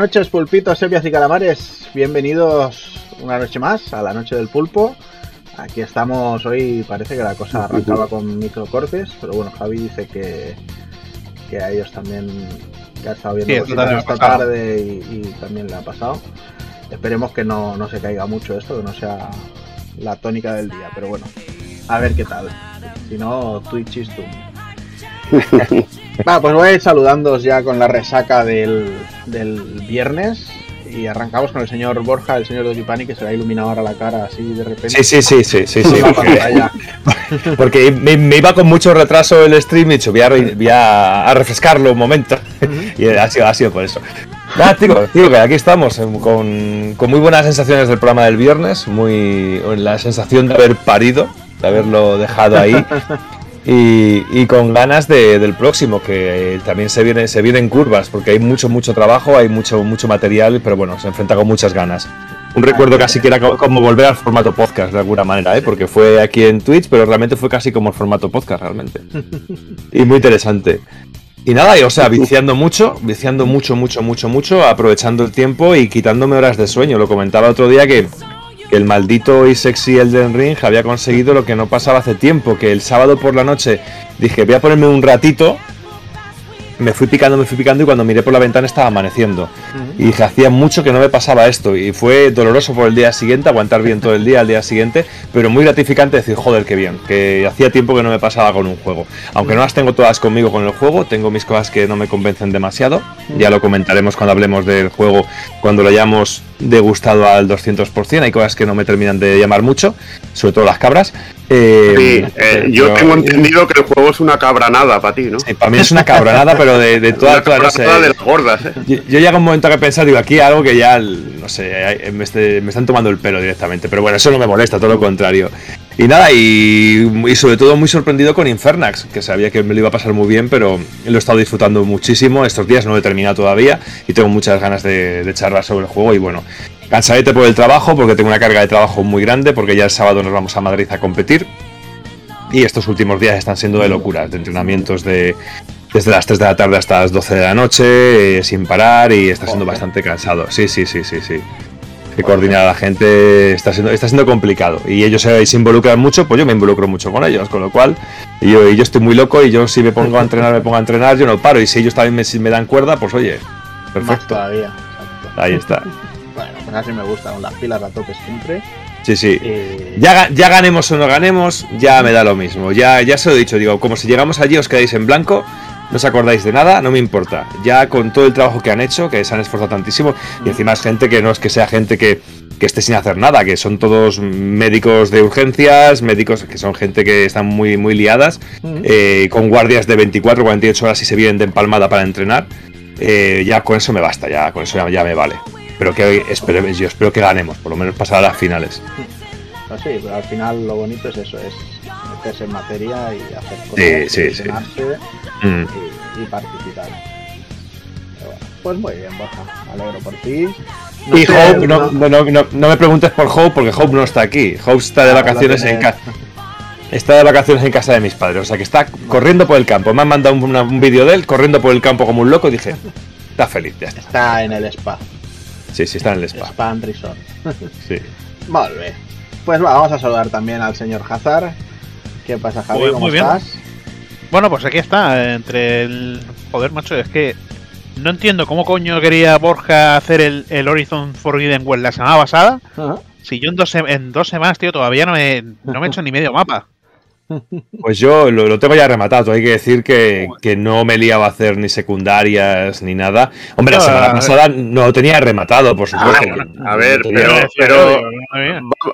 noches, pulpitos, sepias y calamares. Bienvenidos una noche más a la noche del pulpo. Aquí estamos hoy, parece que la cosa arrancaba con microcortes, pero bueno, Javi dice que, que a ellos también ya ha estado viendo Sí, esta tarde y, y también le ha pasado. Esperemos que no, no se caiga mucho esto, que no sea la tónica del día, pero bueno, a ver qué tal. Si no, Twitch is. Va, pues voy a ir saludándoos ya con la resaca del, del viernes y arrancamos con el señor Borja, el señor Dokipani, que se le ha iluminado ahora la cara así de repente. Sí, sí, sí, sí, sí, sí, porque, porque me, me iba con mucho retraso el stream y he dicho, voy a, voy a- a refrescarlo un momento. Y ha sido, ha sido por eso. Nada, tío, tío, que aquí estamos eh, con, con muy buenas sensaciones del programa del viernes, muy la sensación de haber parido, de haberlo dejado ahí. Y, y con ganas de- del próximo, que eh, también se viene, se vienen curvas, porque hay mucho, mucho trabajo, hay mucho, mucho material, pero bueno, se enfrenta con muchas ganas. Un recuerdo casi que era co- como volver al formato podcast de alguna manera, ¿eh? porque fue aquí en Twitch, pero realmente fue casi como el formato podcast realmente. Y muy interesante. Y nada, y, o sea, viciando mucho, viciando mucho, mucho, mucho, mucho, aprovechando el tiempo y quitándome horas de sueño. Lo comentaba otro día que, el maldito y sexy Elden Ring había conseguido lo que no pasaba hace tiempo, que el sábado por la noche dije, voy a ponerme un ratito. Me fui picando, me fui picando y cuando miré por la ventana estaba amaneciendo. Y dije, hacía mucho que no me pasaba esto. Y fue doloroso por el día siguiente, aguantar bien todo el día al día siguiente, pero muy gratificante decir, joder, qué bien, que hacía tiempo que no me pasaba con un juego. Aunque no las tengo todas conmigo con el juego, tengo mis cosas que no me convencen demasiado. Ya lo comentaremos cuando hablemos del juego, cuando lo hayamos degustado al 200%. Hay cosas que no me terminan de llamar mucho, sobre todo las cabras. Eh, Sí, eh, yo pero- tengo entendido que el juego es una cabranada para ti, ¿no? Sí, para mí es una cabranada, pero de, de toda, toda, no sé, cabranada de las gordas, ¿eh? yo, yo llego a un momento que pensar, digo, aquí hay algo que ya, no sé, me, están tomando el pelo directamente. Pero bueno, eso no me molesta, todo lo contrario. Y nada, y, y sobre todo muy sorprendido con Infernax, que sabía que me lo iba a pasar muy bien, pero lo he estado disfrutando muchísimo. Estos días no lo he terminado todavía y tengo muchas ganas de, de charlar sobre el juego. Y bueno, cansadete por el trabajo, porque tengo una carga de trabajo muy grande, porque ya el sábado nos vamos a Madrid a competir. Y estos últimos días están siendo de locuras, de entrenamientos de desde las 3 de la tarde hasta las 12 de la noche, eh, sin parar, y está siendo bastante cansado. Sí, sí, sí, sí, sí. Que coordinar a la gente está siendo, está siendo complicado. Y ellos eh, se involucran mucho, pues yo me involucro mucho con ellos, con lo cual yo, yo estoy muy loco y yo si me pongo a entrenar, me pongo a entrenar, yo no paro. Y si ellos también me, si me dan cuerda, pues oye, Más perfecto. todavía. exacto. Ahí está. Bueno, pues así me gusta, con las pilas a tope siempre. Sí, sí. Eh, Ya, ya ganemos o no ganemos, ya me da lo mismo. Ya, ya se lo he dicho, digo, como si llegamos allí os quedáis en blanco, no os acordáis de nada, no me importa. Ya con todo el trabajo que han hecho, que se han esforzado tantísimo, y encima es gente que no es que sea gente que, que esté sin hacer nada, que son todos médicos de urgencias, médicos que son gente que están muy, muy liadas, eh, con guardias de 24 48 horas y se vienen de empalmada para entrenar. Eh, ya con eso me basta, ya con eso ya, ya me vale. Pero que espero, yo espero que ganemos, por lo menos pasar a las finales. Pues sí, pero al final lo bonito es eso, es meterse en materia y hacer cosas, Sí, sí, sí. ilusionarse Mm. y, y participar. Bueno, pues muy bien, Borja, me alegro por ti. No y Hope, no, no, no, no- me preguntes por Hope porque Hope no está aquí. Hope está de Ah, vacaciones en casa. Está de vacaciones en casa de mis padres, o sea que está corriendo por el campo. Me han mandado un, vídeo de él corriendo por el campo como un loco y dije, está feliz, ya está. Está en el spa, Sí, sí, está en el spa. Spa and Resort. Sí. Molt bé. Pues va, vamos a saludar también al señor Hazard. ¿Qué pasa, Javi? ¿Cómo muy bien. estás? Bueno, pues aquí está, entre el. Joder, macho, es que. No entiendo cómo coño quería Borja hacer el, el Horizon Forbidden West la semana pasada. Si yo en dos, en dos semanas, tío, todavía no me, no me he hecho ni medio mapa. Pues yo lo, lo tengo ya rematado. Hay que decir que, que no me liaba a hacer ni secundarias ni nada. Hombre, la semana a ver. pasada no lo tenía rematado, por supuesto. a ver, pero-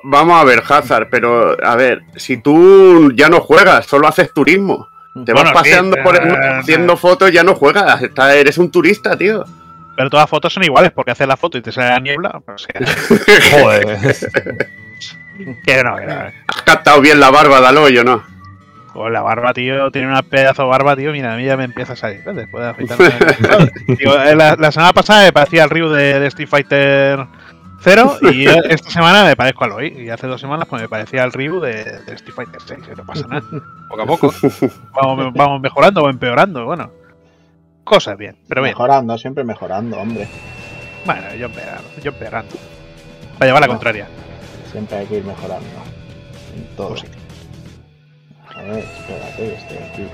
Vamos a ver, Hazard, pero a ver, si tú ya no juegas, solo haces turismo. Te vas Bueno, sí, paseando por el eh, haciendo fotos, ya no juegas. está- eres un turista, tío. Pero todas las fotos son iguales porque haces la foto y te sale la niebla. Pues, Joder. Que no, que no. Has captado bien la barba del hoyo, ¿no? Con la barba, tío, tiene una pedazo de barba, tío. Mira, a mí ya me empieza a salir. de afeitarme. Eh, la, la semana pasada me parecía el Ryu de, de Street Fighter 0 y yo esta semana me parezco a Aloy. Y hace dos semanas pues me parecía el Ryu de, de Street Fighter 6. que No pasa nada. Poco a poco. Vamos, vamos mejorando o empeorando. Bueno, cosas bien, pero bien. Mejorando, siempre mejorando, hombre. Bueno, yo empeorando, yo empeorando. Para llevar la No. contraria. Siempre hay que ir mejorando. En todo. Pues sí. A ver, espérate, estoy aquí.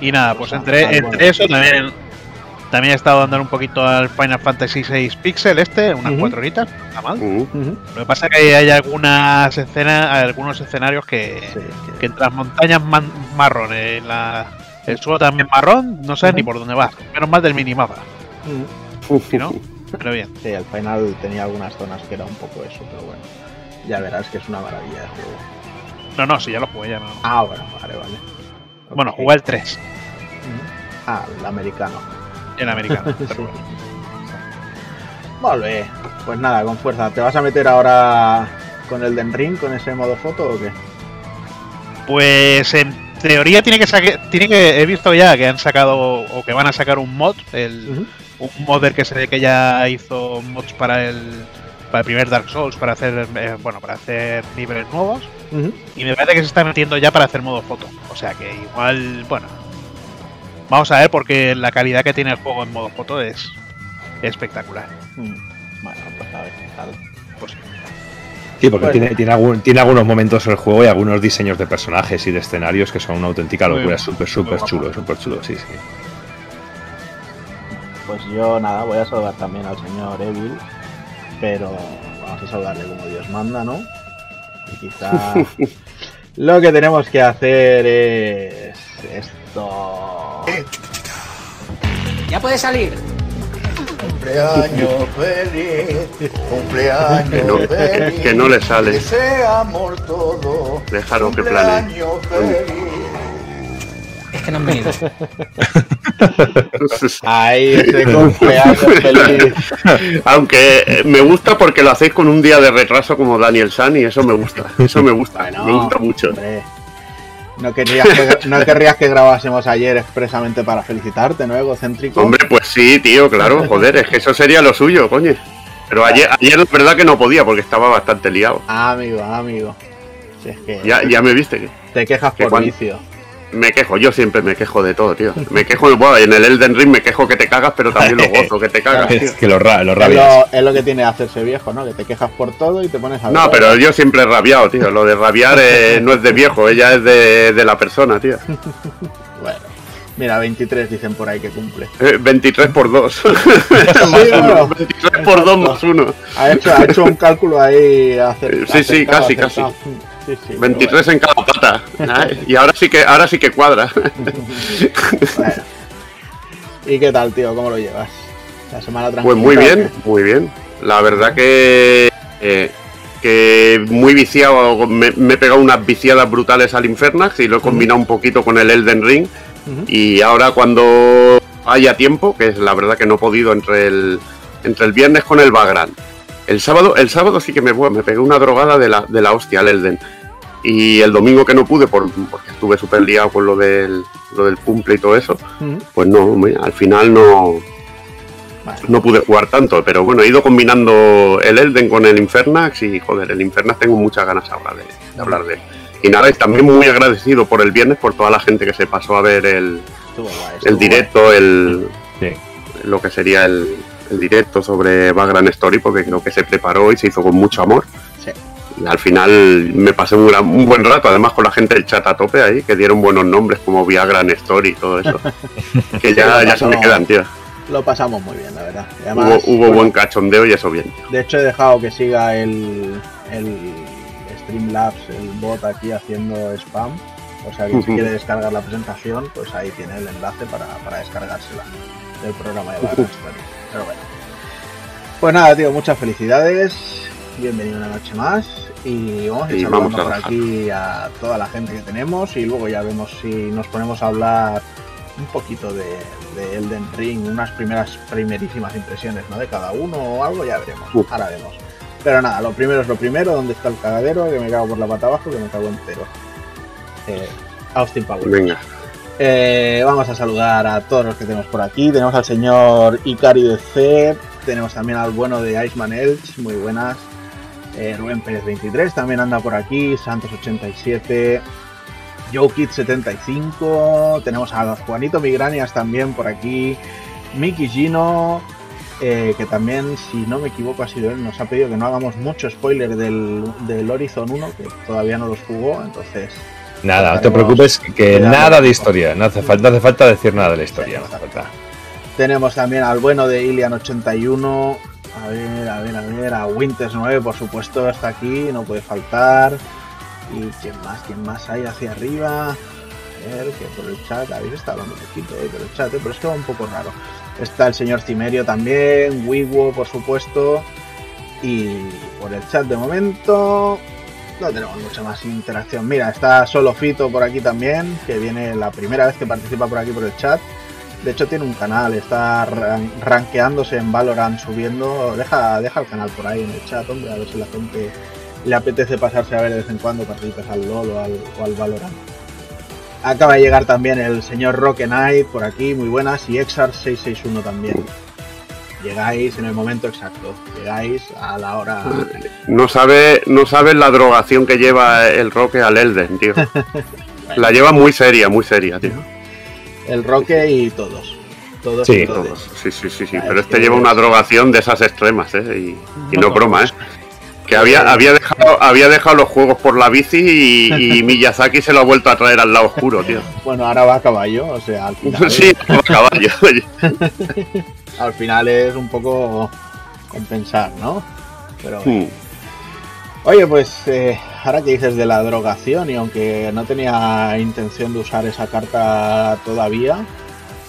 Y nada, pues entre, ah, entre bueno. eso también, también he estado dando un poquito al Final Fantasy VI Pixel este, unas Ujú. cuatro horitas, no está mal. Ujú. Lo que pasa es que hay algunas escenas, algunos escenarios que, Sí, que que- entre las montañas man- marrones, la, el suelo también marrón, no sabes ni por dónde vas. Menos mal del minimapa, si no, pero bien. Sí, al final tenía algunas zonas que era un poco eso, pero bueno. Ya verás que es una maravilla de juego. No, no, si ya lo jugué, ya no. Ah, bueno, vale, vale. Bueno, jugué el 3, Ujú. Ah, el americano. el americano. Sí. pero bueno. Bé. Pues nada, con fuerza. ¿Te vas a meter ahora con el Den Ring, con ese modo foto o qué? Pues en teoría tiene que sacar, tiene que, he visto ya que han sacado o que van a sacar un mod, el, Ujú. un modder que se ve que ya hizo mods para el para el primer Dark Souls para hacer eh, bueno para hacer niveles nuevos y me parece que se está metiendo ya para hacer modo foto o sea que igual bueno vamos a ver porque la calidad que tiene el juego en modo foto es espectacular Mm. Bueno, pues a ver qué tal. pues Sí, porque Bueno. tiene, tiene, algún- tiene algunos momentos el juego y algunos diseños de personajes y de escenarios que son una auténtica locura. Súper, súper chulo, súper chulo, sí, sí. Pues yo nada, voy a saludar también al señor Evil, pero vamos a saludarle como Dios manda, ¿no? Y quizá lo que tenemos que hacer es esto. Ya puede salir. Cumpleaños feliz, cumpleaños Que no- feliz. que no le sale. Deseamos todo. Déjalo que plane. Cumpleaños feliz. Es que no han venido. Ese cumpleaños feliz. Aunque eh, me gusta porque lo hacéis con un día de retraso como Daniel San y eso me gusta. Eso me gusta. Bueno, me gusta mucho. hombre, no, querrías que, no querrías que grabásemos ayer expresamente para felicitarte, ¿no, egocéntrico? Hombre, pues sí, tío, claro, joder, es que eso sería lo suyo, coño. Pero ayer, ayer la verdad que no podía porque estaba bastante liado. Ah, amigo, ah, amigo. Si es que Ya, ya me viste que te quejas que por vicio. Me quejo, yo siempre me quejo de todo, tío. Me quejo, bueno, en el Elden Ring me quejo que te cagas, pero también lo gozo que te cagas, tío. Es que los, ra Es lo, es lo que tiene hacerse viejo, ¿no? Que te quejas por todo y te pones a No, ver- pero yo siempre he rabiado, tío. Lo de rabiar eh, no es de viejo, ella es de, de la persona, tío. Bueno, mira, 23 dicen por ahí que cumple. Eh, 23 por 2. Sí, bueno, 23 por 2 más 1. ha, hecho, ha hecho un cálculo ahí. acer- Sí, sí, casi, acertado. Sí, sí, 23 en cada pata. Ay, Y ahora sí que ahora sí que cuadra. bueno. Bueno. ¿Y qué tal, tío? ¿Cómo lo llevas? La semana tranquila. Pues muy bien, muy bien. La verdad que eh, que muy viciado, me, me he pegado unas viciadas brutales al Infernax y lo he combinado un poquito con el Elden Ring. Y ahora cuando haya tiempo, que es la verdad que no he podido entre el entre el viernes con el Vagrant. El sábado, el sábado sí que me, me pegué una drogada de la, de la hostia al Elden. Y el domingo que no pude, por, porque estuve súper liado con lo del, lo del cumple y todo eso, pues no, al final no, Vale. no pude jugar tanto, pero bueno, he ido combinando el Elden con el Infernax y joder, el Infernax tengo muchas ganas ahora de, de hablar de él. Y nada, y también muy agradecido por el viernes por toda la gente que se pasó a ver el, Estuvo guay, estuvo el directo, el Sí. lo que sería el, el directo sobre Background Story, porque creo que se preparó y se hizo con mucho amor. Sí. Y al final me pasé un, gran- un buen rato, además con la gente del chat a tope ahí, que dieron buenos nombres como Viagra Story y todo eso. que ya, ya se me quedan, tío. Lo pasamos muy bien, la verdad. Hubo, además, hubo bueno, buen cachondeo y eso bien. De hecho, he dejado que siga el, el Streamlabs, el bot aquí haciendo spam. O sea, Ujú. quiere descargar la presentación, pues ahí tiene el enlace para, para descargársela del programa de Story. Pero bueno. Pues nada, tío, muchas felicidades. Bienvenido una noche más. Y vamos a ir saludando por aquí a toda la gente que tenemos. Y luego ya vemos si nos ponemos a hablar un poquito de, de Elden Ring, unas primeras, primerísimas impresiones, ¿no? De cada uno o algo, ya veremos. Ahora vemos. Pero nada, lo primero es lo primero, ¿dónde está el cagadero? Que me cago por la pata abajo, que me cago entero. Eh, Austin Powers. Venga. Eh, vamos a saludar a todos los que tenemos por aquí. Tenemos al señor Ikari de C. Tenemos también al bueno de Iceman Elch, muy buenas. Eh, Rubén Pérez 23 también anda por aquí. Santos 87. Joe Kid 75. Tenemos a Juanito Migranias también por aquí. Miki Gino. Eh, que también, si no me equivoco, ha sido él, nos ha pedido que no hagamos mucho spoiler del, del Horizon 1, que todavía no los jugó, entonces... Nada, no te preocupes, que nada de historia. No hace falta, no hace falta decir nada de la historia. no hace falta. Tenemos también al bueno de Ilian81. A ver, a ver, a ver. A Winters 9, por supuesto, está aquí, no puede faltar. ¿Y quién más? ¿Quién más hay hacia arriba? A ver, que por el chat, habéis estado hablando un poquito eh, por el chat, eh, pero es que va un poco raro. Está el señor Cimerio también, Wiwo, por supuesto. Y por el chat de momento no tenemos mucha más interacción. Mira, está solo Fito por aquí también, que viene la primera vez que participa por aquí por el chat. De hecho tiene un canal, está ran- rankeándose en Valorant, subiendo. Deja, deja el canal por ahí en el chat, hombre, a ver si la gente le apetece pasarse a ver de vez en cuando partiditas al LOL o al, o al Valorant. Acaba de llegar también el señor Rock Knight por aquí, muy buenas, y Exar661 también. Llegáis en el momento exacto, llegáis a la hora. No sabe, no sabes la drogación que lleva el Roque al Elden, tío. La lleva muy seria, muy seria, tío. El Roque y todos. Todos Sí, y todos. Sí, sí, sí, sí. Pero es este lleva una drogación de esas extremas, ¿eh? Y, y no broma, ¿eh? Que había, había, dejado, había dejado los juegos por la bici y, y Miyazaki se lo ha vuelto a traer al lado oscuro, tío. Bueno, ahora va a caballo, o sea, al final, Sí, a caballo. al final es un poco compensar, ¿no? Pero bueno. Hmm. Oye, pues eh, ahora que dices de la drogación, y aunque no tenía intención de usar esa carta todavía,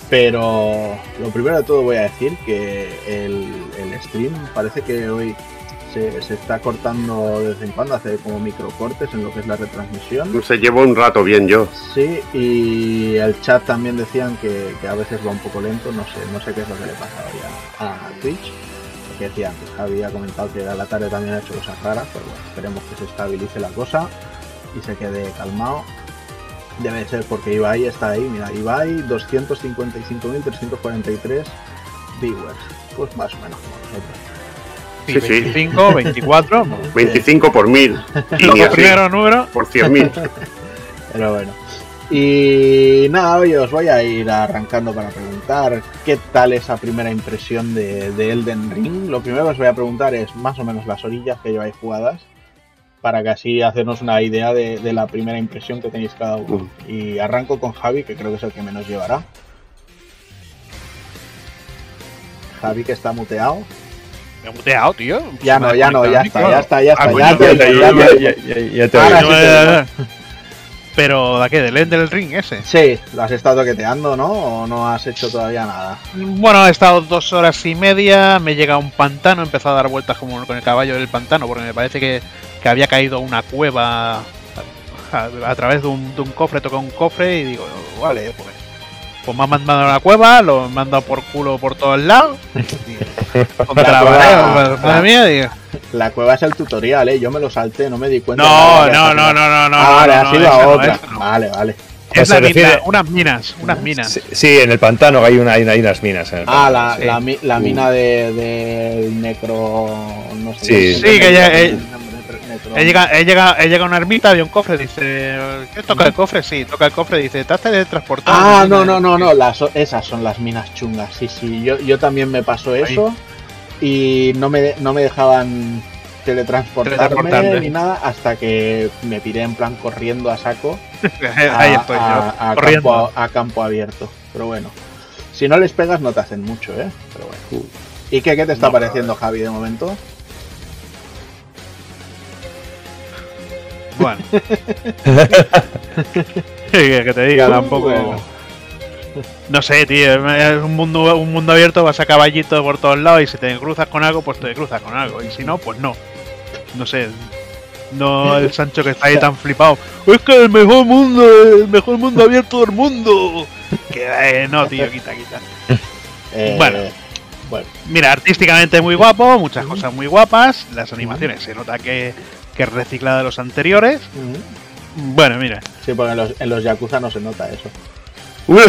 pero lo primero de todo voy a decir que el, el stream parece que hoy se, se está cortando de vez en cuando, hace como microcortes en lo que es la retransmisión. Se lleva un rato bien yo. Sí, y el chat también decían que, que a veces va un poco lento, no sé, no sé qué es lo que le pasa hoy a, Twitch. Porque decía antes, Javi ha comentado que a la tarde también ha hecho cosas raras, pero bueno, esperemos que se estabilice la cosa y se quede calmado. Debe ser porque Ibai está ahí, mira, Ibai 255.343 viewers, pues más o menos como nosotros. Sí, Sí, sí. 25, 24. bueno, 25 por mil. Y Los primeros números. por 100 mil. Pero bueno. Y nada, hoy os voy a ir arrancando para preguntar qué tal esa primera impresión de, de Elden Ring. Lo primero que os voy a preguntar es más o menos las orillas que lleváis jugadas, para que así hacernos una idea de, de la primera impresión que tenéis cada uno. Y arranco con Javi, que creo que es el que menos llevará. Javi, que está muteado. Me he muteado, tío. Ya no, ya no, ya está, ya está, ya está. Pero, ¿de qué? ¿Del end del ring ese? Sí, lo has estado toqueteando, ¿no? ¿O no has hecho todavía nada? Bueno, he estado dos horas y media, me llega a un pantano, he empezado a dar vueltas como con el caballo del pantano, porque me parece que, que había caído una cueva a, a través de un, de un cofre, toca un cofre y digo, vale, pues, pues me han mandado a una cueva, lo he mandado por culo por todos lados. contra la cueva- pared, pues, madre mía, digo, La cueva es el tutorial, ¿eh? Yo me lo salté, no me di cuenta. no, no, no, no, no, no. Ah, vale, no, has no, ido a esa no, otra. Vale, vale. Es Se la mina- unas minas, unas minas. Sí, sí, en el pantano hay, una, hay, una- hay unas minas. En el Ah, la, sí. la, la mina de, del necro. No sé. Sí. Sí, que ya- He llegado, he, llegado, he llegado a una ermita, había un cofre, dice, ¿qué toca el cofre? Sí, toca el cofre, dice, ¿te has teletransportado? Ah, no, no, no, no. Las, esas son las minas chungas. Sí, sí. Yo, yo también me pasó eso. Y no me, no me dejaban teletransportarme ni nada hasta que me piré en plan corriendo a saco. Ahí a- estoy a, yo, a corriendo. campo, a campo abierto. Pero bueno, si no les pegas no te hacen mucho, ¿eh? Pero bueno. ¿Y qué, qué te está No, pareciendo, Javi, de momento? Bueno. que te diga, tampoco. No sé, tío, es un mundo, un mundo abierto, vas a caballito por todos lados y si te cruzas con algo, pues te cruzas con algo. Y si no, pues no. No sé. No el Sancho que está ahí tan flipado. Es que el mejor mundo, el mejor mundo abierto del mundo. Que eh, no, tío, quita, quita. Eh, Bueno. bueno. Mira, artísticamente muy guapo, muchas cosas muy guapas. Las animaciones se nota que, que es reciclada de los anteriores. Bueno, mira. Sí, porque en los, en los Yakuza no se nota eso.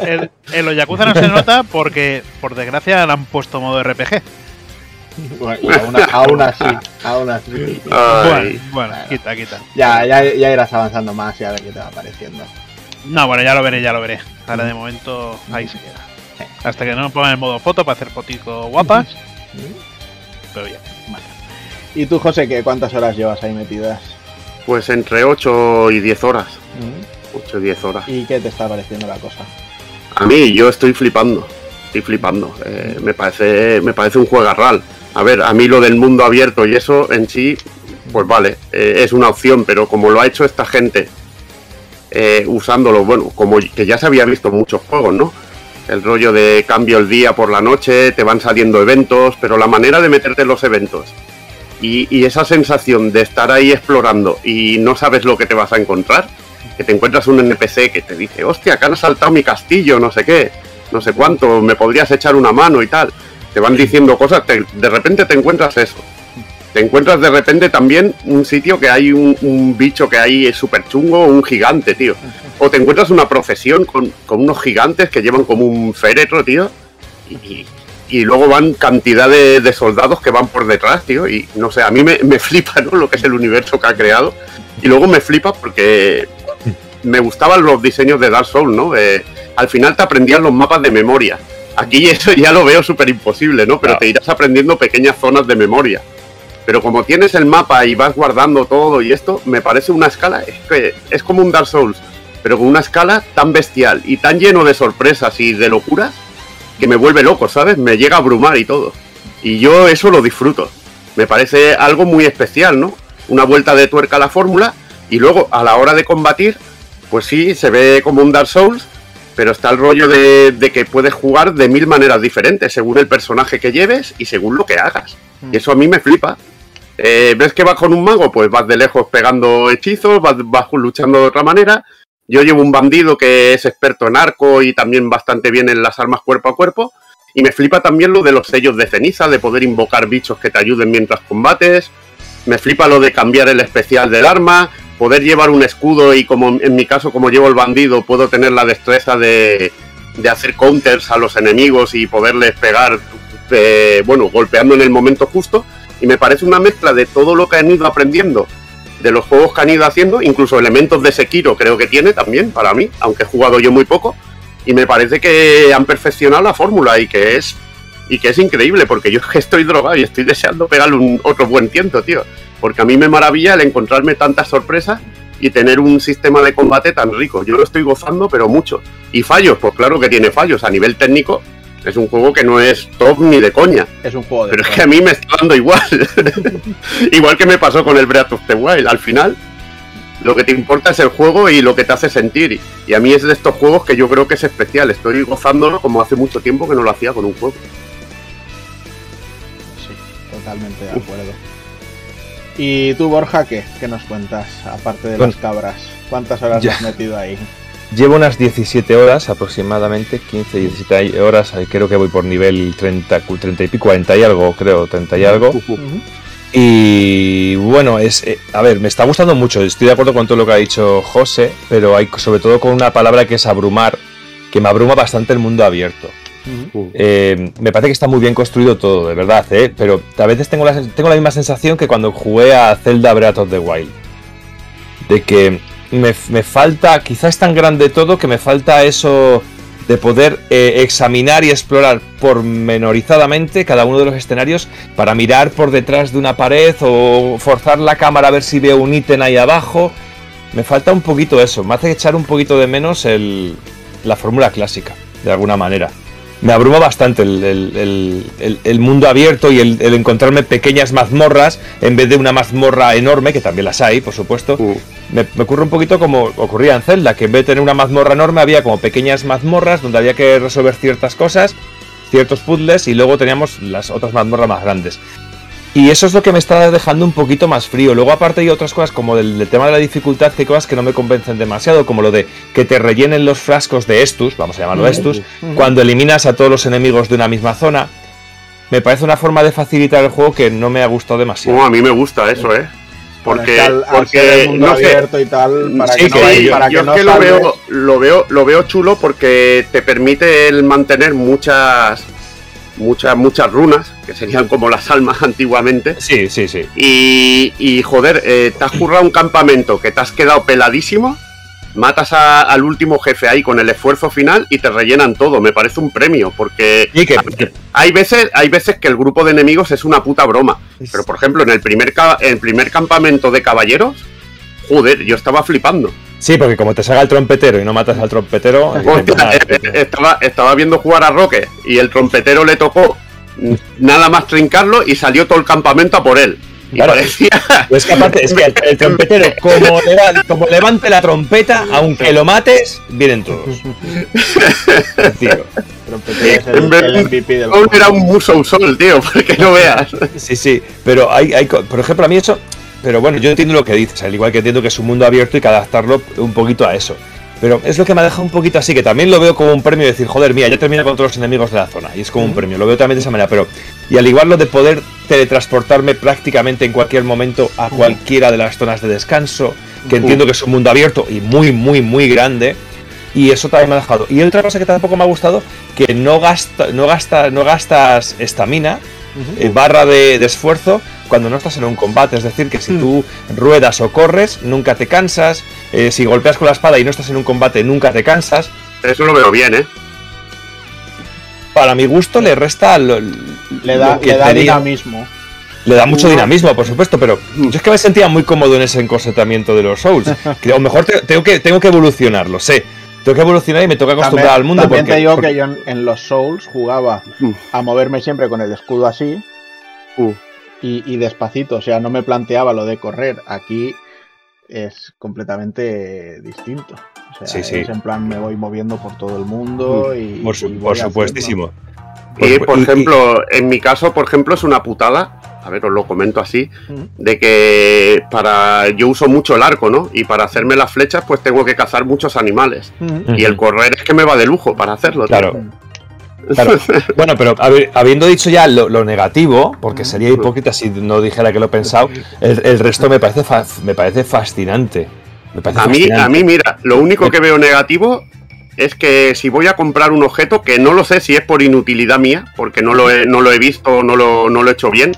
En, en los Yakuza no se nota porque, por desgracia, le han puesto modo RPG. Bueno, aún, aún así, aún así. Bueno, bueno, quita, quita. Ya, ya, ya irás avanzando más y a ver qué te va pareciendo. No, bueno, ya lo veré, ya lo veré. Ahora de momento ahí se queda. Hasta que no pongan el modo foto para hacer fotitos guapas. Pero bien. ¿Y tú, José, qué cuántas horas llevas ahí metidas? Pues entre 8 y 10 horas. 8 y 10 horas. ¿Y qué te está pareciendo la cosa? A mí, yo estoy flipando. Estoy flipando. Eh, me parece me parece un juegarral. A ver, a mí lo del mundo abierto y eso en sí, pues vale, eh, es una opción, pero como lo ha hecho esta gente, eh, usándolo, bueno, como que ya se había visto en muchos juegos, ¿no? El rollo de cambio el día por la noche, te van saliendo eventos, pero la manera de meterte en los eventos y, esa sensación de estar ahí explorando y no sabes lo que te vas a encontrar, que te encuentras un NPC que te dice, hostia, que han asaltado mi castillo, no sé qué, no sé cuánto, me podrías echar una mano y tal. Te van diciendo cosas, de repente te encuentras eso. Te encuentras de repente también un sitio que hay un, un bicho que hay súper chungo, un gigante, tío. O te encuentras una procesión con, con unos gigantes que llevan como un féretro, tío. Y, y luego van cantidad de, de soldados que van por detrás, tío. Y no sé, a mí me, me flipa, ¿no? Lo que es el universo que ha creado. Y luego me flipa porque me gustaban los diseños de Dark Souls, ¿no? De- al final te aprendían los mapas de memoria. Aquí eso ya lo veo súper imposible, ¿no? Pero Claro. te irás aprendiendo pequeñas zonas de memoria. Pero como tienes el mapa y vas guardando todo y esto, me parece una escala, es que es como un Dark Souls, pero con una escala tan bestial y tan lleno de sorpresas y de locuras que me vuelve loco, ¿sabes? Me llega a abrumar y todo. Y yo eso lo disfruto. Me parece algo muy especial, ¿no? Una vuelta de tuerca a la fórmula y luego a la hora de combatir, pues sí, se ve como un Dark Souls, pero está el rollo de, de que puedes jugar de mil maneras diferentes según el personaje que lleves y según lo que hagas. Y eso a mí me flipa. Eh, ¿Ves que vas con un mago? Pues vas de lejos pegando hechizos, vas, vas luchando de otra manera. Yo llevo un bandido que es experto en arco y también bastante bien en las armas cuerpo a cuerpo. Y me flipa también lo de los sellos de ceniza, de poder invocar bichos que te ayuden mientras combates. Me flipa lo de cambiar el especial del arma, poder llevar un escudo y como en mi caso como llevo el bandido puedo tener la destreza de, de hacer counters a los enemigos y poderles pegar, eh, bueno, golpeando en el momento justo. Y me parece una mezcla de todo lo que han ido aprendiendo, de los juegos que han ido haciendo, incluso elementos de Sekiro creo que tiene también para mí, aunque he jugado yo muy poco. Y me parece que han perfeccionado la fórmula y que es y que es increíble porque yo estoy drogado y estoy deseando pegarle un otro buen tiento, tío. Porque a mí me maravilla el encontrarme tantas sorpresas y tener un sistema de combate tan rico. Yo lo estoy gozando, pero mucho. Y fallos, pues claro que tiene fallos. A nivel técnico, es un juego que no es top ni de coña. Es un juego de. Pero es que a mí me está dando igual. igual que me pasó con el Breath of the Wild. Al final, lo que te importa es el juego y lo que te hace sentir. Y, a mí es de estos juegos que yo creo que es especial. Estoy gozándolo como hace mucho tiempo que no lo hacía con un juego. Sí, totalmente de acuerdo. ¿Y tú, Borja, qué? ¿Qué nos cuentas? Aparte de las cabras. ¿Cuántas horas ya. has metido ahí? Llevo unas 17 horas aproximadamente, 15, 17 horas, ahí creo que voy por nivel 30, 30 y pico, 40 y algo, creo, 30 y algo. Y bueno, es eh, a ver, me está gustando mucho, estoy de acuerdo con todo lo que ha dicho José, pero hay sobre todo con una palabra que es abrumar, que me abruma bastante el mundo abierto. Eh, me parece que está muy bien construido todo, de verdad, ¿eh? pero a veces tengo la, tengo la misma sensación que cuando jugué a Zelda Breath of the Wild. De que me, me falta, quizás es tan grande todo que me falta eso de poder eh, examinar y explorar pormenorizadamente cada uno de los escenarios para mirar por detrás de una pared o forzar la cámara a ver si veo un ítem ahí abajo. Me falta un poquito eso, me hace echar un poquito de menos el, la fórmula clásica, de alguna manera. Me abruma bastante el, el- el- el- el mundo abierto y el, el encontrarme pequeñas mazmorras en vez de una mazmorra enorme, que también las hay, por supuesto. Uh, Me, me ocurre un poquito como ocurría en Zelda, que en vez de tener una mazmorra enorme había como pequeñas mazmorras donde había que resolver ciertas cosas, ciertos puzzles y luego teníamos las otras mazmorras más grandes. Y eso es lo que me está dejando un poquito más frío. Luego aparte hay otras cosas como del, del tema de la dificultad, que hay cosas que no me convencen demasiado, como lo de que te rellenen los frascos de Estus, vamos a llamarlo Estus, cuando eliminas a todos los enemigos de una misma zona. Me parece una forma de facilitar el juego que no me ha gustado demasiado. no, a mí me gusta eso, ¿eh? Bueno, es Porque, que al, al porque el mundo no sé, abierto y tal, para Sí, que no, yo- para yo que no es que lo veo, lo veo, lo veo chulo porque te permite el mantener muchas, muchas, muchas runas, que serían como las almas antiguamente. Sí, sí, sí. Y, y, joder, eh, te has currado un campamento que te has quedado peladísimo matas a- al último jefe ahí con el esfuerzo final y te rellenan todo. Me parece un premio, porque Y ver, hay, veces, hay veces que el grupo de enemigos es una puta broma. Pero por ejemplo, en el primer, en el primer campamento de caballeros, joder, yo estaba flipando. Sí, porque como te salga el trompetero y no matas al trompetero. Hostia, eh, eh, estaba, estaba viendo jugar a Roque y el trompetero le tocó nada más trincarlo y salió todo el campamento a por él. Y Claro. parecía. Es que aparte, es que el, el trompetero, como, leva- como levante la trompeta, aunque lo mates, vienen todos. Tío. Trompetero es el, el MVP del era un muso sol, tío, porque no veas. Sí, sí, pero hay, hay, por ejemplo, a mí eso, pero bueno, yo entiendo lo que dices, al igual que entiendo que es un mundo abierto y que adaptarlo un poquito a eso. Pero es lo que me ha dejado un poquito así, que también lo veo como un premio de decir, joder, mira, ya termina con todos los enemigos de la zona, y es como un premio, lo veo también de esa manera, pero, y al igual lo de poder teletransportarme prácticamente en cualquier momento a cualquiera de las zonas de descanso, que entiendo que es un mundo abierto y muy, muy, muy grande, y eso también me ha dejado. Y otra cosa que tampoco me ha gustado, que no gasta, no gasta, no gastas estamina, eh, barra de, de esfuerzo cuando no estás en un combate. Es decir, que si tú ruedas o corres, nunca te cansas. eh, si golpeas con la espada y no estás en un combate, nunca te cansas. Eso lo veo bien, ¿eh? Para mi gusto le resta lo, Le da, lo que le da dinamismo. Le da mucho dinamismo, por supuesto, pero yo es que me sentía muy cómodo en ese encorsetamiento de los Souls. Que a lo mejor te- tengo que, tengo que evolucionar, lo sé. Tengo que evolucionar y me toca acostumbrar También, al mundo. también porque, te digo porque- que yo en, en los Souls jugaba Mm. a moverme siempre con el escudo así Uh. y, y despacito, o sea, no me planteaba lo de correr. Aquí es completamente distinto. O sea, Sí, sí. es en plan me voy moviendo por todo el mundo y por, su- y por haciendo. Supuestísimo. Y Por por supu- y- ejemplo, en mi caso, por ejemplo, es una putada. A ver, os lo comento así. De que para. Yo uso mucho el arco, ¿no? Y para hacerme las flechas, pues tengo que cazar muchos animales. Y el correr es que me va de lujo para hacerlo. tío. Claro. Claro. Bueno, pero habi- habiendo dicho ya lo, lo negativo, porque sería hipócrita si no dijera que lo he pensado, el, el resto me parece fa- me parece fascinante. Me parece A mí, fascinante. a mí, mira, lo único que veo negativo es que si voy a comprar un objeto, que no lo sé si es por inutilidad mía, porque no lo he, no lo he visto, no lo, no lo he hecho bien,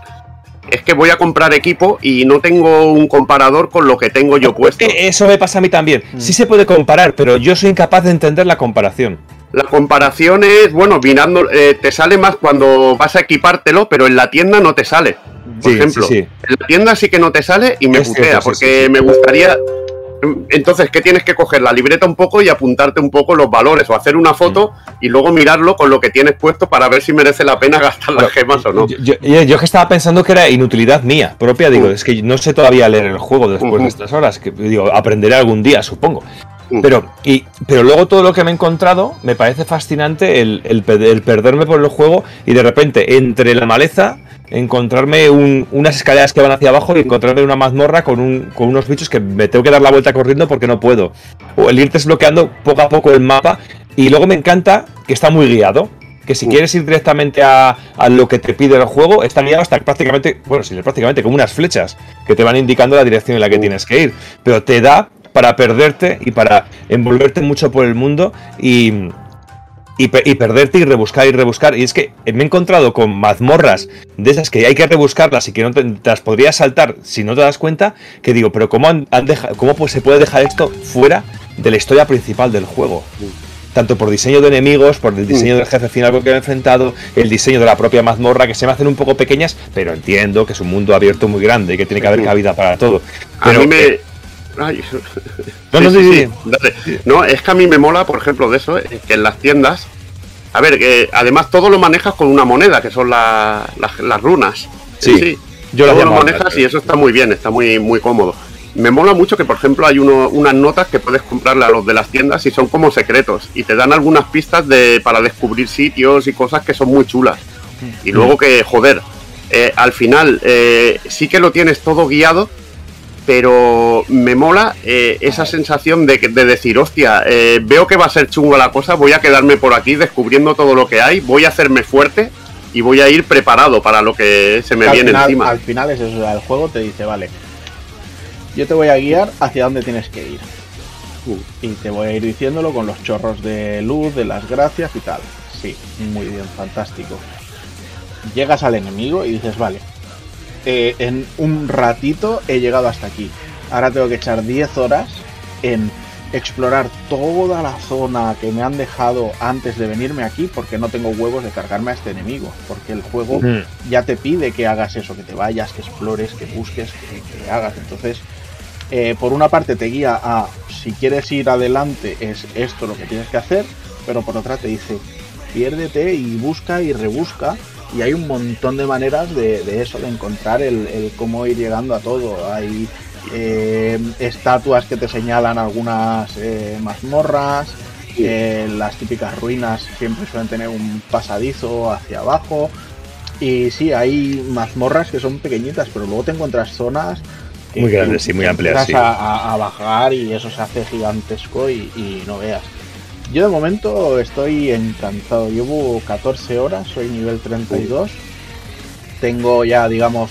es que voy a comprar equipo y no tengo un comparador con lo que tengo yo puesto. Eso me pasa a mí también. Sí se puede comparar, pero yo soy incapaz de entender la comparación. La comparación es, bueno, mirando, eh, te sale más cuando vas a equipártelo, pero en la tienda no te sale. Por Sí, ejemplo, sí, sí. en la tienda sí que no te sale y me Es putea, cierto, porque me gustaría. Entonces, ¿qué tienes que coger? La libreta un poco y apuntarte un poco los valores o hacer una foto Mm. y luego mirarlo con lo que tienes puesto para ver si merece la pena gastar las gemas o no. Yo, yo- que estaba pensando que era inutilidad mía propia, digo, es que no sé todavía leer el juego después de estas horas, que digo, aprenderé algún día, supongo. Mm. Pero, y, pero luego todo lo que me he encontrado me parece fascinante el, el pe- el perderme por el juego y de repente entre la maleza encontrarme un- unas escaleras que van hacia abajo y encontrarme una mazmorra con, un, con unos bichos que me tengo que dar la vuelta corriendo porque no puedo. O el ir desbloqueando poco a poco el mapa y luego me encanta que está muy guiado. Que si Mm. quieres ir directamente a, a lo que te pide el juego, está guiado hasta prácticamente, bueno, sí, prácticamente como unas flechas que te van indicando la dirección en la que Mm. tienes que ir. Pero te da para perderte y para envolverte mucho por el mundo y, y, y perderte y rebuscar y rebuscar. Y es que me he encontrado con mazmorras de esas que hay que rebuscarlas y que no te, te las podrías saltar si no te das cuenta. Que digo, pero ¿cómo, han, han deja- cómo pues se puede dejar esto fuera de la historia principal del juego? Tanto por diseño de enemigos, por el diseño del jefe final con que me he enfrentado, el diseño de la propia mazmorra, que se me hacen un poco pequeñas, pero entiendo que es un mundo abierto muy grande y que tiene que haber cabida para todo. A Pero, mí me. Ay. No, no, Sí, sí, sí, sí. sí, dale. No, es que a mí me mola, por ejemplo, de eso, eh, que en las tiendas. A ver, que además todo lo manejas con una moneda, que son la- las- las runas. Sí, yo las todo lo manejas y eso está muy bien, está muy, muy cómodo. Me mola mucho que, por ejemplo, hay uno- unas notas que puedes comprarle a los de las tiendas y son como secretos. Y te dan algunas pistas de, para descubrir sitios y cosas que son muy chulas. Y luego que, joder, eh, al final eh, sí que lo tienes todo guiado, pero me mola eh, esa sensación de, decir, hostia, eh, veo que va a ser chungo la cosa, voy a quedarme por aquí descubriendo todo lo que hay, voy a hacerme fuerte y voy a ir preparado para lo que se me al viene final, encima. Al final es eso, el juego te dice, vale, yo te voy a guiar hacia dónde tienes que ir. Uh. Y te voy a ir diciéndolo con los chorros de luz, de las gracias y tal. Sí, muy bien, fantástico. Llegas al enemigo y dices, vale, eh, en un ratito he llegado hasta aquí. Ahora tengo que echar 10 horas en explorar toda la zona que me han dejado antes de venirme aquí porque no tengo huevos de cargarme a este enemigo. Porque el juego Mm. ya te pide que hagas eso, que te vayas, que explores, que busques, que, que hagas. Entonces, eh, por una parte te guía a si quieres ir adelante es esto lo que tienes que hacer, pero por otra te dice piérdete y busca y rebusca. Y hay un montón de maneras de, de eso, de encontrar el, el cómo ir llegando a todo. Hay eh, estatuas que te señalan algunas eh, mazmorras, eh, las típicas ruinas siempre suelen tener un pasadizo hacia abajo. Y sí, hay mazmorras que son pequeñitas, pero luego te encuentras zonas que Muy grandes, sí, muy amplias, sí. A, a- a bajar y eso se hace gigantesco y, y no veas. Yo de momento estoy encantado. Llevo 14 horas, soy nivel 32. Tengo ya, digamos,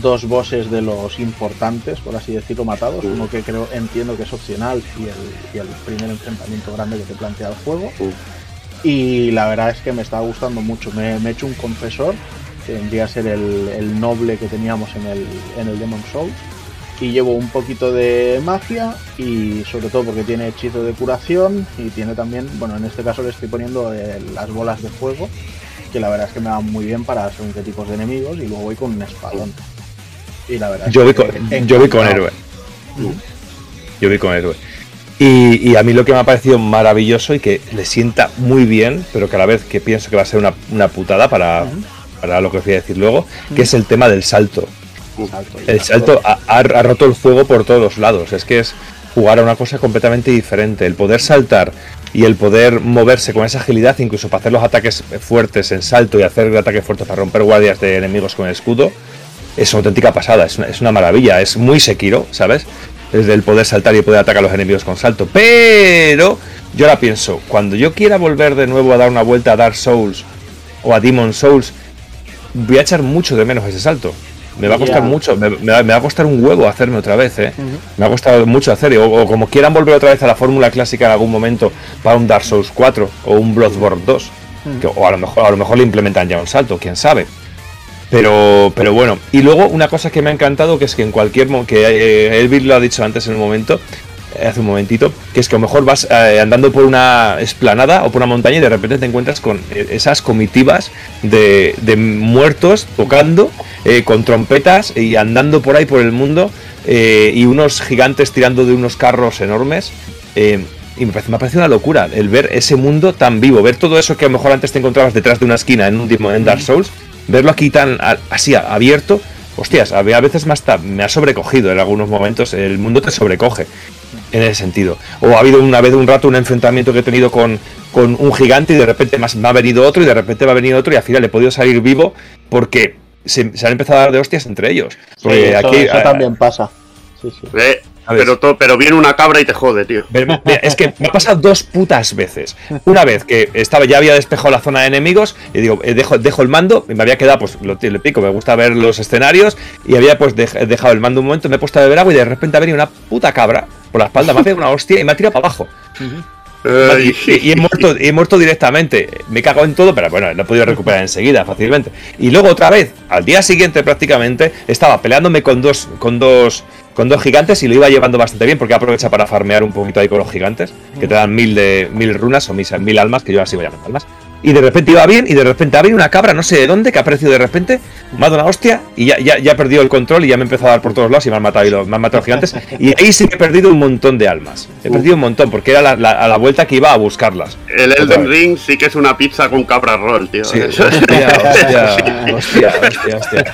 dos bosses de los importantes, por así decirlo, matados. Uno que creo, entiendo que es opcional y el, y el primer enfrentamiento grande que te plantea el juego. Y la verdad es que me está gustando mucho. Me, me he hecho un confesor, que vendría a ser el, el noble que teníamos en el, en el Demon Souls. Y llevo un poquito de magia y sobre todo porque tiene hechizo de curación y tiene también, bueno, en este caso le estoy poniendo eh, las bolas de fuego, que la verdad es que me van muy bien para según qué tipos de enemigos y luego voy con un espadón. Y la verdad es Yo voy que con, yo voy con héroe. Yo voy con héroe. Y, y a mí lo que me ha parecido maravilloso y que le sienta muy bien, pero que a la vez que pienso que va a ser una, una putada para, para lo que os voy a decir luego, que es el tema del salto. El salto ha, roto el fuego por todos lados. Es que es jugar a una cosa completamente diferente. El poder saltar y el poder moverse con esa agilidad, incluso para hacer los ataques fuertes en salto y hacer ataques fuertes para romper guardias de enemigos con el escudo, es una auténtica pasada. Es una, es una maravilla. Es muy Sekiro, ¿sabes? Desde el poder saltar y poder atacar a los enemigos con salto. Pero yo ahora pienso, cuando yo quiera volver de nuevo a dar una vuelta a Dark Souls o a Demon Souls, voy a echar mucho de menos ese salto. Me va a costar mucho, me, me va, me va a costar un huevo hacerme otra vez, ¿eh? Me ha costado mucho hacer, o, o como quieran volver otra vez a la fórmula clásica en algún momento para un Dark Souls 4 o un Bloodborne 2, que- o a lo mejor a lo mejor le implementan ya un salto, quién sabe. Pero, pero bueno, y luego una cosa que me ha encantado, que es que en cualquier mo- que eh, Elvin lo ha dicho antes en un momento, hace un momentito, que es que a lo mejor vas eh, andando por una esplanada o por una montaña y de repente te encuentras con eh, esas comitivas de, de muertos tocando, eh, con trompetas y andando por ahí por el mundo, y unos gigantes tirando de unos carros enormes. y me parece, me una locura el ver ese mundo tan vivo, ver todo eso que a lo mejor antes te encontrabas detrás de una esquina en un en Dark Souls, verlo aquí tan así abierto, hostias, a, ve- a veces me ha sobrecogido en algunos momentos, el mundo te sobrecoge en ese sentido. O ha habido una vez un rato un enfrentamiento que he tenido con, con un gigante y de repente me ha- me ha venido otro y de repente me ha venido otro y al final he podido salir vivo porque se, se han empezado a dar de hostias entre ellos. Sí, eso, aquí, eso ah, también pasa. Sí, sí. Eh, pero, to- pero viene una cabra y te jode, tío. Ve- Es que me ha pasado dos putas veces. Una vez que estaba ya había despejado la zona de enemigos y digo, eh, dejo, dejo el mando y me había quedado, pues lo le pico, me gusta ver los escenarios y había pues dej- dejado el mando un momento, me he puesto a beber agua y de repente ha venido una puta cabra por la espalda, me ha pegado una hostia y me ha tirado para abajo. Y, y he, muerto, y he muerto directamente. Me he cagado en todo, pero bueno, lo he podido recuperar enseguida, fácilmente. Y luego otra vez, al día siguiente prácticamente, estaba peleándome con dos, con dos, con dos gigantes y lo iba llevando bastante bien porque aprovecha para farmear un poquito ahí con los gigantes, que te dan mil de mil runas o mil, mil almas, que yo así voy llamando almas. Y de repente iba bien, y de repente ha venido una cabra, no sé de dónde, que ha aparecido de repente, me ha dado una hostia, y ya, ya, ya he perdido el control y ya me he empezado a dar por todos lados y me han matado, y los- me han matado los gigantes. Y ahí sí que he perdido un montón de almas. He perdido un montón, porque era la- la- a la vuelta que iba a buscarlas. El Otra Elden vez. Ring sí que es una pizza con cabra roll, tío. Sí, hostia, hostia, hostia, hostia, hostia.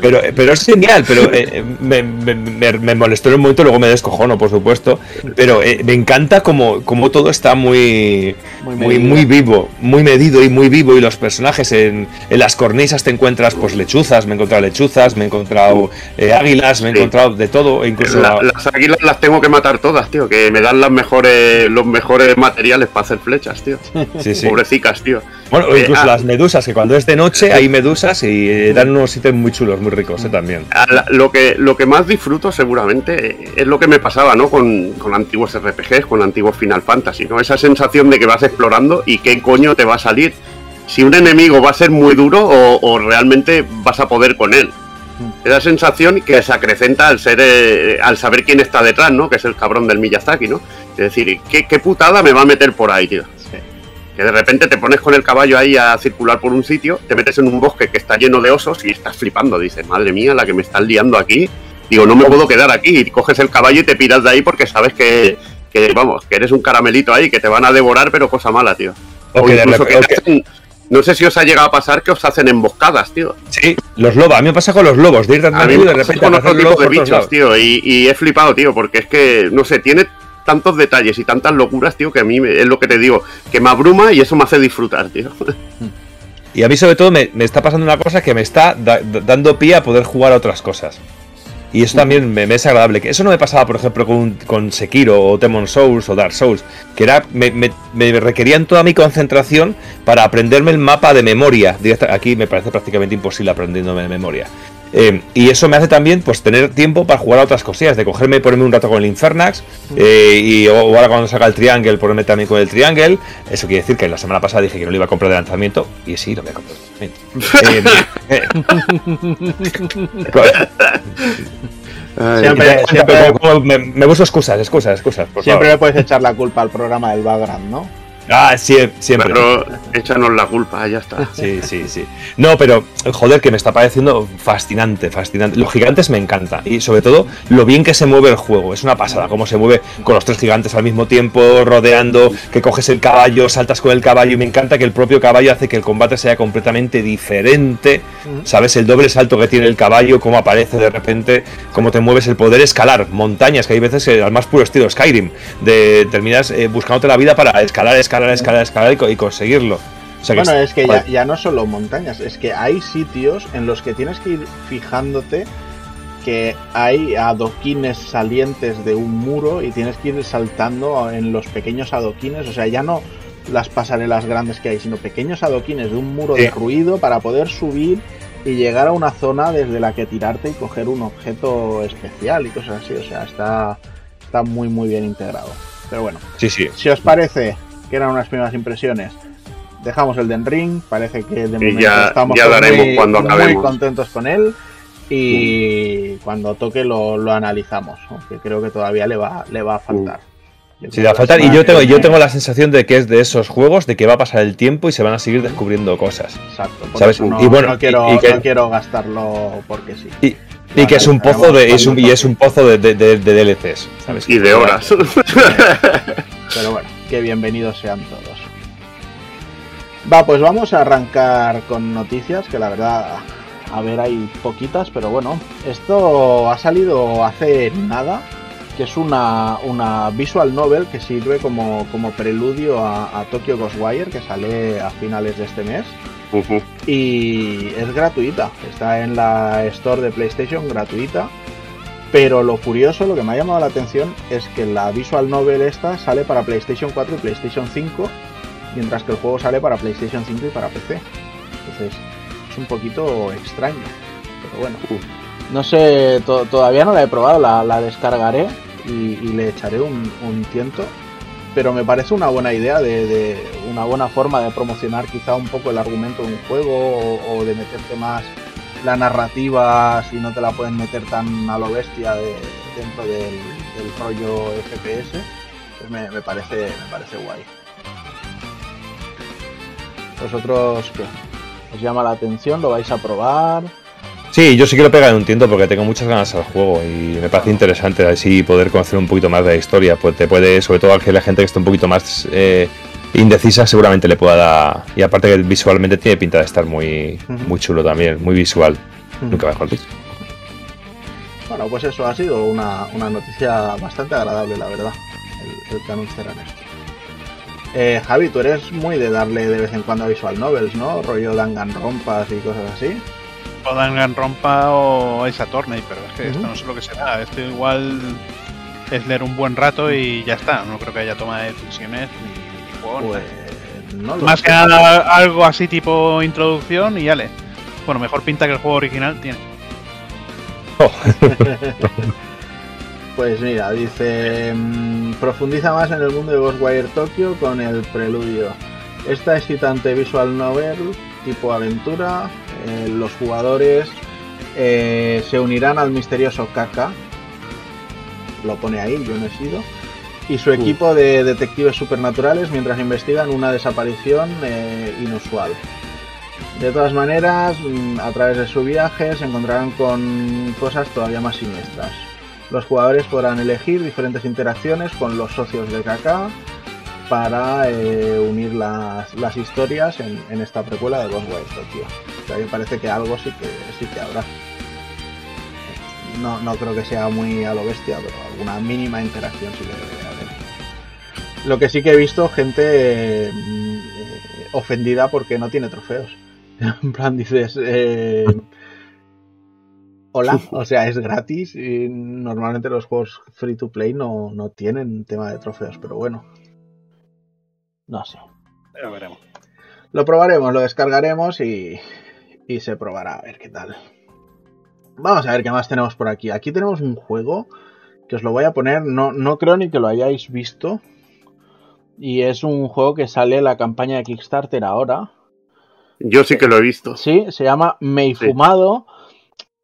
Pero, pero es genial, pero eh, eh, me, me- me- me molestó en un momento, luego me descojono, por supuesto. Pero eh, me encanta como, como todo está muy, Muy muy, muy vivo, muy medido y muy vivo. Y los personajes en, en las cornisas te encuentras pues lechuzas, me he encontrado lechuzas, me he encontrado eh, águilas, me he encontrado de todo, e incluso La- las águilas las tengo que matar todas, tío, que me dan las mejores, los mejores materiales para hacer flechas, tío. sí, sí. Pobrecicas, tío. Bueno, o Eh, incluso ah, las medusas, que cuando es de noche hay medusas y eh, dan unos ítems muy chulos, muy ricos eh, también. lo, que, lo que más disfruto seguramente es lo que me pasaba, ¿no? Con, con antiguos RPGs, con antiguos Final Fantasy, ¿no? Esa sensación de que vas explorando y qué coño te va a salir. Si un enemigo va a ser muy duro o, o realmente vas a poder con él. Esa sensación que se acrecenta al ser eh, al saber quién está detrás, ¿no? Que es el cabrón del Miyazaki, ¿no? Es decir, ¿qué, qué putada me va a meter por ahí, tío? Sí. Que de repente te pones con el caballo ahí a circular por un sitio, te metes en un bosque que está lleno de osos y estás flipando. Dices, madre mía, la que me están liando aquí. Digo, no me puedo quedar aquí. Y coges el caballo y te piras de ahí porque sabes que, que, vamos, que eres un caramelito ahí, que te van a devorar, pero cosa mala, tío. O O que de incluso repente- que te hacen- no sé si os ha llegado a pasar que os hacen emboscadas, tío. Sí, los lobos. A mí me pasa con los lobos. De ir A mí me de repente con otro tipo de bichos, tío, y, y he flipado, tío, porque es que, no sé, tiene tantos detalles y tantas locuras, tío, que a mí me- es lo que te digo, que me abruma y eso me hace disfrutar, tío. Y a mí sobre todo me, me está pasando una cosa que me está da- da- dando pie a poder jugar a otras cosas. Y eso también me, es agradable. Eso no me pasaba, por ejemplo, con, con Sekiro o Demon Souls o Dark Souls, que era me, me- requerían toda mi concentración para aprenderme el mapa de memoria. Aquí me parece prácticamente imposible aprendiéndome de memoria. Eh, y eso me hace también pues tener tiempo para jugar a otras cosillas, de cogerme y ponerme un rato con el Infernax, eh, y o, o ahora cuando salga el Triangle, ponerme también con el Triangle. Eso quiere decir que la semana pasada dije que no lo iba a comprar de lanzamiento, y sí, lo voy a comprar de lanzamiento. Eh, eh, me, me busco excusas, excusas, excusas. Por siempre favor. le puedes echar la culpa al programa del background, ¿no? Ah, sí, siempre. Pero échanos la culpa, ya está. Sí, sí, sí. No, pero joder, que me está pareciendo fascinante, fascinante. Los gigantes me encantan. Y sobre todo, lo bien que se mueve el juego. Es una pasada. Cómo se mueve con los tres gigantes al mismo tiempo, rodeando, que coges el caballo, saltas con el caballo. Y me encanta que el propio caballo hace que el combate sea completamente diferente. ¿Sabes? El doble salto que tiene el caballo, cómo aparece de repente, cómo te mueves el poder escalar montañas, que hay veces al más puro estilo Skyrim. De terminas eh, buscándote la vida para escalar, escalar, escalar, escalar y, co- y conseguirlo. O sea Bueno, es que ya, no solo montañas, es que hay sitios en los que tienes que ir fijándote que hay adoquines salientes de un muro y tienes que ir saltando en los pequeños adoquines, o sea, ya no las pasarelas grandes que hay, sino pequeños adoquines de un muro Sí. de ruido para poder subir y llegar a una zona desde la que tirarte y coger un objeto especial y cosas así, o sea, está, está muy muy bien integrado. Pero bueno, Sí, sí. si os parece que eran unas primeras impresiones, dejamos el Den Ring. Parece que de momento ya- estamos ya muy, cuando muy acabemos. contentos con él. Y cuando toque lo, lo analizamos, aunque creo que todavía le va, le va a faltar. Yo Sí, le va a faltar. Y yo tengo, yo tengo la sensación de que es de esos juegos de que va a pasar el tiempo y se van a seguir descubriendo cosas. Exacto, por ¿sabes? eso no, Y bueno, no quiero, y que- no quiero gastarlo porque sí. Y, y que es un pozo de, es un, y es un pozo de, de- de- de DLCs, ¿sabes? Y de horas. Pero bueno, que bienvenidos sean todos. Va, pues vamos a arrancar con noticias, que la verdad, a ver, hay poquitas, pero bueno, esto ha salido hace nada, que es una, una visual novel que sirve como, como preludio a, a Tokyo Ghostwire, que sale a finales de este mes. Y es gratuita. Está en la store de PlayStation gratuita. Pero lo curioso, lo que me ha llamado la atención es que la visual novel esta sale para PlayStation 4 y PlayStation 5, mientras que el juego sale para PlayStation 5 y para PC. Entonces es un poquito extraño. Pero bueno, no sé, to- todavía no la he probado, la, la descargaré y, y le echaré un, un tiento. Pero me parece una buena idea, de, de una buena forma de promocionar quizá un poco el argumento de un juego o, o de meterte más la narrativa si no te la pueden meter tan a lo bestia de- dentro del, del rollo FPS. Pues me, me parece, me parece guay. ¿Vosotros qué? ¿Os llama la atención? ¿Lo vais a probar? Sí, yo sí quiero pegar un tiento porque tengo muchas ganas al juego y me parece interesante así poder conocer un poquito más de la historia. Pues te puede, sobre todo a que la gente que esté un poquito más eh, indecisa, seguramente le pueda dar. Y aparte que visualmente tiene pinta de estar muy, muy chulo también, muy visual. Nunca mejor dicho. Bueno, pues eso ha sido una, una noticia bastante agradable, la verdad, el, el que anunciaran esto. Eh, Javi, tú eres muy de darle de vez en cuando a visual novels, ¿no? Rollo Danganronpas y cosas así. O Danganronpa o Ace Attorney, pero es que esto no sé lo que será. Esto igual es leer un buen rato y ya está. No creo que haya toma de decisiones ni, Pues nada. no lo Más sé. que nada algo así tipo introducción y yale. Bueno, mejor pinta que el juego original tiene. Pues mira, dice, mm, profundiza más en el mundo de Ghostwire Tokyo con el preludio. Esta excitante visual novel tipo aventura, eh, los jugadores eh, se unirán al misterioso Kaka. Lo pone ahí, yo no he sido. Y su equipo de detectives supernaturales mientras investigan una desaparición eh, inusual. De todas maneras, mm, a través de su viaje se encontrarán con cosas todavía más siniestras. Los jugadores podrán elegir diferentes interacciones con los socios de KK para eh, unir las, las historias en, en esta precuela de Ghostwire Tokyo. O sea, que parece que algo sí que, sí que habrá. No, no creo que sea muy a lo bestia, pero alguna mínima interacción sí que debe haber. Lo que sí que he visto, gente eh, ofendida porque no tiene trofeos. En plan, dices, eh, hola, o sea, es gratis y normalmente los juegos free to play no, no tienen tema de trofeos, pero bueno. No sé. Ya veremos. Lo probaremos, lo descargaremos y, y se probará a ver qué tal. Vamos a ver qué más tenemos por aquí. Aquí tenemos un juego que os lo voy a poner, no, no creo ni que lo hayáis visto. Y es un juego que sale la campaña de Kickstarter ahora. Yo sí que lo he visto. Sí, se llama Sí. Fumado.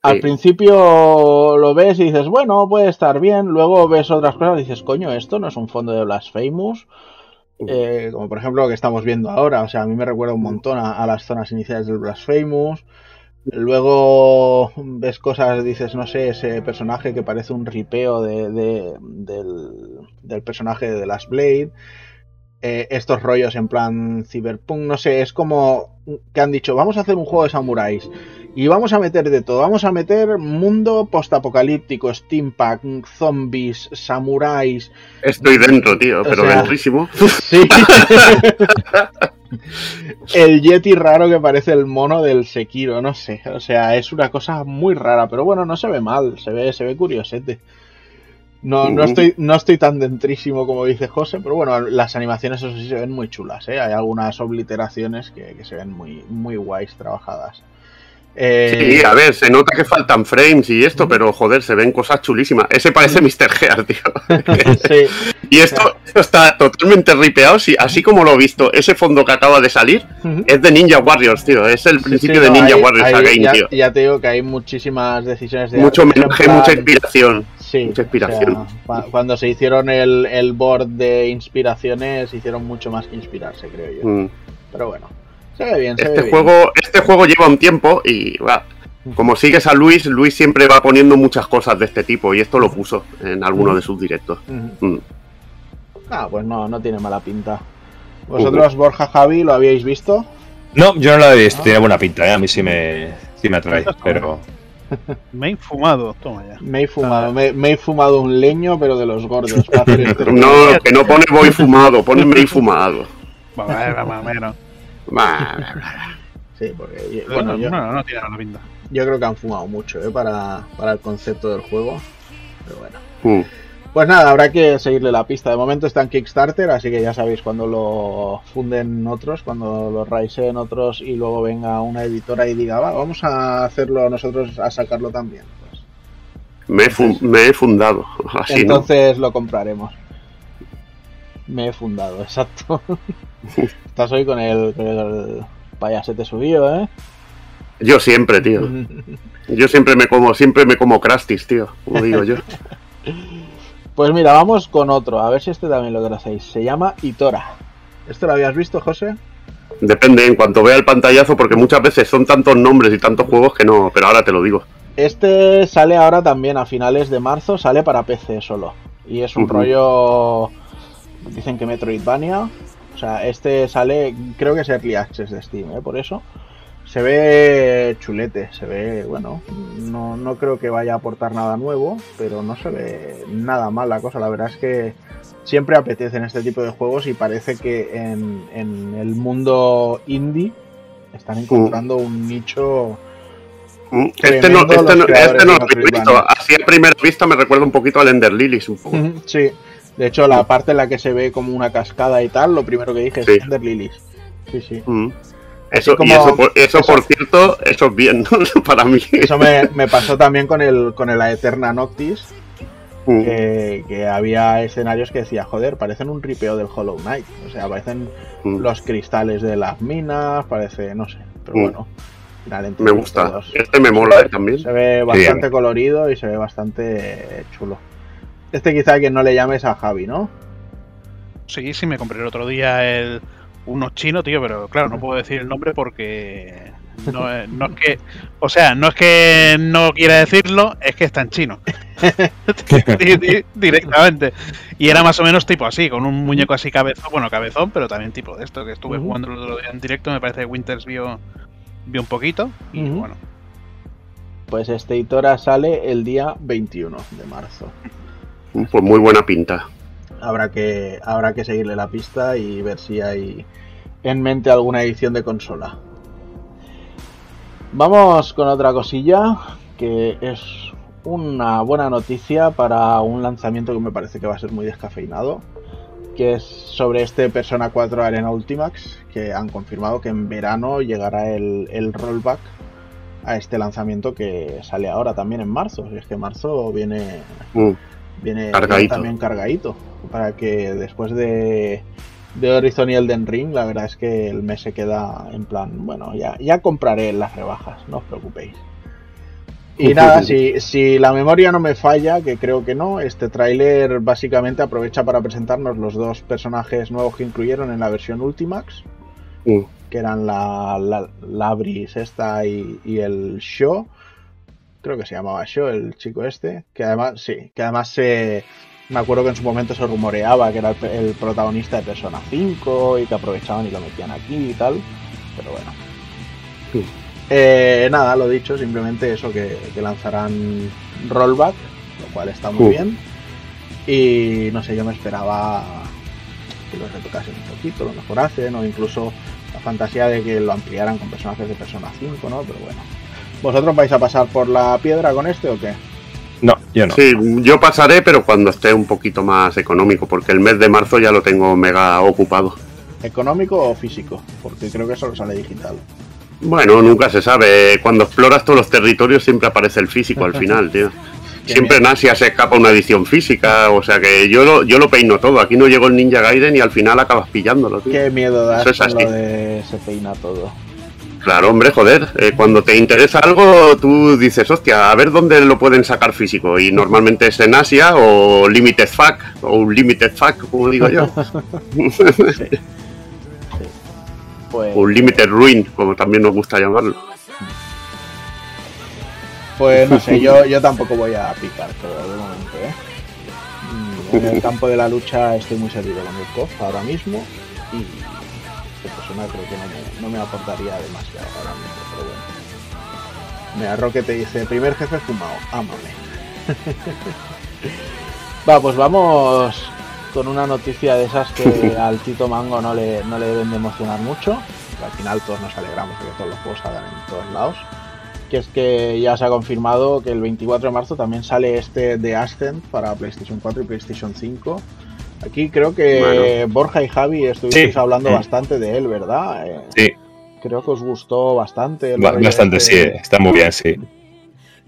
Al Sí. principio lo ves y dices, bueno, puede estar bien. Luego ves otras cosas y dices, coño, esto no es un fondo de Blasphemous. Eh, como por ejemplo lo que estamos viendo ahora. O sea, a mí me recuerda un montón a, a las zonas iniciales del Blasphemous. Luego ves cosas, dices, no sé, ese personaje que parece un ripeo de, de- del, del personaje de The Last Blade. Eh, estos rollos en plan cyberpunk, no sé, es como que han dicho, vamos a hacer un juego de samuráis y vamos a meter de todo, vamos a meter mundo postapocalíptico, steampunk, zombies, samuráis, Estoy dentro, tío, pero sea- dentrísimo. Sí. el Yeti raro que parece el mono del Sekiro, no sé. O sea, es una cosa muy rara, pero bueno, no se ve mal, se ve, se ve curiosete. No, no, estoy, no estoy tan dentrísimo como dice José, pero bueno, las animaciones eso sí se ven muy chulas, ¿eh? Hay algunas obliteraciones que, que se ven muy, muy guays trabajadas. Eh, Sí, a ver, se nota que faltan frames y esto, pero joder, se ven cosas chulísimas. Ese parece Mr. Gear, tío. sí. Y esto, esto está totalmente ripeado, sí, así como lo he visto. Ese fondo que acaba de salir es de Ninja Warriors, tío. Es el principio sí, de no, Ninja hay- Warriors hay- ya, tío. ya te digo que hay muchísimas decisiones de Mucho arte, homenaje, mucha inspiración. Sí, Mucha inspiración. o sea, cua- cuando se hicieron el, el board de inspiraciones, hicieron mucho más que inspirarse, creo yo. Mm. Pero bueno, se ve bien, se ve Este bien. juego, este juego lleva un tiempo y va. Como sigues a Luis, Luis siempre va poniendo muchas cosas de este tipo y esto lo puso en alguno de sus directos. Mm. Ah, pues no, no tiene mala pinta. ¿Vosotros, Borja Javi, lo habíais visto? No, yo no lo he visto. Tiene buena pinta, ¿eh? A mí sí me, sí me atrae. Pero. Me he infumado, toma ya. Me he fumado, me, me he fumado un leño, pero de los gordos. para hacer este No, que no pone voy fumado, pone me fumado. Menos. Va. Sí, porque Bueno, bueno, yo, no, no tiene mala pinta. yo creo que han fumado mucho ¿eh? para, para el concepto del juego. Pero bueno. Mm. Pues nada, habrá que seguirle la pista. De momento está en Kickstarter, así que ya sabéis cuando lo funden otros, cuando lo raiseen otros y luego venga una editora y diga, va, vamos a hacerlo nosotros, a sacarlo también. Pues, Me, he fu- me he fundado. Así, ¿no? entonces lo compraremos. Me he fundado, exacto. Estás hoy con el, el payasete subido, ¿eh? Yo siempre, tío. Yo siempre me como, siempre me como Crastis, tío. Como digo yo. Pues mira, vamos con otro, a ver si este también lo conocéis. Se llama Itora. ¿Esto lo habías visto, José? Depende en cuanto vea el pantallazo, porque muchas veces son tantos nombres y tantos juegos que no. Pero ahora te lo digo. Este sale ahora también a finales de marzo, sale para PC solo. Y es un rollo. Dicen que Metroidvania. O sea, este sale, creo que es Early Access de Steam, ¿eh? por eso. Se ve chulete, se ve, bueno, no, no creo que vaya a aportar nada nuevo, pero no se ve nada mal la cosa. La verdad es que siempre apetecen este tipo de juegos y parece que en, en el mundo indie están encontrando un nicho Mm, Este no, este no, este no lo he visto. Así a primera vista me recuerda un poquito al Ender Lilies. Un poco. Sí, de hecho la parte en la que se ve como una cascada y tal, lo primero que dije Sí. es Ender Lilies. Sí, sí. Mm. Eso, como- y eso, por, eso, eso- por cierto, eso es bien para mí. Eso me, me pasó también con el con el Aeterna Noctis, Mm. que, que había escenarios que decía, joder, parecen un ripeo del Hollow Knight. O sea, parecen Mm. los cristales de las minas, parece, no sé, pero Mm. bueno. Me gusta. Este me mola eh, también. Se ve bastante colorido y se ve bastante chulo. Este quizá a quien no le llames a Javi, ¿no? Sí, sí, me compré el otro día el uno chino, tío, pero claro, no puedo decir el nombre porque no es, no es que, o sea, no es que no quiera decirlo, es que está en chino. Di- di- Directamente. Y era más o menos tipo así, con un muñeco así cabezón, bueno, cabezón, pero también tipo de esto, que estuve jugando el otro día en directo, me parece que Winters vio, vio un poquito. Y bueno, Pues este editora sale el día 21 de marzo. Pues muy buena pinta. Habrá que, habrá que seguirle la pista y ver si hay en mente alguna edición de consola. Vamos con otra cosilla que es una buena noticia para un lanzamiento que me parece que va a ser muy descafeinado, que es sobre este Persona 4 Arena Ultimax, que han confirmado que en verano llegará el, rollback a este lanzamiento que sale ahora también en marzo. Y es que marzo viene Mm. Viene también cargadito para que después de, de Horizon y Elden Ring la verdad es que el mes se queda en plan bueno ya, ya compraré las rebajas no os preocupéis. Y nada si, si la memoria no me falla que creo que no este tráiler básicamente aprovecha para presentarnos los dos personajes nuevos que incluyeron en la versión Ultimax que eran la, la, la Bris esta y, y el Sho. Creo que se llamaba Sho, el chico este. Que además, sí, que además se. Me acuerdo que en su momento se rumoreaba que era el, el protagonista de Persona 5 y que aprovechaban y lo metían aquí y tal. Pero bueno. Sí. Eh, nada, lo dicho, simplemente eso que, que lanzarán rollback, lo cual está muy bien. Y no sé, yo me esperaba que lo retocasen un poquito, lo mejorasen, o incluso la fantasía de que lo ampliaran con personajes de Persona 5, ¿no? Pero bueno. ¿Vosotros vais a pasar por la piedra con este o qué? No, yo no. Sí, yo pasaré, pero cuando esté un poquito más económico, porque el mes de marzo ya lo tengo mega ocupado. ¿Económico o físico? Porque creo que solo sale digital. Bueno, nunca se sabe. Cuando exploras todos los territorios siempre aparece el físico al final, tío. Siempre en. Asia se escapa una edición física, o sea que yo lo, yo lo peino todo. Aquí no llegó el Ninja Gaiden y al final acabas pillándolo, tío. Qué miedo das Eso es así. lo de se peina todo. Claro, hombre, joder. eh, cuando te interesa algo, tú dices, hostia, a ver dónde lo pueden sacar físico. Y normalmente es en Asia o Limited Fact, o un Limited Fact, como digo yo. Pues, un Limited Ruin, como también nos gusta llamarlo. pues no sé, yo, yo tampoco voy a picar todo de momento, ¿eh? Mm, En el campo de la lucha estoy muy servido con el KOF ahora mismo y esta persona creo que no me, no me aportaría demasiado mismo, pero bueno. Mira, Roque te dice, primer jefe fumado, ámame. Va, pues vamos con una noticia de esas que al Tito Mango no le, no le deben de emocionar mucho. al final todos nos alegramos de que todos los juegos salgan en todos lados. Que es que ya se ha confirmado que el 24 de marzo también sale este The Ascent para PlayStation 4 y PlayStation 5. Aquí creo que Borja y Javi estuvisteis Sí. hablando bastante de él, ¿verdad? Eh, Sí, creo que os gustó bastante. bastante, sí, este- está muy bien, sí.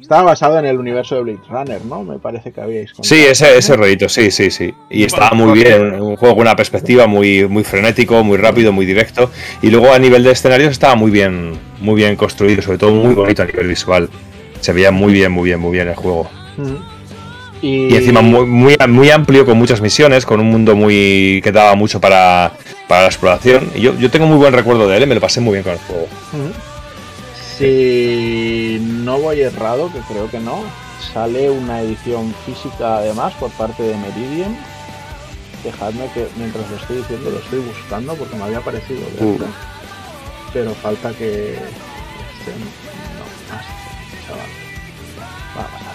Estaba basado en el universo de Blade Runner, ¿no? Me parece que habíais contado. Sí, ese, ese rollito, sí, sí, sí. Y estaba muy bien, un juego con una perspectiva muy, muy frenético, muy rápido, muy directo. Y luego a nivel de escenarios estaba muy bien, muy bien construido, sobre todo muy bonito a nivel visual. Se veía muy bien, muy bien, muy bien el juego. Mm. Y, Y encima muy, muy, muy amplio, con muchas misiones, con un mundo muy que daba mucho para, para la exploración. Y yo, yo tengo muy buen recuerdo de él, y me lo pasé muy bien con el juego. Si no voy errado, que creo que no, sale una edición física además por parte de Meridian. Dejadme que mientras lo estoy diciendo lo estoy buscando porque me había parecido verlo. Pero falta que. No, chaval. Vamos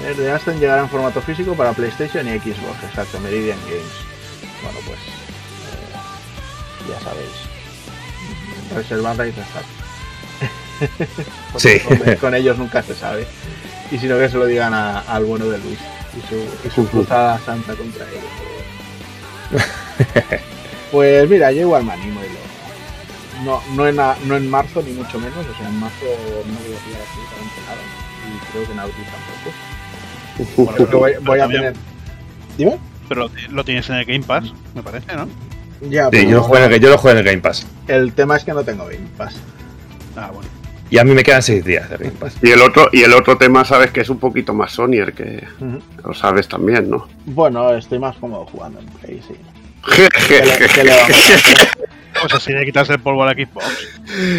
A ver, de Aston llegará en formato físico para PlayStation y Xbox, exacto, Meridian Games. Bueno, pues. eh, ya sabéis. Reservar y. Sí. Con, con ellos nunca se sabe. Y si no, que se lo digan a- al bueno de Luis y su, y su cruzada santa contra ellos. Pues mira, yo igual me animo y lo. No, no, en, a- no en marzo, ni mucho menos. O sea, en marzo no voy a pillar absolutamente nada. Y creo que en abril tampoco. Bueno, voy, voy a tener. Dime. Pero lo, tienes en el Game Pass, me parece, ¿no? Ya, Sí, yo lo juego en el, yo lo juego en el Game Pass. el tema es que no tengo Game Pass. Ah, bueno. Y a mí me quedan 6 días de Game Pass. Y el otro, y el otro tema, sabes que es un poquito más Sonyer, que lo sabes también, ¿no? Bueno, estoy más cómodo jugando en Play, sí. ¿Qué le, qué le vamos a hacer? Pues así de quitarse el polvo a la Xbox.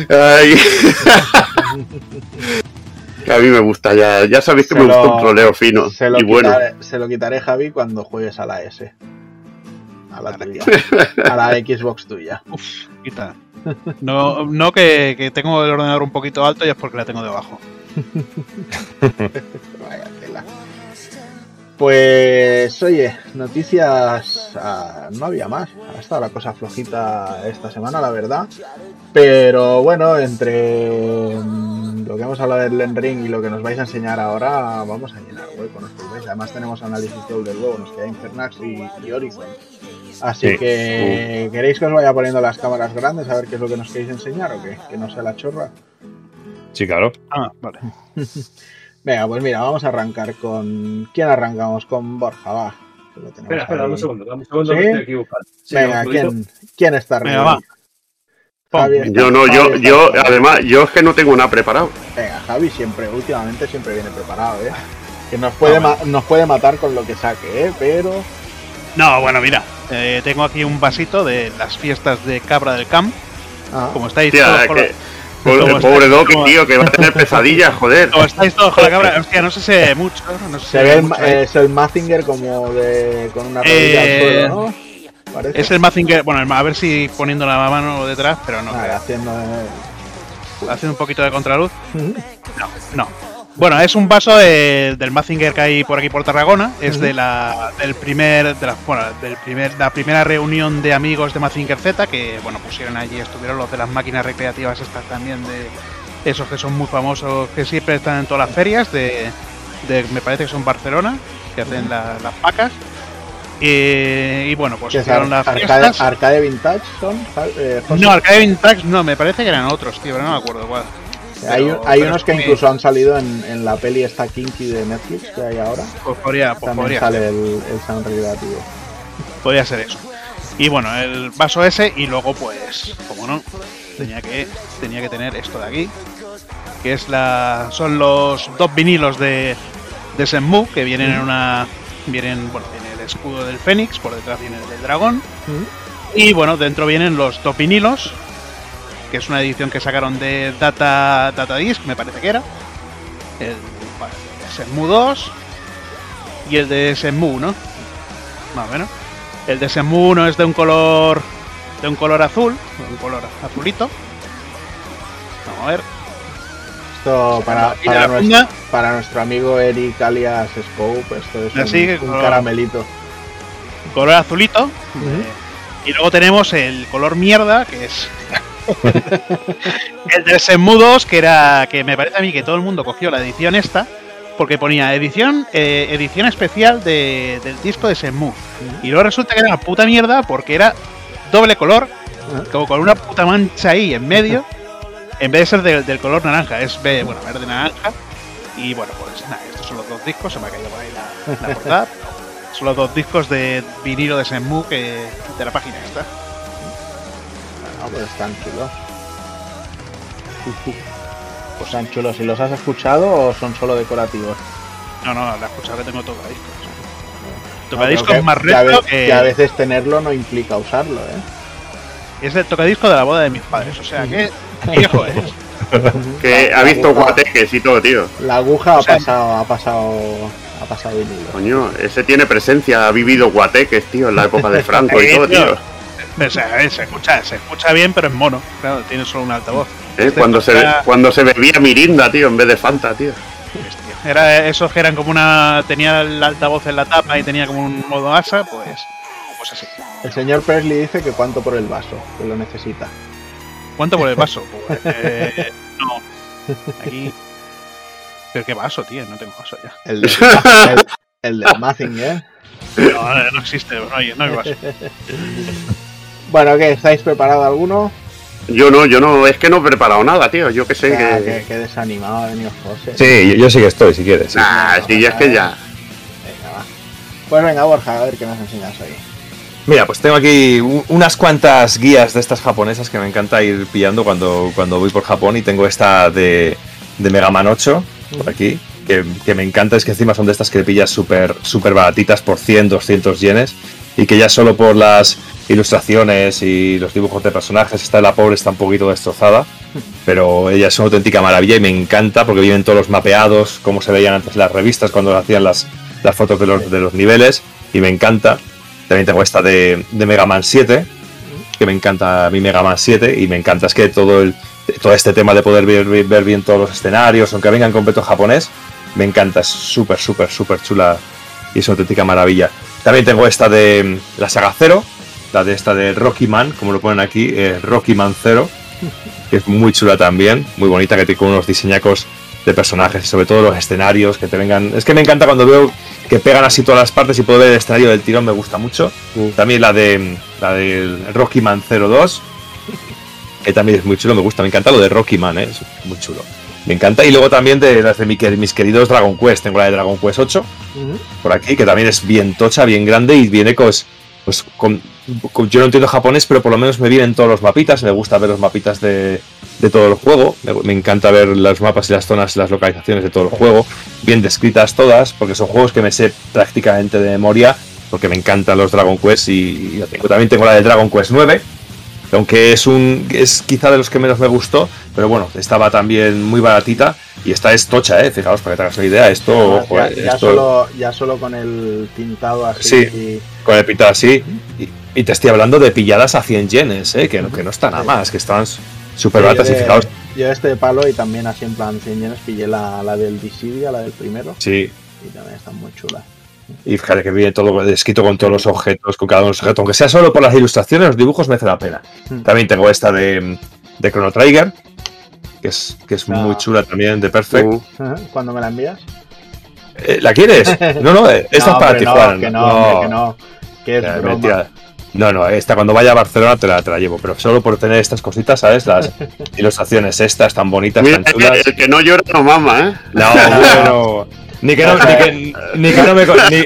Ay. que a mí me gusta, ya, ya sabéis que Se me lo- gusta un troleo fino Se lo, y bueno. quitaré, se lo quitaré, Javi, cuando juegues a la S. A la tuya. A la Xbox tuya. Uf, quita. No, no que, que tengo el ordenador un poquito alto y es porque la tengo debajo. Pues, oye, noticias. ah, no había más. Ha estado la cosa flojita esta semana, la verdad. Pero bueno, entre mm, lo que hemos hablado del Elden Ring y lo que nos vais a enseñar ahora, vamos a llenar hueco, nos podéis. Además, tenemos análisis de del huevo, nos queda Infernax y, y Horizon. Así Sí. que, ¿queréis que os vaya poniendo las cámaras grandes a ver qué es lo que nos queréis enseñar o qué? Que no sea la chorra. Sí, claro. Ah, vale. Venga, pues mira, vamos a arrancar con. ¿Quién arrancamos? Con Borja, va. que lo tenemos Espera, espera, dame un segundo, dame un segundo, ¿Sí? me estoy equivocando. Sí, Venga. ¿quién, ¿quién está Venga, arriba? Javi Yo no, yo, Javi yo, además, yo es que no tengo nada preparado. Venga, Javi siempre, últimamente siempre viene preparado, ¿eh? Que nos puede, Ah, ma- nos puede matar con lo que saque, ¿eh? Pero. No, bueno, mira. eh, tengo aquí un vasito de las fiestas de Cabra del Camp. Ah, Como estáis Hostia, todos que, la- pobre, el pobre Doc, tío, que va a tener pesadillas, joder. como estáis todos con la cabra. Hostia, no sé si mucho. No sé si se ve el, mucho ahí. es el Mazinger como de. con una rodilla Eh, al suelo, ¿no? Parece. Es el Mazinger. Bueno, el- a ver si poniendo la mano detrás, pero no. Haciendo. eh, Haciendo un poquito de contraluz. No, no. Bueno, es un vaso de- del Mazinger que hay por aquí por Tarragona. Es de la del primer, de la, bueno, del primer, la primera reunión de amigos de Mazinger Z que bueno pusieron allí, estuvieron los de las máquinas recreativas estas también de esos que son muy famosos, que siempre están en todas las ferias de, de- me parece que son Barcelona, que hacen la- las pacas. Y, y bueno, pues ¿qué es hicieron ar- las arcade, arcade Vintage son? Eh? No, Arcade Vintage no, me parece que eran otros, tío, pero no me acuerdo cuál. Hay pero- hay unos que incluso han salido en, en la peli esta Kinky de Netflix que hay ahora. Pues podría, pues También podría sale el, el sound recreativo. Podría ser eso. Y bueno, el vaso ese y luego pues, como no, tenía que tenía que tener esto de aquí, que es la son los dos vinilos de de Shenmue que vienen en una vienen, bueno, viene el escudo del Fénix, por detrás viene el del dragón y bueno, dentro vienen los dos vinilos, que es una edición que sacaron de Data Data Disc, me parece que era. El bueno, Shenmue 2 y el de Shenmue, ¿no? Más o menos. El de Shenmue 1 es de un color de un color azul, un color azulito. Vamos a ver. Esto para, para, nuestro, funda, para nuestro amigo Eric alias Scope, esto es Así un, un color- caramelito. color azulito. Eh, y luego tenemos el color mierda, que es el de Shenmue 2, que era que me parece a mí que todo el mundo cogió la edición esta, porque ponía edición eh, edición especial de- del disco de Shenmue. Y luego resulta que era una puta mierda porque era doble color, como con una puta mancha ahí en medio, en vez de ser del- del color naranja, es ve- bueno, verde naranja. Y bueno, pues nada, estos son los dos discos, se me ha caído por ahí la, la portada. Son los dos discos de vinilo de Shenmue que, de la página esta. Pues están chulos. Pues están chulos. ¿Y los has escuchado o son solo decorativos? No, no, la he escuchado que tengo tocadiscos. No, Tocadiscos que- más que retro que, que a veces tenerlo no implica usarlo, ¿eh? es el tocadisco de la boda de mis padres. O sea que viejo es. Que La- ha visto aguja- guateques y todo, tío. La aguja O ha sea- pasado, ha pasado, ha pasado vinilo. Coño, ese tiene presencia, ha vivido guateques, tío, en la época de Franco y Eh, todo, tío. Tío. O sea, se escucha, se escucha bien, pero es mono. Claro, tiene solo un altavoz. Eh, Este Cuando se, toca- cuando se bebía mirinda, tío, en vez de Fanta, tío. Era esos que eran como una. tenía el altavoz en la tapa y tenía como un modo asa, pues. Pues así. El señor Presley dice que cuánto por el vaso, que lo necesita. ¿Cuánto por el vaso? Pues, eh, no. Aquí. Pero qué vaso, tío, no tengo vaso ya. El, del- el, el del Mazinger. No, eh, no existe, no hay, no hay vaso. Bueno, ¿qué? ¿Estáis preparados alguno? Yo no, yo no, es que no he preparado nada, tío. Yo que sé Ah, que. qué, qué desanimado ha venido José. Sí, yo, yo sí que estoy, si quieres. sí. Nah, sí, ya es que ya. Venga, va. Pues venga, Borja, a ver qué nos enseñas hoy. Mira, pues tengo aquí unas cuantas guías de estas japonesas que me encanta ir pillando cuando, cuando voy por Japón y tengo esta de, de Mega Man 8 por aquí, que, que me encanta, es que encima son de estas que pillas súper súper baratitas por 100, 200 yenes y que ya solo por las ilustraciones y los dibujos de personajes, está la pobre está un poquito destrozada, pero ella es una auténtica maravilla y me encanta porque vienen todos los mapeados, como se veían antes en las revistas cuando hacían las, las fotos de los, de los niveles y me encanta. También tengo esta de, de Mega Man 7, que me encanta mí Mega Man 7 y me encanta es que todo el todo este tema de poder ver- ver bien todos los escenarios, aunque vengan completo japonés, me encanta, es súper, súper, súper chula y es una auténtica maravilla. También tengo esta de mm, la saga 0, la de esta de Rocky Man, como lo ponen aquí, eh, Rocky Man 0, que es muy chula también, muy bonita, que tiene con unos diseñacos de personajes y sobre todo los escenarios que te vengan. Es que me encanta cuando veo que pegan así todas las partes y puedo ver el escenario del tirón, me gusta mucho. También la de la del Rocky Man 02, que también es muy chulo, me gusta, me encanta lo de Rocky Man, ¿eh? es muy chulo. Me encanta. Y luego también de las de mi- mis queridos Dragon Quest, tengo la de Dragon Quest 8 Ujú. por aquí, que también es bien tocha, bien grande y viene pues, pues con, con- yo no entiendo japonés, pero por lo menos me vienen todos los mapitas, me gusta ver los mapitas de, de todo el juego, me, me encanta ver los mapas y las zonas y las localizaciones de todo el juego, bien descritas todas, porque son juegos que me sé prácticamente de memoria, porque me encantan los Dragon Quest y, tengo, también tengo la de Dragon Quest 9, aunque es un es quizá de los que menos me gustó, pero bueno, estaba también muy baratita y esta es tocha, eh, fijaos para que te hagas una idea, esto, Además, ojo, ya, eh, ya esto- solo, ya solo con el tintado así. Sí. con el pita así. Y, y te estoy hablando de pilladas a 100 yenes, ¿eh? que, no, que no está nada más, que estaban súper Sí, baratas. yo Y de- fijaos, Yo este palo y también así en plan 100 yenes pillé la, la del Dissidia, la del primero, sí. y también están muy chulas. Y fíjate que viene todo descrito con todos los objetos, con cada uno de los objetos. Aunque sea solo por las ilustraciones, los dibujos merece la pena. Mm. También tengo esta de, de Chrono Trigger, que es, que es Ah. muy chula también, de Perfect. Uh, ¿Cuándo me la envías? Eh, ¿La quieres? No, no, eh, esta No, es para ti, no, Juan. Que no, hombre, que no. Que es Ya, broma. mentira. No, no, esta cuando vaya a Barcelona te la, te la llevo, pero solo por tener estas cositas, ¿sabes? Las ilustraciones estas tan bonitas, mira, tan chulas. el que no llora no mama, ¿eh? No, bueno. Ni que no, ni que, ni que no me, ni,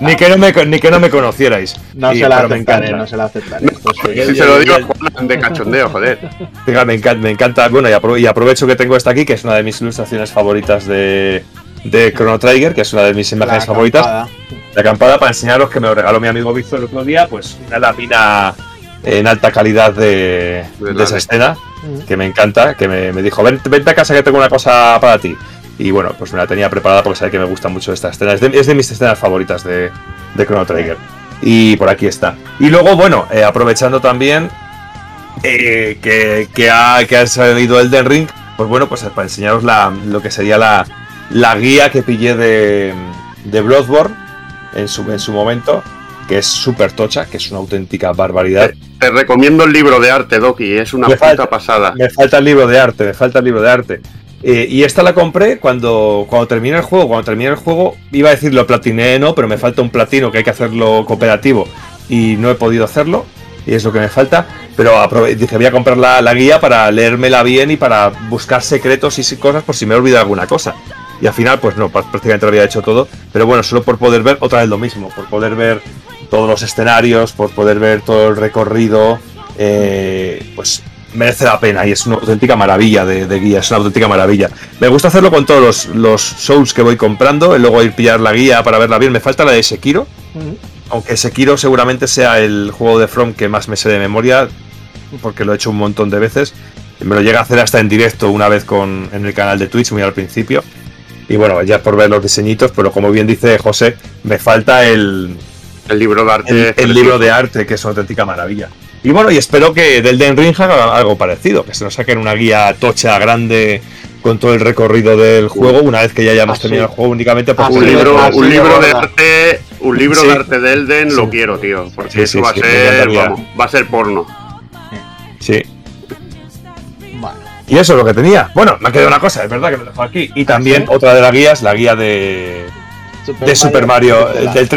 ni que no me, ni que no me conocierais. No Y- se la aceptaré, encanta. no se la aceptaré. Esto sí. Si se lo digo de cachondeo, joder. Fíjate, me encanta, me encanta. Bueno, y, apro- y aprovecho que tengo esta aquí, que es una de mis ilustraciones favoritas de, de Chrono Trigger, que es una de mis imágenes La favoritas. acampada. La acampada para enseñaros que me lo regaló mi amigo Víctor el otro día, pues una lámina en alta calidad de, De esa escena, Ujú. que me encanta, que me, me dijo, "Ven- vente a casa que tengo una cosa para ti. Y bueno, pues me la tenía preparada porque sabe que me gusta mucho esta escena. Es de, es de mis escenas favoritas de, de Chrono Trigger. Y por aquí está. Y luego, bueno, eh, aprovechando también eh, que, que, ha, que ha salido Elden Ring, pues bueno, pues para enseñaros la, lo que sería la, la guía que pillé de, de Bloodborne en su, en su momento, que es súper tocha, que es una auténtica barbaridad. Te recomiendo el libro de arte, Doki, es una Me puta falta- pasada. Me falta el libro de arte, me falta el libro de arte. Eh, y esta la compré cuando, cuando terminé el juego. Cuando terminé el juego, iba a decir lo platiné, no, pero me falta un platino que hay que hacerlo cooperativo y no he podido hacerlo. Y es lo que me falta. Pero dije, voy a comprar la, la guía para leérmela bien y para buscar secretos y cosas por si me he olvidado alguna cosa. Y al final, pues no, pr- prácticamente lo había hecho todo. Pero bueno, solo por poder ver otra vez lo mismo, por poder ver todos los escenarios, por poder ver todo el recorrido, eh, pues merece la pena y es una auténtica maravilla de, de guía, es una auténtica maravilla. Me gusta hacerlo con todos los, los Souls que voy comprando, y luego ir pillar la guía para verla bien. Me falta la de Sekiro, aunque Sekiro seguramente sea el juego de From que más me sé de memoria, porque lo he hecho un montón de veces. Me lo llega a hacer hasta en directo una vez con, en el canal de Twitch, muy al principio. Y bueno, ya por ver los diseñitos, pero como bien dice José, me falta el, El libro de arte. el, libro de arte, que es una auténtica maravilla. Y bueno, y espero que del Den Ring haga algo parecido, que se nos saquen una guía tocha grande con todo el recorrido del juego, una vez que ya hayamos Ah, terminado sí. el juego únicamente por Ah, Un libro, un de libro de arte, un libro Sí. de arte de Elden Sí. lo quiero, tío, porque Sí, sí, eso va sí, a ser, va a ser porno. Sí. Y eso es lo que tenía. Bueno, me ha quedado una cosa, es verdad que me lo dejo aquí. Y también ¿Sí? otra de las guías, la guía de, de Super Mario, el, el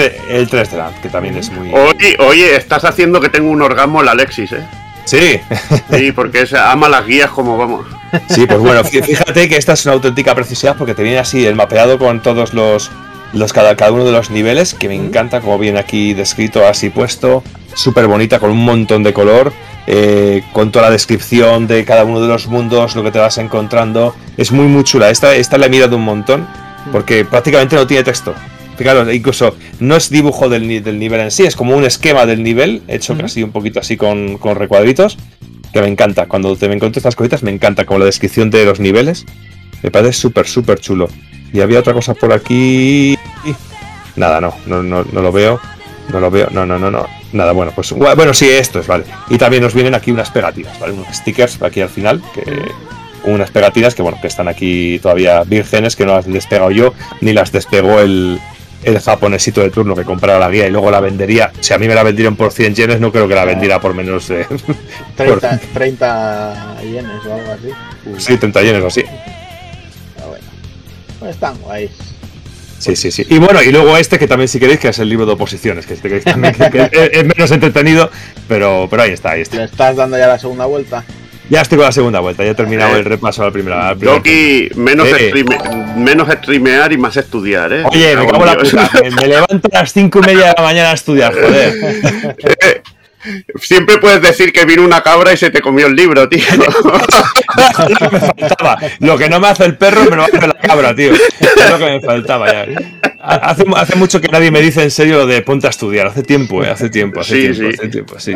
3 de Land, que también es muy... Oye, oye, estás haciendo que tengo un orgasmo el Alexis, ¿eh? Sí, Sí, porque se ama las guías como vamos. Sí, pues bueno, fí- fíjate que esta es una auténtica precisidad porque te viene así el mapeado con todos los los, cada, cada uno de los niveles, que me encanta, como viene aquí descrito, así puesto, súper bonita, con un montón de color, eh, con toda la descripción de cada uno de los mundos, lo que te vas encontrando. Es muy, muy chula. Esta, esta la he mirado un montón, porque prácticamente no tiene texto. Fijaros, incluso no es dibujo del, del nivel en sí, es como un esquema del nivel, hecho casi un poquito así con, con recuadritos, que me encanta. Cuando te me encuentro estas cositas, me encanta, como la descripción de los niveles. Me parece súper, súper chulo. Y había otra cosa por aquí. Nada, no, no, no, no lo veo. No lo veo, no, no, no, no. Nada, bueno, pues bueno, sí, esto es, vale. Y también nos vienen aquí unas pegatinas, ¿vale? Unos stickers aquí al final, que unas pegatinas que bueno, que están aquí todavía vírgenes, que no las he despegado yo, ni las despegó el, el japonesito de turno que comprara la guía y luego la vendería. Si a mí me la vendieron por 100 yenes, no creo que la vendiera por menos de 30, 30 yenes o algo así. sí, 30 yenes o así. Pero bueno. Pues están guays. Sí, sí, sí. Y bueno, y luego este que también si queréis, que es el libro de oposiciones, que este que también que- que es, es menos entretenido, pero, pero ahí está, ahí Le está. estás dando ya la segunda vuelta. Ya estoy con la segunda vuelta, ya he terminado el repaso a la primera. Doki, menos, Eh. streame- menos streamear y más estudiar, ¿eh? Oye, me cago en la puta. Me, me levanto a las cinco y media de la mañana a estudiar, joder. Siempre puedes decir que vino una cabra y se te comió el libro, tío. Lo que me faltaba. Lo que no me hace el perro me lo hace la cabra, tío. Es lo que me faltaba ya. Hace, hace mucho que nadie me dice en serio lo de ponte a estudiar. Hace tiempo, eh. Hace tiempo, hace Sí, tiempo, sí. hace tiempo, sí.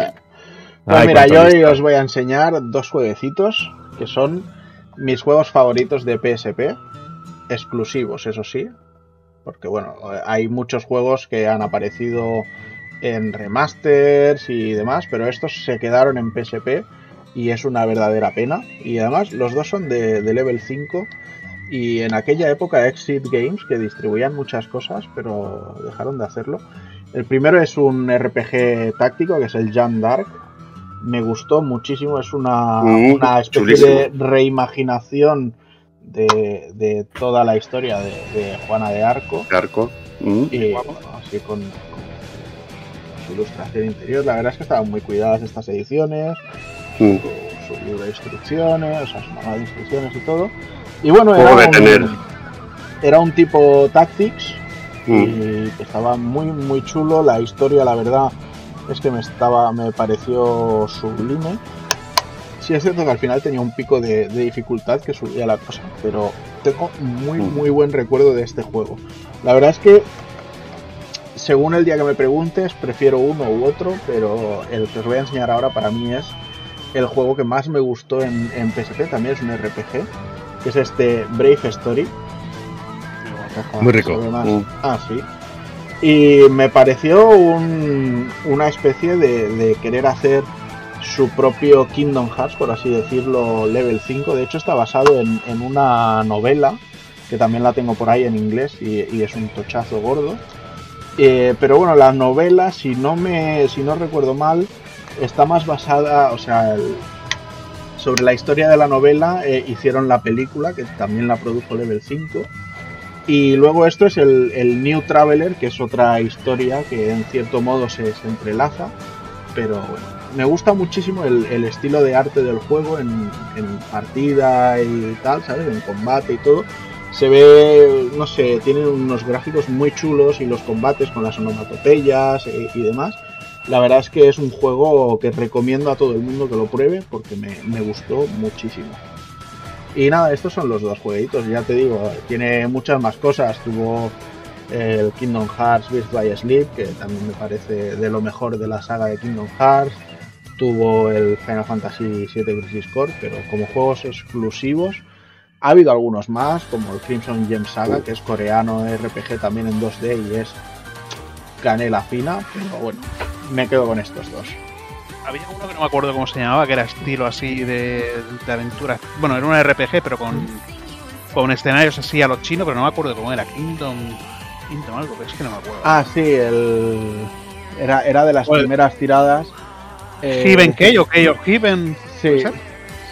Pues Ay, mira, yo hoy os voy a enseñar dos jueguecitos que son mis juegos favoritos de PSP, exclusivos, eso sí, porque bueno, hay muchos juegos que han aparecido en remasters y demás, pero estos se quedaron en PSP y es una verdadera pena. Y además los dos son de, de level 5 y en aquella época Exit Games, que distribuían muchas cosas, pero dejaron de hacerlo. El primero es un RPG táctico, que es el Jan Dark. Me gustó muchísimo, es una, Mm, una especie chulísimo. de reimaginación de, de toda la historia de, de Juana de Arco. Arco. Mm. Y así con, con su ilustración interior. La verdad es que estaban muy cuidadas estas ediciones Mm. su, su libro de instrucciones, o sea, su manual de instrucciones y todo. Y bueno, era de un, tener. era un tipo Tactics Mm. y estaba muy muy chulo. La historia, la verdad, es que me estaba me pareció sublime. Sí es cierto que al final tenía un pico de, de dificultad que subía la cosa, pero tengo muy Mm. muy buen recuerdo de este juego. La verdad es que según el día que me preguntes, prefiero uno u otro, pero el que os voy a enseñar ahora para mí es el juego que más me gustó en, en PSP, también es un RPG, que es este Brave Story. Muy rico. Mm. Ah, sí. Y me pareció un- una especie de, querer hacer su propio Kingdom Hearts, por así decirlo, level 5. De hecho, está basado en, una novela, que también la tengo por ahí en inglés y, es un tochazo gordo. Eh, pero bueno, la novela, si no me, si no recuerdo mal, está más basada, o sea, sobre la historia de la novela eh, hicieron la película, que también la produjo Level 5. Y luego esto es el, el New Traveler, que es otra historia que en cierto modo se, se entrelaza. Pero bueno, me gusta muchísimo el, el estilo de arte del juego en, en partida y tal, ¿sabes? En combate y todo. Se ve, no sé, tiene unos gráficos muy chulos y los combates con las onomatopeyas eh, y demás. La verdad es que es un juego que recomiendo a todo el mundo que lo pruebe porque me, me gustó muchísimo. Y nada, estos son los dos jueguitos, ya te digo, tiene muchas más cosas. Tuvo el Kingdom Hearts Birth by Sleep, que también me parece de lo mejor de la saga de Kingdom Hearts. Tuvo el Final Fantasy VII Crisis Core, pero como juegos exclusivos ha habido algunos más, como el Crimson Gem Saga, que es coreano RPG también en 2D y es canela fina, pero bueno, me quedo con estos dos. Había uno que no me acuerdo cómo se llamaba, que era estilo así de, de aventura. Bueno, era un RPG, pero con, con escenarios así a los chinos, pero no me acuerdo cómo era. Kingdom. Kingdom algo, pero es que no me acuerdo. Ah, sí, el... era, era de las Bueno. primeras tiradas. eh, Heaven Key o Key of Heaven. Sí,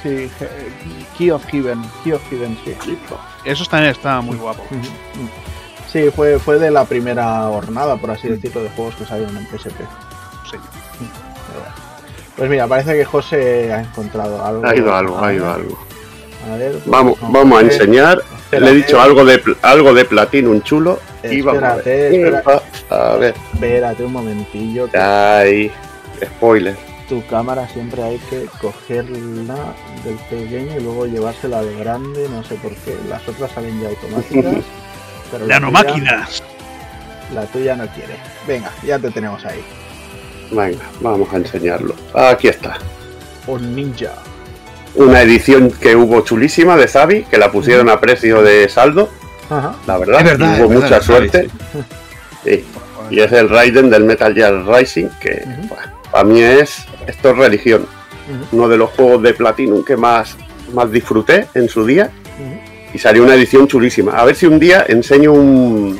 sí, Key of Heaven, Key of Heaven, sí. Eso también está muy guapo. Sí, fue, fue de la primera jornada, por así decirlo, de juegos que salieron en PSP. Sí. Pues mira, parece que José ha encontrado algo. Ha ido algo, ha ido algo. A ver, Vamos, vamos a enseñar le he dicho algo de pl- algo de Platinum chulo y vamos a Espérate, ver. espera- A ver, Espérate un momentillo. que ahí, spoiler. tu cámara siempre hay que cogerla del pequeño y luego llevársela al grande, no sé por qué. Las otras salen ya automáticas. Pero la tuya, Nanomáquinas. la tuya no quiere. Venga, ya te tenemos ahí. Venga, vamos a enseñarlo. Aquí está. Un ninja. Una edición que hubo chulísima de Zabi, que la pusieron a precio de saldo, Ajá. la verdad. Es verdad, y hubo es verdad, mucha suerte. Sí. Y es el Raiden del Metal Gear Rising, que Ujú. para mí es esto es religión. Uno de los juegos de Platinum que más, más disfruté en su día. Y salió una edición chulísima. A ver si un día enseño un-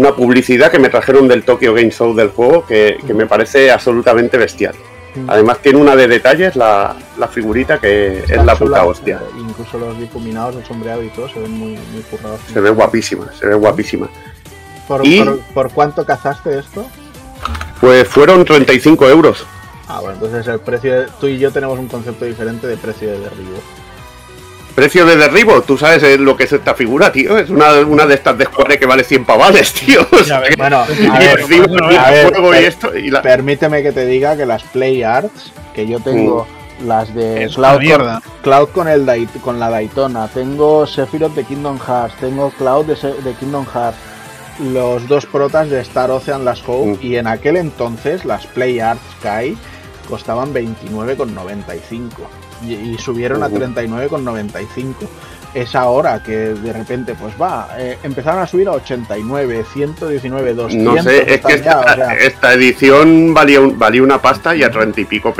una publicidad que me trajeron del Tokyo Game Show del juego que, que me parece absolutamente bestial. Ujú. Además tiene una de detalles, la, la figurita que es la puta hostia. eh, Incluso los difuminados, el sombreado y todo se ven muy, muy currados. Se ve guapísima, se ve guapísima. ¿Por, Y- por, por cuánto cazaste esto? Pues fueron 35 euros. Ah, bueno, entonces el precio. de- tú y yo tenemos un concepto diferente de precio de derribo. Precio de derribo, tú sabes lo que es esta figura, tío. Es una, una de estas de Square que vale 100 pavales, tío. O sea, que- Bueno, a y ver, encima bueno, el a ver, juego y per- esto. Y la... permíteme que te diga que las Play Arts, que yo tengo las de Es Cloud con, mierda. Cloud con, el Dai- con la Daytona, tengo Sephiroth de Kingdom Hearts, tengo Cloud de, de Kingdom Hearts, los dos protas de Star Ocean, las Hope, Mm. y en aquel entonces las Play Arts Kai costaban 29,95 y, y subieron a Ujú. 39,95. Es ahora que de repente, pues va, eh, empezaron a subir a 89, 119, 200. No sé, es que ya, esta, o sea, esta edición valía, un- valía una pasta y a treinta y pico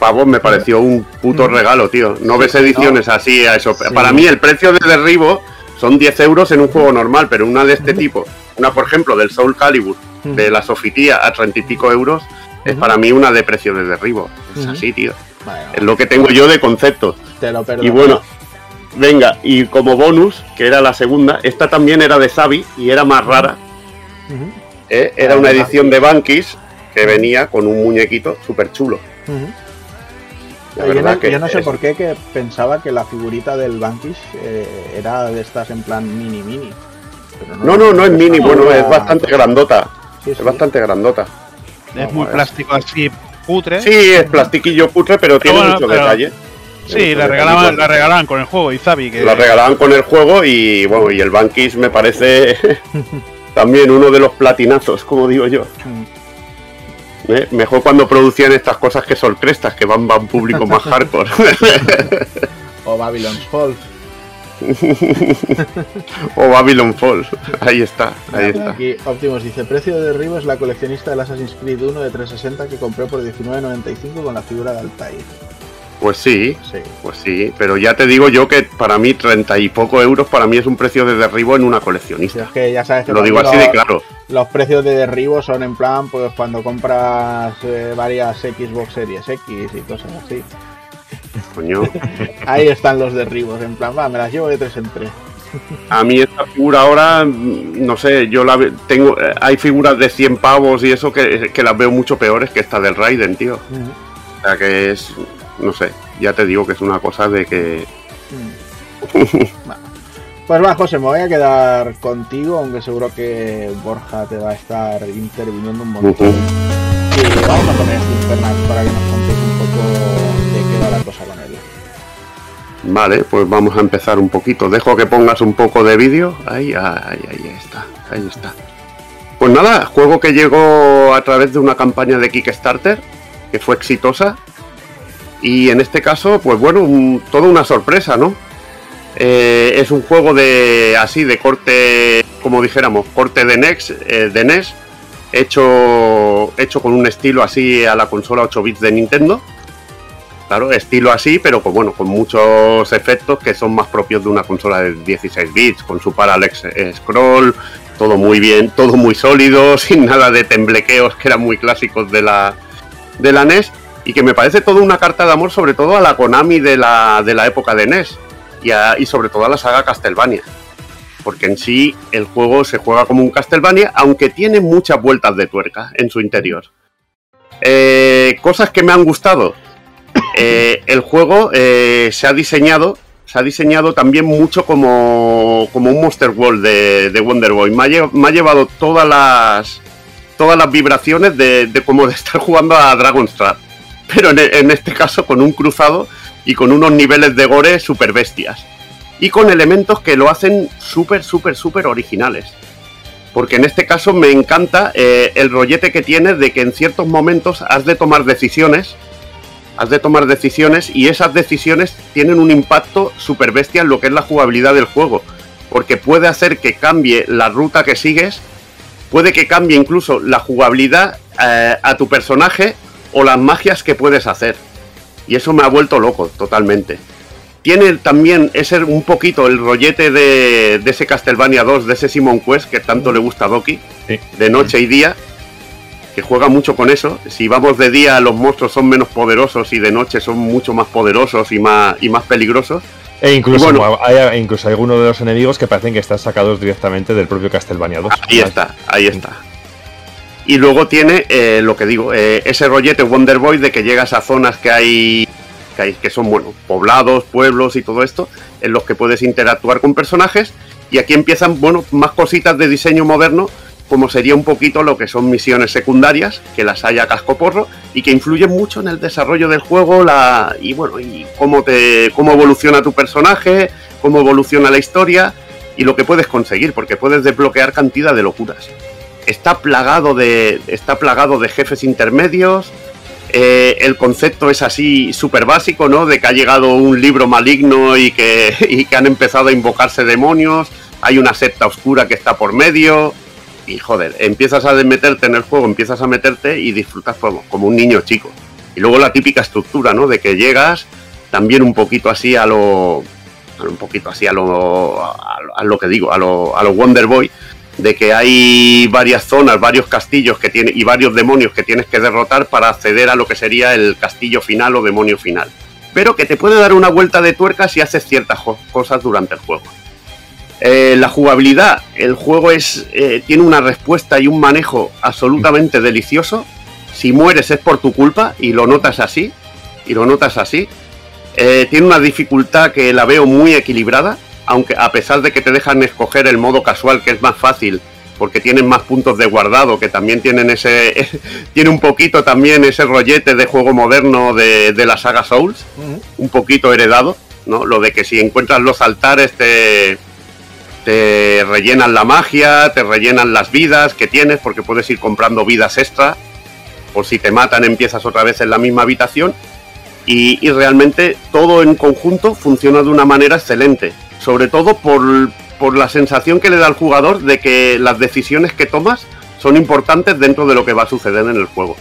pavos me pareció un puto regalo, tío. No ves ediciones así a eso. Sí. Para mí el precio de derribo son 10 euros en un juego normal, pero una de este tipo, una por ejemplo del Soul Calibur, de la Sofitía a treinta y pico euros, es para mí una de precio de derribo. Es así, tío. Bueno, Es lo que tengo yo de concepto. te lo perdono. Y bueno, venga, y como bonus, que era la segunda, esta también era de Zabi y era más rara. ¿eh? Era Ah, una edición de Bankis que venía con un muñequito súper chulo. La yo, verdad no, que yo no sé es- por qué que pensaba que la figurita del Bankish eh, era de estas en plan mini mini. Pero No, no, no es mini, bueno, es bastante grandota. sí, Es bastante grandota. Es muy plástico así, putre. Sí, es plastiquillo cutre, pero tiene bueno, mucho pero- detalle. Sí, la regalaban, la regalaban con el juego y Zabi que La regalaban con el juego y bueno, y el Bankis me parece también uno de los platinazos, como digo yo. Mm. ¿eh? Mejor cuando producían estas cosas que son crestas, que van a un público más hardcore. O Babylon's Fall. o Babylon Fall. Ahí está, ahí está. Aquí Optimus dice, precio de derribo es la coleccionista del Assassin's Creed 1 de 360 que compré por 19.95 con la figura de Altair. Pues sí, Sí. pues sí, pero ya te digo yo que para mí 30 y poco euros para mí es un precio de derribo en una Si coleccionista. es que ya sabes que Lo digo así de claro. Los precios de derribo son en plan, pues cuando compras eh, varias Xbox Series X y cosas así. Coño. Ahí están los derribos, en plan, va, me las llevo de tres en tres. A mí esta figura ahora, mm, no sé, yo la tengo, eh, hay figuras de 100 pavos y eso que, que las veo mucho peores que esta del Raiden, tío. O sea que es, no sé, ya te digo que es una cosa de que... Va. Pues va, José, me voy a quedar contigo, aunque seguro que Borja te va a estar interviniendo un montón. Y vamos a poner este Infernax para que nos contéis un poco Vale, pues vamos a empezar un poquito. Dejo que pongas un poco de vídeo. Ahí, ahí, ahí está, ahí está. Pues nada, juego que llegó a través de una campaña de Kickstarter, que fue exitosa. Y en este caso, pues bueno, un- toda una sorpresa, ¿no? Eh, es un juego de así, de corte, como dijéramos, corte de NES, eh, de NES hecho, hecho con un estilo así a la consola 8 bits de Nintendo. Claro, estilo así, pero con, bueno, con muchos efectos que son más propios de una consola de 16 bits, con su parallax scroll, todo muy bien, todo muy sólido, sin nada de temblequeos que eran muy clásicos de la, de la NES, y que me parece toda una carta de amor, sobre todo a la Konami de la, de la época de NES, y sobre todo a la saga Castlevania. Porque en sí el juego se juega como un Castlevania, aunque tiene muchas vueltas de tuerca en su interior. Eh, cosas que me han gustado. Eh, el juego eh, se ha diseñado se ha diseñado también mucho como, como un Monster World de, de Wonder Boy. Me ha, llevado todas las todas las vibraciones de, de como de estar jugando a Dragon's Trap. Pero en, en este caso con un cruzado y con unos niveles de gore super bestias. Y con elementos que lo hacen súper, súper, súper originales. Porque en este caso me encanta eh, el rollete que tiene de que en ciertos momentos has de tomar decisiones. Has de tomar decisiones y esas decisiones tienen un impacto súper bestia en lo que es la jugabilidad del juego. Porque puede hacer que cambie la ruta que sigues. Puede que cambie incluso la jugabilidad eh, a tu personaje o las magias que puedes hacer. Y eso me ha vuelto loco totalmente. Tiene también ese un poquito el rollete de, de ese Castlevania 2, de ese Simon Quest que tanto le gusta a Doki, Sí. de noche y día, que juega mucho con eso. Si vamos de día los monstruos son menos poderosos y de noche son mucho más poderosos y más, y más peligrosos. E incluso, Y bueno. hay, incluso algunos de los enemigos que parecen que están sacados directamente del propio Castlevania 2. Ahí está, ahí está. Y luego tiene eh, lo que digo, eh, ese rollete Wonder Boy de que llegas a zonas que hay, que hay que son bueno, poblados, pueblos y todo esto, en los que puedes interactuar con personajes. Y aquí empiezan, bueno, más cositas de diseño moderno, como sería un poquito lo que son misiones secundarias, que las hay a cascoporro y que influyen mucho en el desarrollo del juego, la, y bueno, y cómo te, cómo evoluciona tu personaje, cómo evoluciona la historia y lo que puedes conseguir, porque puedes desbloquear cantidad de locuras. Está plagado de está plagado de jefes intermedios eh, el concepto es así súper básico no de que ha llegado un libro maligno y que, y que han empezado a invocarse demonios hay una secta oscura que está por medio y joder empiezas a meterte en el juego empiezas a meterte y disfrutas como, como un niño chico y luego la típica estructura no de que llegas también un poquito así a lo un poquito así a lo a, a lo que digo a lo, a lo Wonder Boy de que hay varias zonas, varios castillos que tiene y varios demonios que tienes que derrotar para acceder a lo que sería el castillo final o demonio final. Pero que te puede dar una vuelta de tuerca si haces ciertas cosas durante el juego. Eh, la jugabilidad, el juego es eh, tiene una respuesta y un manejo absolutamente delicioso. Si mueres es por tu culpa y lo notas así, y lo notas así. Eh, tiene una dificultad que la veo muy equilibrada, aunque a pesar de que te dejan escoger el modo casual, que es más fácil, porque tienen más puntos de guardado, que también tienen ese. tiene un poquito también ese rollete de juego moderno de, de la saga Souls, un poquito heredado, ¿no? Lo de que si encuentras los altares te. Te rellenan la magia, te rellenan las vidas que tienes, porque puedes ir comprando vidas extra. Por si te matan, empiezas otra vez en la misma habitación. Y, realmente todo en conjunto funciona de una manera excelente. Sobre todo por, por la sensación que le da al jugador de que las decisiones que tomas son importantes dentro de lo que va a suceder en el juego.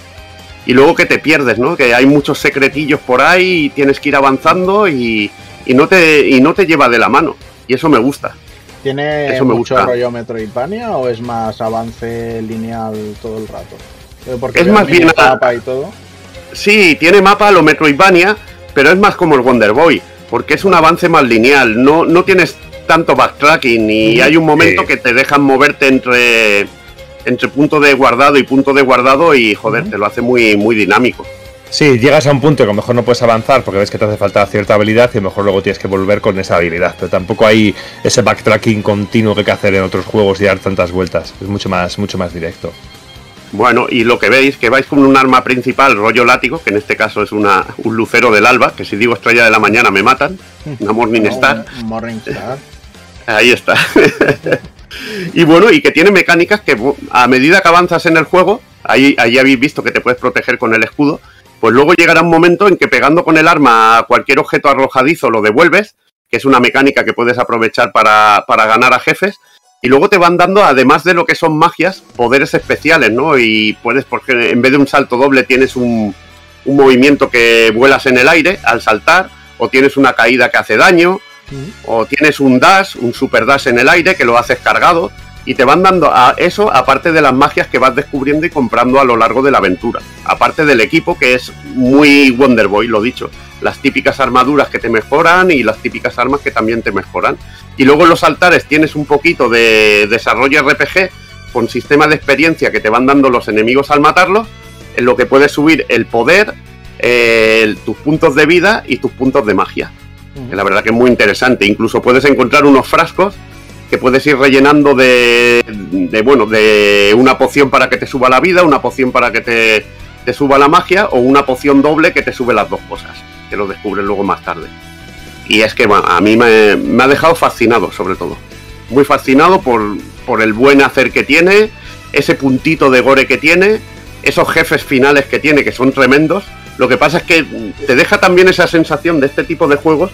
Y luego que te pierdes, ¿no? Que hay muchos secretillos por ahí y tienes que ir avanzando y, y no, te, y no te lleva de la mano. Y eso me gusta. ¿Tiene Eso me mucho gusta. rollo Metroidvania o es más avance lineal todo el rato? Eh, Porque Es más bien a- mapa y todo. Sí, tiene mapa lo Metroidvania, pero es más como el Wonder Boy, porque es un avance más lineal. No, no tienes tanto backtracking y hay un momento Sí. que te dejan moverte entre, entre punto de guardado y punto de guardado y joder, te lo hace muy, muy dinámico. Sí, llegas a un punto que a lo mejor no puedes avanzar porque ves que te hace falta cierta habilidad y a lo mejor luego tienes que volver con esa habilidad. Pero tampoco hay ese backtracking continuo que hay que hacer en otros juegos y dar tantas vueltas. Es mucho más, mucho más directo. Bueno, y lo que veis, que vais con un arma principal, rollo látigo, que en este caso es una, un lucero del alba, que si digo estrella de la mañana me matan, una Morning Star. Un Morningstar. Ahí está. y bueno, y que tiene mecánicas que a medida que avanzas en el juego, ahí, ahí habéis visto que te puedes proteger con el escudo, pues luego llegará un momento en que pegando con el arma a cualquier objeto arrojadizo lo devuelves, que es una mecánica que puedes aprovechar para, para ganar a jefes, y luego te van dando, además de lo que son magias, poderes especiales, ¿no? Y puedes, porque en vez de un salto doble tienes un, un movimiento que vuelas en el aire al saltar, o tienes una caída que hace daño, o tienes un dash, un super dash en el aire que lo haces cargado y te van dando a eso aparte de las magias que vas descubriendo y comprando a lo largo de la aventura. Aparte del equipo que es muy Wonder Boy, lo dicho, las típicas armaduras que te mejoran y las típicas armas que también te mejoran. Y luego en los altares tienes un poquito de desarrollo RPG con sistema de experiencia que te van dando los enemigos al matarlos, en lo que puedes subir el poder, eh, tus puntos de vida y tus puntos de magia. que la verdad que es muy interesante. Incluso puedes encontrar unos frascos que puedes ir rellenando de, de, bueno, de una poción para que te suba la vida, una poción para que te, suba la magia o una poción doble que te sube las dos cosas, que lo descubres luego más tarde. Y es que a mí me, me ha dejado fascinado, sobre todo. Muy fascinado por, por el buen hacer que tiene, ese puntito de gore que tiene, esos jefes finales que tiene, que son tremendos. Lo que pasa es que te deja también esa sensación de este tipo de juegos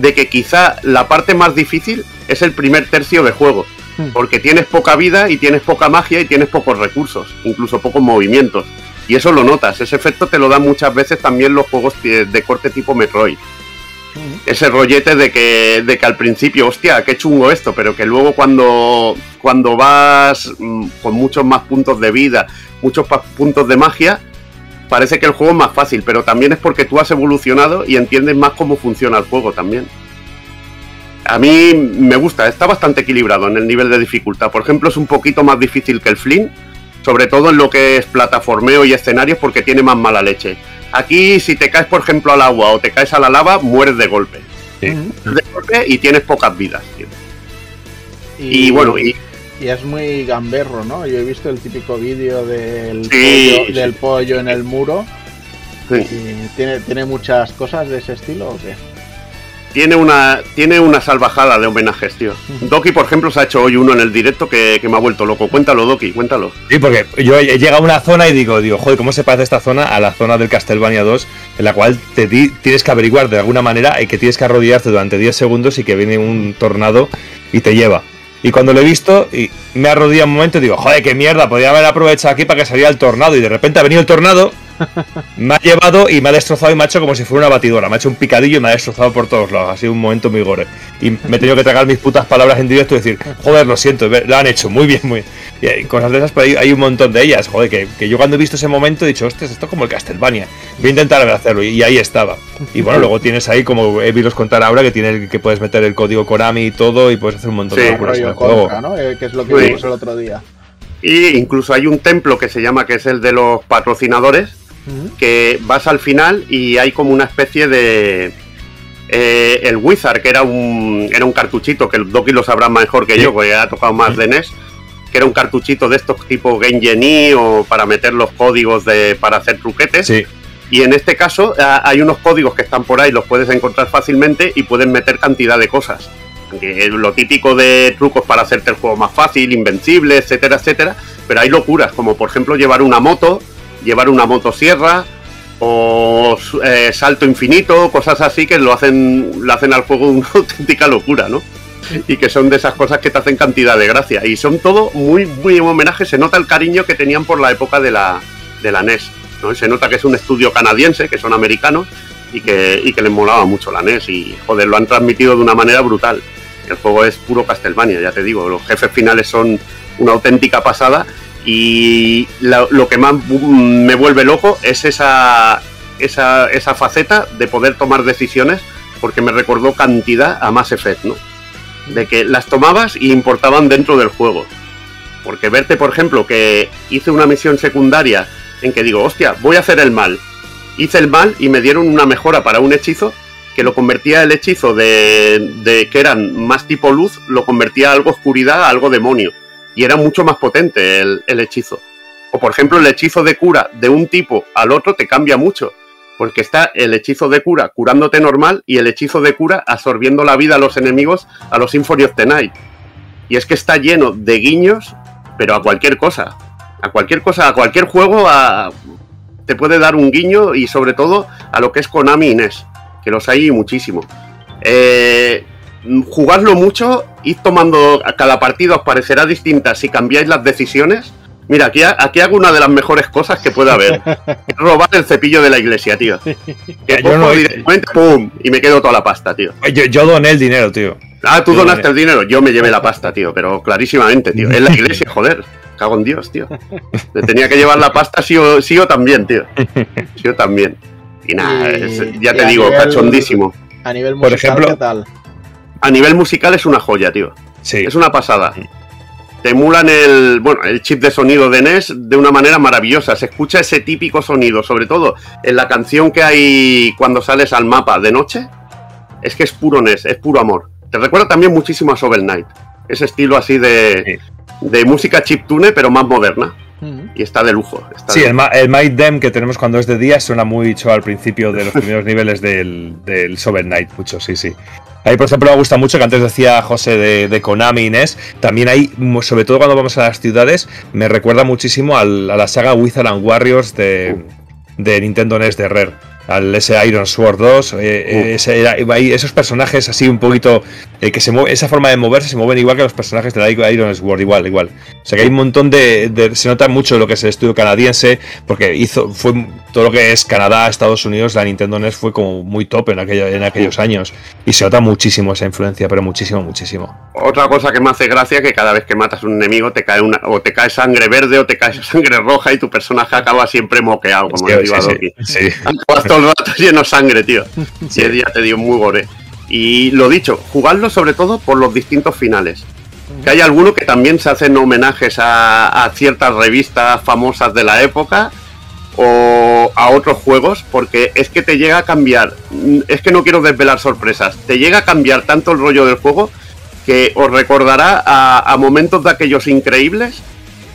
de que quizá la parte más difícil es el primer tercio de juego. Hmm. Porque tienes poca vida y tienes poca magia y tienes pocos recursos, incluso pocos movimientos. Y eso lo notas, ese efecto te lo dan muchas veces también los juegos de corte tipo Metroid. Ese rollete de que, de que al principio, hostia, qué chungo esto, pero que luego cuando, cuando vas mm, con muchos más puntos de vida, muchos puntos de magia, parece que el juego es más fácil, pero también es porque tú has evolucionado y entiendes más cómo funciona el juego también. A mí me gusta, está bastante equilibrado en el nivel de dificultad. Por ejemplo, es un poquito más difícil que el Flynn, sobre todo en lo que es plataformeo y escenarios, porque tiene más mala leche. Aquí, si te caes, por ejemplo, al agua o te caes a la lava, mueres de golpe. Sí. De golpe y tienes pocas vidas. tío. Y, bueno, y, y es muy gamberro, ¿no? Yo he visto el típico vídeo del, Sí, pollo, del sí. pollo en el muro. sí. Y tiene, tiene muchas cosas de ese estilo o qué? tiene una tiene una salvajada de homenajes, tío. Doki, por ejemplo, se ha hecho hoy uno en el directo que, que me ha vuelto loco. Cuéntalo, Doki, cuéntalo. Sí, porque yo he he llegado a una zona y digo, digo, joder, ¿cómo se parece esta zona a la zona del Castlevania 2? En la cual te di- tienes que averiguar de alguna manera y que tienes que arrodillarte durante 10 segundos y que viene un tornado y te lleva. Y cuando lo he visto, y me arrodillado un momento y digo, joder, qué mierda, podría haber aprovechado aquí para que saliera el tornado. Y de repente ha venido el tornado, me ha llevado y me ha destrozado y me ha hecho como si fuera una batidora. Me ha hecho un picadillo y me ha destrozado por todos lados. Ha sido un momento muy gore. Y me he tenido que tragar mis putas palabras en directo y decir, joder, lo siento, lo han hecho muy bien, muy Y hay cosas de esas, pero hay, hay un montón de ellas. Joder, que, que yo cuando he visto ese momento he dicho, hostia, esto es como el Castlevania. Voy a intentar hacerlo. Y ahí estaba. Y bueno, luego tienes ahí, como he visto contar ahora, que, tiene que puedes meter el código Konami y todo y puedes hacer un montón Sí, de locuras en Rollo el juego. contra, ¿no? Eh, que es lo que Sí. vimos el otro día. Y incluso hay un templo que se llama, que es el de los patrocinadores, que vas al final y hay como una especie de... eh, el Wizard, que era un, era un cartuchito, que el Doki lo sabrá mejor que Sí. yo, porque ha tocado más de NES, que era un cartuchito de estos tipo Game Genie o para meter los códigos de, para hacer truquetes. Sí, Y en este caso hay unos códigos que están por ahí, los puedes encontrar fácilmente y pueden meter cantidad de cosas. Lo típico de trucos para hacerte el juego más fácil, invencible, etcétera, etcétera. Pero hay locuras, como por ejemplo llevar una moto, llevar una motosierra o eh, salto infinito, cosas así que lo hacen, lo hacen al juego una auténtica locura, ¿no? Y que son de esas cosas que te hacen cantidad de gracia. Y son todo muy, muy en homenaje. Se nota el cariño que tenían por la época de la, de la NES. ¿no? Se nota que es un estudio canadiense, que son americanos, y que, y que les molaba mucho la NES. Y joder, lo han transmitido de una manera brutal. El juego es puro Castlevania, ya te digo. Los jefes finales son una auténtica pasada. Y lo que más me vuelve loco es esa, esa, esa faceta de poder tomar decisiones, porque me recordó cantidad a Mass Effect, ¿no? De que las tomabas y importaban dentro del juego. Porque verte, por ejemplo, que hice una misión secundaria en que digo, hostia, voy a hacer el mal. Hice el mal y me dieron una mejora para un hechizo que lo convertía el hechizo de, de que eran más tipo luz, lo convertía a algo oscuridad, a algo demonio. Y era mucho más potente el, el hechizo. O por ejemplo, el hechizo de cura de un tipo al otro te cambia mucho. Porque está el hechizo de cura curándote normal y el hechizo de cura absorbiendo la vida a los enemigos a los Symphony of the Night. Y es que está lleno de guiños, pero a cualquier cosa. A cualquier cosa, a cualquier juego a- te puede dar un guiño y sobre todo a lo que es Konami y NES, que los hay muchísimo. Eh, jugadlo mucho, id tomando, a cada partida os parecerá distinta si cambiáis las decisiones. Mira, aquí, ha- aquí hago una de las mejores cosas que puede haber. Es robar el cepillo de la iglesia, tío. Que Yo cojo no- directamente, ¡pum! Y me quedo toda la pasta, tío. Yo, yo doné el dinero, tío. Ah, tú Yo donaste doné. el dinero, yo me llevé la pasta, tío, pero clarísimamente, tío. Es la iglesia, joder. Cago en Dios, tío. Me tenía que llevar la pasta sí o, sí o también, tío. Sí o también. Y nada, es- ya y te digo, nivel- cachondísimo. A nivel Por musical, ejemplo- ¿qué tal? A nivel musical es una joya, tío. Sí. Es una pasada. Te emulan el, bueno, el chip de sonido de NES de una manera maravillosa. Se escucha ese típico sonido, sobre todo en la canción que hay cuando sales al mapa de noche. es que es puro NES, es puro amor. Te recuerda también muchísimo a Shovel Knight. Ese estilo así de, de música chiptune, pero más moderna. Y está de lujo. está Sí, de el, Might Dem que tenemos cuando es de día suena mucho al principio de los primeros niveles del, del Shovel Knight, mucho, sí, sí. Ahí, por ejemplo, me gusta mucho que antes decía José de, Konami y NES. También hay, sobre todo cuando vamos a las ciudades, me recuerda muchísimo a la saga Wizard and Warriors de, de Nintendo NES de Rare. Al ese Iron Sword 2, eh, eh, ese era- hay esos personajes así un poquito eh, que se mueve, esa forma de moverse se mueven igual que los personajes de Iron Sword, igual, igual. O sea que hay un montón de, de- se nota mucho lo que es el estudio canadiense, porque hizo, fue todo lo que es Canadá, Estados Unidos, la Nintendo NES fue como muy top en, aquella- en aquellos años. Y se nota muchísimo esa influencia, pero muchísimo, muchísimo. Otra cosa que me hace gracia es que cada vez que matas a un enemigo te cae una, o te cae sangre verde o te cae sangre roja y tu personaje acaba siempre moqueado, como Sí, sí, sí, todo el rato lleno de sangre, tío. Y el día te dio muy gore. Y lo dicho, jugadlo sobre todo por los distintos finales. Que hay algunos que también se hacen homenajes a, a ciertas revistas famosas de la época o a otros juegos, porque es que te llega a cambiar. Es que no quiero desvelar sorpresas. Te llega a cambiar tanto el rollo del juego que os recordará a, a momentos de aquellos increíbles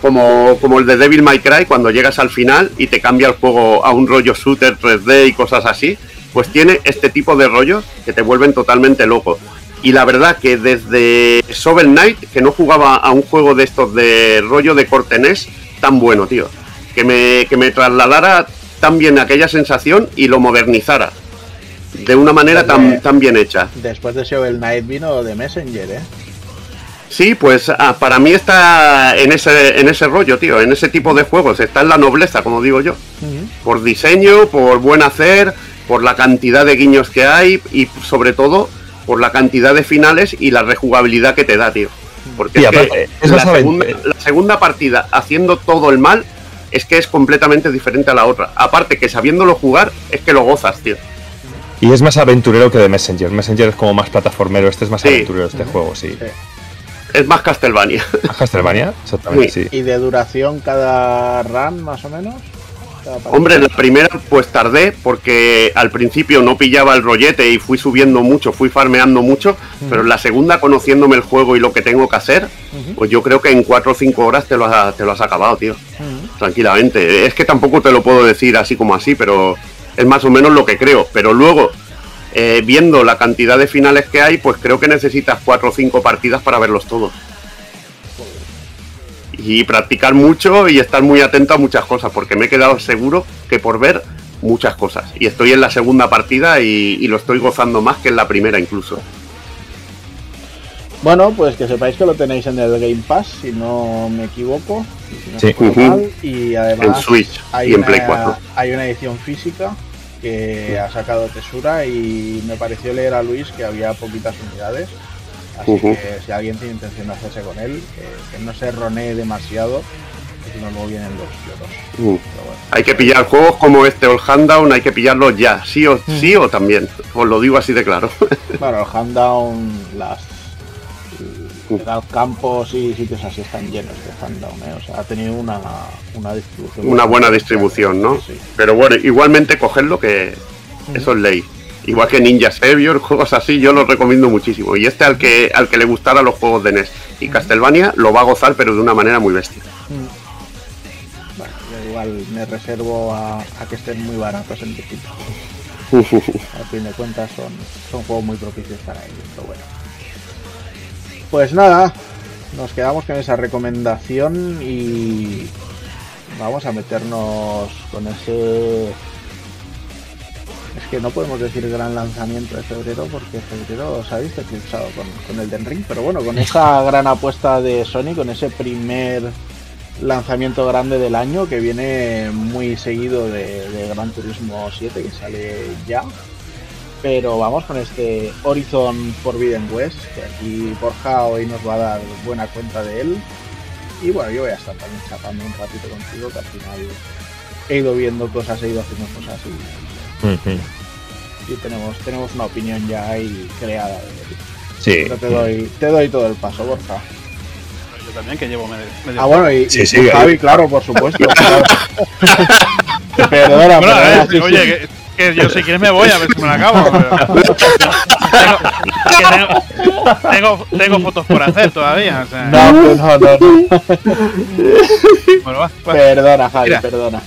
como, como el de Devil May Cry cuando llegas al final y te cambia el juego a un rollo shooter 3D y cosas así, pues tiene este tipo de rollos que te vuelven totalmente loco. Y la verdad que desde Shovel Knight, que no jugaba a un juego de estos de rollo de cortenés tan bueno, tío, que me, que me trasladara tan bien aquella sensación y lo modernizara de una manera tan, tan bien hecha. Después de Shovel Knight vino de Messenger, ¿eh? Sí, pues ah, para mí está en ese, en ese rollo, tío, en ese tipo de juegos, está en la nobleza, como digo yo. Por diseño, por buen hacer, por la cantidad de guiños que hay y sobre todo por la cantidad de finales y la rejugabilidad que te da, tío. Porque Sí, es que aparte, eso la, segunda, la segunda partida haciendo todo el mal es que es completamente diferente a la otra. Aparte que sabiéndolo jugar es que lo gozas, tío. Y es más aventurero que de Messenger. Messenger es como más plataformmero, este es más Sí. aventurero este juego, sí. Es más Castlevania. ¿A Castlevania? Exactamente, sí. ¿Y de duración cada run, más o menos? Hombre, en la primera pues tardé porque al principio no pillaba el rollete y fui subiendo mucho, fui farmeando mucho, pero en la segunda conociéndome el juego y lo que tengo que hacer, pues yo creo que en 4 o 5 horas te lo, has, te lo has acabado, tío. Tranquilamente. Es que tampoco te lo puedo decir así como así, pero es más o menos lo que creo. Pero luego, eh, viendo la cantidad de finales que hay, pues creo que necesitas 4 o 5 partidas para verlos todos. Y practicar mucho y estar muy atento a muchas cosas, porque me he quedado seguro que por ver muchas cosas. Y estoy en la segunda partida y, y lo estoy gozando más que en la primera incluso. Bueno, pues que sepáis que lo tenéis en el Game Pass, si no me equivoco. si no Sí. mal, Y además En Switch hay, y en una, Play 4. hay una edición física que ha sacado Tesura y me pareció leer a Luis que había poquitas unidades. Así que si alguien tiene intención de hacerse con él, que, que no se ronee demasiado, que si no luego vienen los bueno. Hay que pillar juegos como este All Handown, hay que pillarlos ya, sí o sí o también. Os lo digo así de claro. Bueno, el Handdown, las. Los campos y sitios así están llenos de Handdown, ¿eh? O sea, ha tenido una, una distribución. Una buena distribución, ¿no? Sí. Pero bueno, igualmente cogerlo que eso es ley. Igual que Ninja Savior, juegos así, yo los recomiendo muchísimo. Y este al que al que le gustara los juegos de NES y Castlevania lo va a gozar, pero de una manera muy bestia. Bueno, yo igual me reservo a, a que estén muy baratos en Tepito. Al fin de cuentas son, son juegos muy propicios para ellos, pero bueno. Pues nada, nos quedamos con esa recomendación y vamos a meternos con ese... Es que no podemos decir gran lanzamiento de febrero porque febrero se ha visto eclipsado con, con el Den Ring, pero bueno, con esa gran apuesta de Sony, con ese primer lanzamiento grande del año que viene muy seguido de, de Gran Turismo 7 que sale ya. Pero vamos con este Horizon Forbidden West, que aquí Borja hoy nos va a dar buena cuenta de él. Y bueno, yo voy a estar también chapando un ratito contigo, que al final he ido viendo cosas, he ido haciendo cosas y, tenemos, tenemos una opinión ya ahí creada de él. Sí. Pero te doy, te doy todo el paso, Borja. Yo también, que llevo medio. medio- Ah, bueno, y, Sí, y sí, tú, ahí- Javi, claro, por supuesto. claro. perdona, Bueno, perdona, eh, sí, sí. oye, que, que yo si quieres me voy a ver si me la acabo. pero- tengo, tengo, tengo fotos por hacer todavía. O sea, No, no, no, no. no. bueno, va, va. Perdona, Javi, Mira. perdona.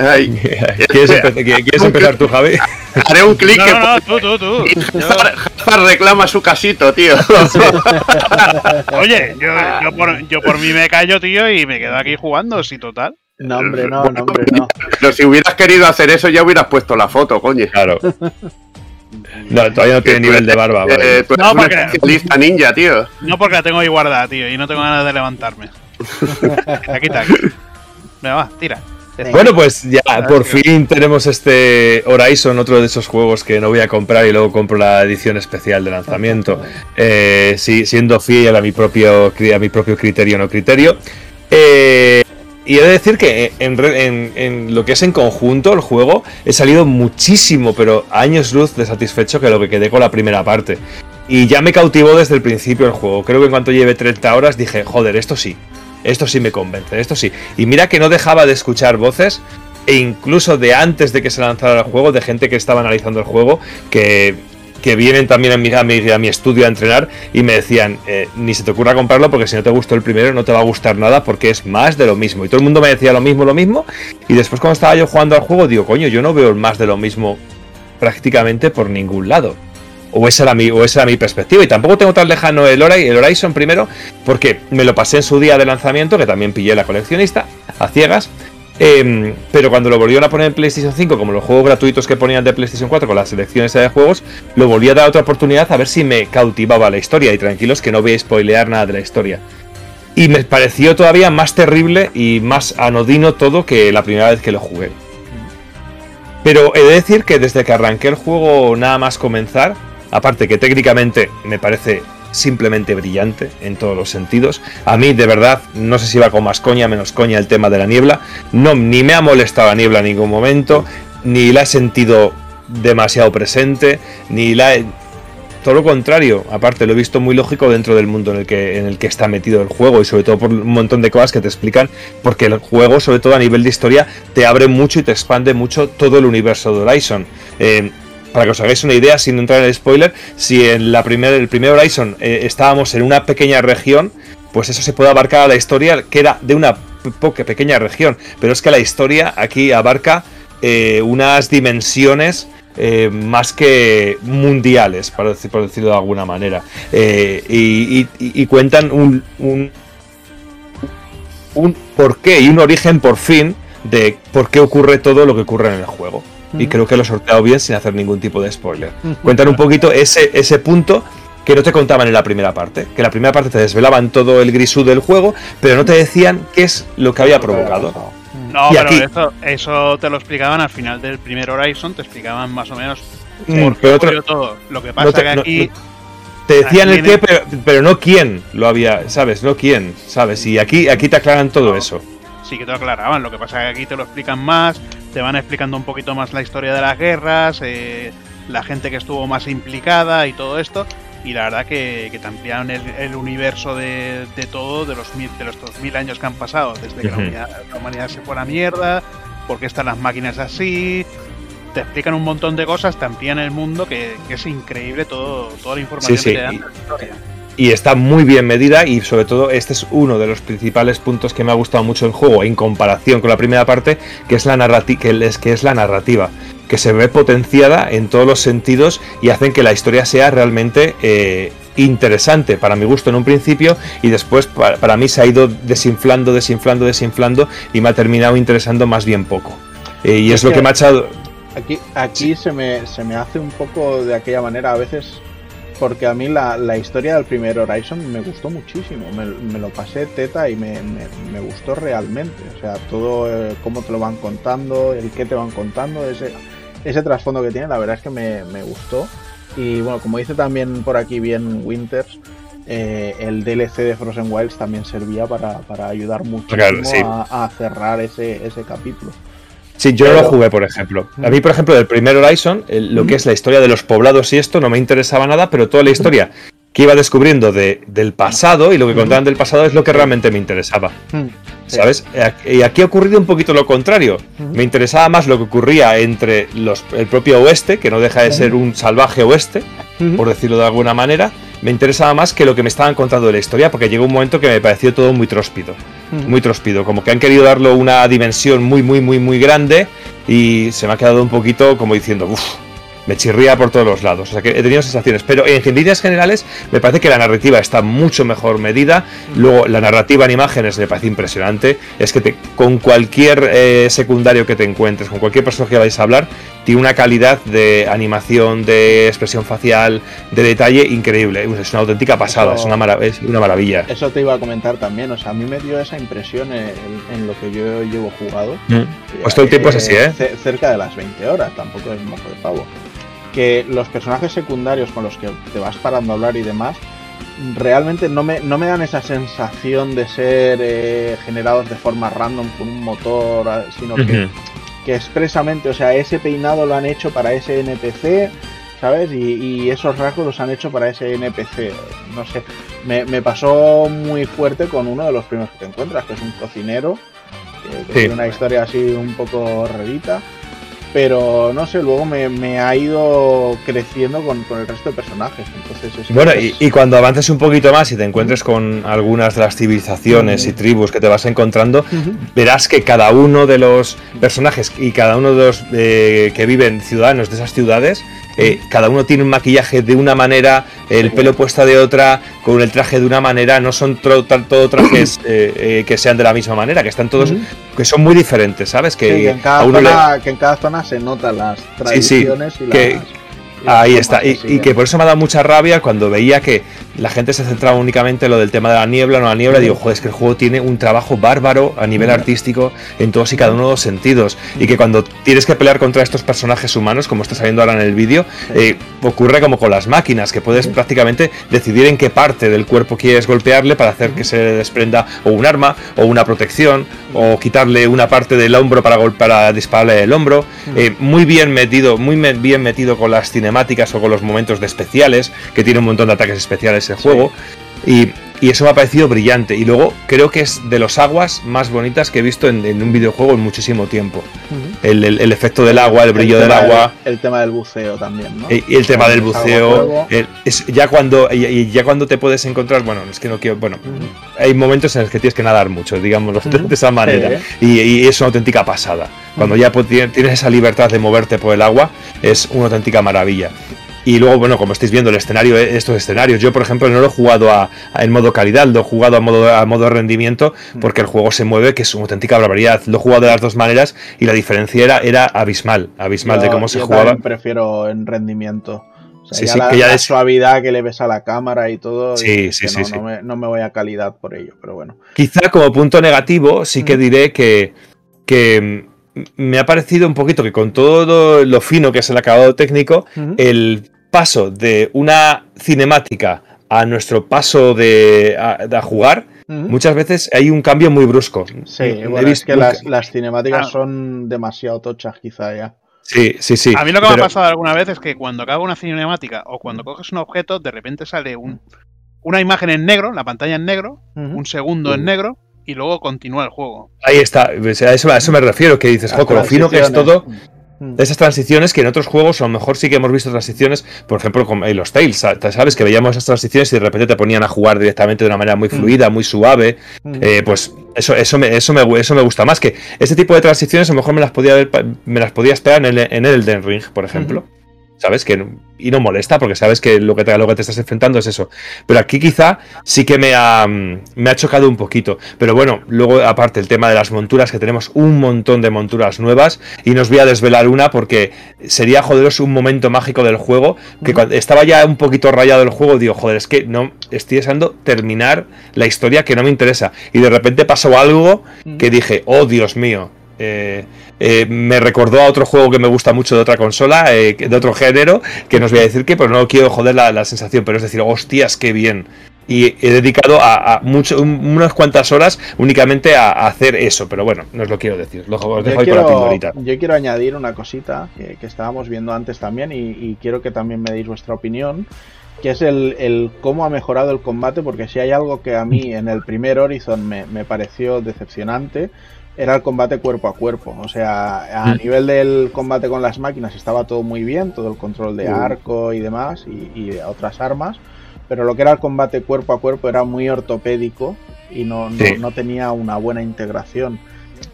Ay, ¿Quieres, empe- ¿Quieres empezar tú, Javi? haré un clic No, que no, no, tú, tú, tú. Hazard reclama su casito, tío. oye, yo, yo, por, yo por mí me callo, tío, y me quedo aquí jugando, sí, total. No, hombre, no, no, hombre, no. Pero si hubieras querido hacer eso, ya hubieras puesto la foto, coño. Claro. No, todavía no tiene nivel de barba. Eh, vale. tú eres No, un porque- especialista ninja, tío. No porque la tengo ahí guardada, tío, y no tengo ganas de levantarme. Aquí está. Venga, va, tira. Bueno, pues ya por fin tenemos este Horizon, otro de esos juegos que no voy a comprar y luego compro la edición especial de lanzamiento, eh, sí, siendo fiel a mi propio a mi propio criterio no criterio. Eh, y he de decir que en, lo que es en conjunto el juego he salido muchísimo, pero años luz de satisfecho que lo que quedé con la primera parte. Y ya me cautivó desde el principio el juego. Creo que en cuanto lleve 30 horas dije, joder, esto sí. Esto sí me convence, esto sí. Y mira que no dejaba de escuchar voces, e incluso de antes de que se lanzara el juego, de gente que estaba analizando el juego, que, que vienen también a mi, estudio a entrenar y me decían, eh, ni se te ocurra comprarlo porque si no te gustó el primero no te va a gustar nada porque es más de lo mismo. Y todo el mundo me decía lo mismo, lo mismo. Y después cuando estaba yo jugando al juego, digo, coño, yo no veo más de lo mismo prácticamente por ningún lado. O esa, era mi, o esa mi perspectiva. Y tampoco tengo tan lejano el, el Horizon primero, porque me lo pasé en su día de lanzamiento, que también pillé la coleccionista, a ciegas. Em, pero cuando lo volvieron a poner en PlayStation 5, como los juegos gratuitos que ponían de PlayStation 4 con las selecciones de juegos, lo volví a dar otra oportunidad a ver si me cautivaba la historia. Y tranquilos que no voy a spoilear nada de la historia. Y me pareció todavía más terrible y más anodino todo que la primera vez que lo jugué. Pero he de decir que desde que arranqué el juego nada más comenzar, aparte que técnicamente me parece simplemente brillante en todos los sentidos. A mí, de verdad, no sé si va con más coña, menos coña el tema de la niebla. No, ni me ha molestado la niebla en ningún momento, ni la he sentido demasiado presente, ni la he... Todo lo contrario, aparte lo he visto muy lógico dentro del mundo en el que en el que está metido el juego y sobre todo por un montón de cosas que te explican, porque el juego, sobre todo a nivel de historia, te abre mucho y te expande mucho todo el universo de Horizon. Eh, para que os hagáis una idea, sin entrar en el spoiler, si en la el primer Horizon eh, estábamos en una pequeña región, pues eso se puede abarcar a la historia que era de una pequeña región. Pero es que la historia aquí abarca eh, unas dimensiones eh, más que mundiales, por, decir- por decirlo de alguna manera. Y cuentan un, un, un porqué y un origen por fin de por qué ocurre todo lo que ocurre en el juego. Y creo que lo he sorteado bien sin hacer ningún tipo de spoiler. Cuentan un poquito ese, ese punto que no te contaban en la primera parte. Que en la primera parte te desvelaban todo el grisú del juego, pero no te decían qué es lo que había provocado. No, Y pero aquí- eso, eso te lo explicaban al final del primer Horizon, te explicaban más o menos Mm, por qué pero otro- todo. Lo que pasa no te- que no- aquí, Te decían el qué, pero, pero no quién lo había, ¿sabes? No quién, ¿sabes? Y aquí, aquí te aclaran todo eso. sí que te lo aclaraban. Lo que pasa que aquí te lo explican más, te van explicando un poquito más la historia de las guerras, eh, la gente que estuvo más implicada y todo esto. Y la verdad que, que te ampliaron el, el universo de, de todo, de los, mil, de los 2000 años que han pasado, desde que la humanidad, la humanidad se fue a la mierda, por qué están las máquinas así. Te explican un montón de cosas, te amplían el mundo, que, que es increíble todo, toda la información Sí, sí, que te dan de la historia. Y está muy bien medida y sobre todo este es uno de los principales puntos que me ha gustado mucho del juego en comparación con la primera parte, que es la, narrati que es, que es la narrativa, que se ve potenciada en todos los sentidos y hacen que la historia sea realmente eh, interesante para mi gusto en un principio y después para, para mí se ha ido desinflando, desinflando, desinflando y me ha terminado interesando más bien poco. Eh, y es, Es lo que- que me ha echado... Aquí, aquí se, me, se me hace un poco de aquella manera a veces, porque a mí la, la historia del primer Horizon me gustó muchísimo, me, me lo pasé teta y me, me- me gustó realmente, o sea, todo eh, cómo te lo van contando, el qué te van contando, ese, ese trasfondo que tiene, la verdad es que me, me gustó. Y bueno, como dice también por aquí bien Winters, eh, el DLC de Frozen Wilds también servía para, para ayudar Claro, sí. a, a cerrar ese, ese capítulo. Sí, yo no lo jugué, por ejemplo. A mí, por ejemplo, del primer Horizon, el- lo que es la historia de los poblados y esto no me interesaba nada, pero toda la historia que iba descubriendo de, del pasado y lo que contaban del pasado es lo que realmente me interesaba. Mm. ¿Sabes? Y aquí ha ocurrido un poquito lo contrario. Me interesaba más lo que ocurría entre los, el propio oeste, que no deja de ser un salvaje oeste, por decirlo de alguna manera. Me interesaba más que lo que me estaban contando de la historia, porque llegó un momento que me pareció todo muy tróspido. Muy tróspido. Como que han querido darle una dimensión muy, muy, muy, muy grande y se me ha quedado un poquito como diciendo, uff, me chirría por todos los lados. O sea que he tenido sensaciones. Pero en líneas generales me parece que la narrativa está mucho mejor medida. Luego la narrativa en imágenes me parece impresionante. Es que te- con cualquier eh, secundario que te encuentres, con cualquier personaje que vais a hablar, tiene una calidad de animación, de expresión facial, de detalle increíble. Es una auténtica pasada, Eso- es una, mara- es una maravilla. Eso te iba a comentar también, o sea, a mí me dio esa impresión en, en lo que yo llevo jugado. Mm. Pues todo el tiempo es así, ¿eh? ce- Cerca de las 20 horas, tampoco es mojo de pavo. Que los personajes secundarios con los que te vas parando a hablar y demás, realmente no me, no me dan esa sensación de ser eh, generados de forma random con un motor, ah, sino que. Que expresamente, o sea, ese peinado lo han hecho para ese NPC, ¿sabes? Y, y esos rasgos los han hecho para ese NPC. No sé, me, me pasó muy fuerte con uno de los primeros que te encuentras, que es un cocinero, que, que Sí. tiene una historia así un poco rarita. Pero no sé, luego me, me ha ido creciendo con, con el resto de personajes. Entonces es- Bueno, es- y, y cuando avances un poquito más y te encuentres con algunas de las civilizaciones y tribus que te vas encontrando, verás que cada uno de los personajes y cada uno de los eh, que viven ciudadanos de esas ciudades, eh, cada uno tiene un maquillaje de una manera, el pelo puesta de otra, con el traje de una manera, no son todo trajes eh, eh, que sean de la misma manera, que están todos. Que son muy diferentes, ¿sabes? Que, Sí, que en cada le- zona, que en cada zona se notan las sí, tradiciones y que- las. y Ahí está, y que por eso me ha dado mucha rabia cuando veía que la gente se centraba únicamente en lo del tema de la niebla, no la niebla, digo, joder, es que el juego tiene un trabajo bárbaro a nivel artístico en todos y cada uno de los sentidos, y que cuando tienes que pelear contra estos personajes humanos, como está saliendo ahora en el vídeo, eh, ocurre como con las máquinas, que puedes prácticamente decidir en qué parte del cuerpo quieres golpearle para hacer que se desprenda o un arma, o una protección, o quitarle una parte del hombro para, para dispararle el hombro, eh, muy bien metido, muy me- bien metido con las cinemáticas o con los momentos de especiales, que tiene un montón de ataques especiales el juego. Y, y eso me ha parecido brillante. Y luego creo que es de los aguas más bonitas que he visto en, en un videojuego en muchísimo tiempo. El, el- el efecto del agua, el brillo del agua. El tema del buceo también, ¿no? Y el tema del buceo, es ya cuando y- ya cuando te puedes encontrar, bueno, es que no quiero, bueno, hay momentos en los que tienes que nadar mucho, digámoslo de- esa manera, y, y es una auténtica pasada. Cuando ya tienes esa libertad de moverte por el agua, es una auténtica maravilla. Y luego, bueno, como estáis viendo el escenario, eh, estos escenarios, yo por ejemplo no lo he jugado a, a- en modo calidad, lo he jugado a modo, a modo rendimiento, porque el juego se mueve, que es una auténtica barbaridad. Lo he jugado de las dos maneras y la diferencia era, era abismal, abismal de cómo se yo jugaba. también prefiero en rendimiento. O sea, Sí, ya sí, la, que ya la es- suavidad que le ves a la cámara y todo. Sí, sí, sí, no, sí. No, me, no me voy a calidad por ello, pero bueno. Quizá como punto negativo, sí que Mm. diré que, que mm, me ha parecido un poquito que con todo lo fino que es el acabado técnico, Ujú. el paso de una cinemática a nuestro paso de a, de a jugar, muchas veces hay un cambio muy brusco. Sí, He bueno, es visto que nunca- las, las cinemáticas Ah. son demasiado tochas, quizá ya. Sí, sí, sí. A mí lo que me ha pasado alguna vez es que cuando acabo una cinemática o cuando coges un objeto, de repente sale un, una imagen en negro, la pantalla en negro, un segundo en negro, y luego continúa el juego. Ahí está, a eso, a eso me refiero, que dices, jo, lo fino que es todo. Esas transiciones que en otros juegos a lo mejor sí que hemos visto transiciones, por ejemplo, con los Tales, sa- sabes que veíamos esas transiciones y de repente te ponían a jugar directamente de una manera muy fluida, muy suave, Ujú. eh, pues eso, eso, me, eso, me, eso me gusta más, que este tipo de transiciones a lo mejor me las podía, ver me las podía esperar en el, en el Elden Ring, por ejemplo. ¿Sabes? Que, y no molesta porque sabes que lo que, te, lo que te estás enfrentando es eso. Pero aquí quizá sí que me ha, mm, me ha chocado un poquito. Pero bueno, luego aparte el tema de las monturas, que tenemos un montón de monturas nuevas y nos voy a desvelar una porque sería joderos un momento mágico del juego que cuando estaba ya un poquito rayado el juego digo, joder, es que no estoy deseando terminar la historia que no me interesa. Y de repente pasó algo que dije, oh Dios mío. eh, eh, me recordó a otro juego que me gusta mucho de otra consola, eh, de otro género, que nos voy a decir que, pero no quiero joder la, la sensación, pero es decir, hostias, qué bien. Y he dedicado a, a mucho, un- unas cuantas horas únicamente a, a hacer eso, pero bueno, no os lo quiero decir, lo, os dejo Yo ahí con la quiero, pildorita. yo quiero añadir una cosita que, que estábamos viendo antes también y, y quiero que también me deis vuestra opinión. que es el, el cómo ha mejorado el combate, porque si hay algo que a mí en el primer Horizon me, me pareció decepcionante, era el combate cuerpo a cuerpo. O sea, a Mm. nivel del combate con las máquinas estaba todo muy bien, todo el control de arco y demás, y, y otras armas, pero lo que era el combate cuerpo a cuerpo era muy ortopédico y no, no, Sí. no tenía una buena integración.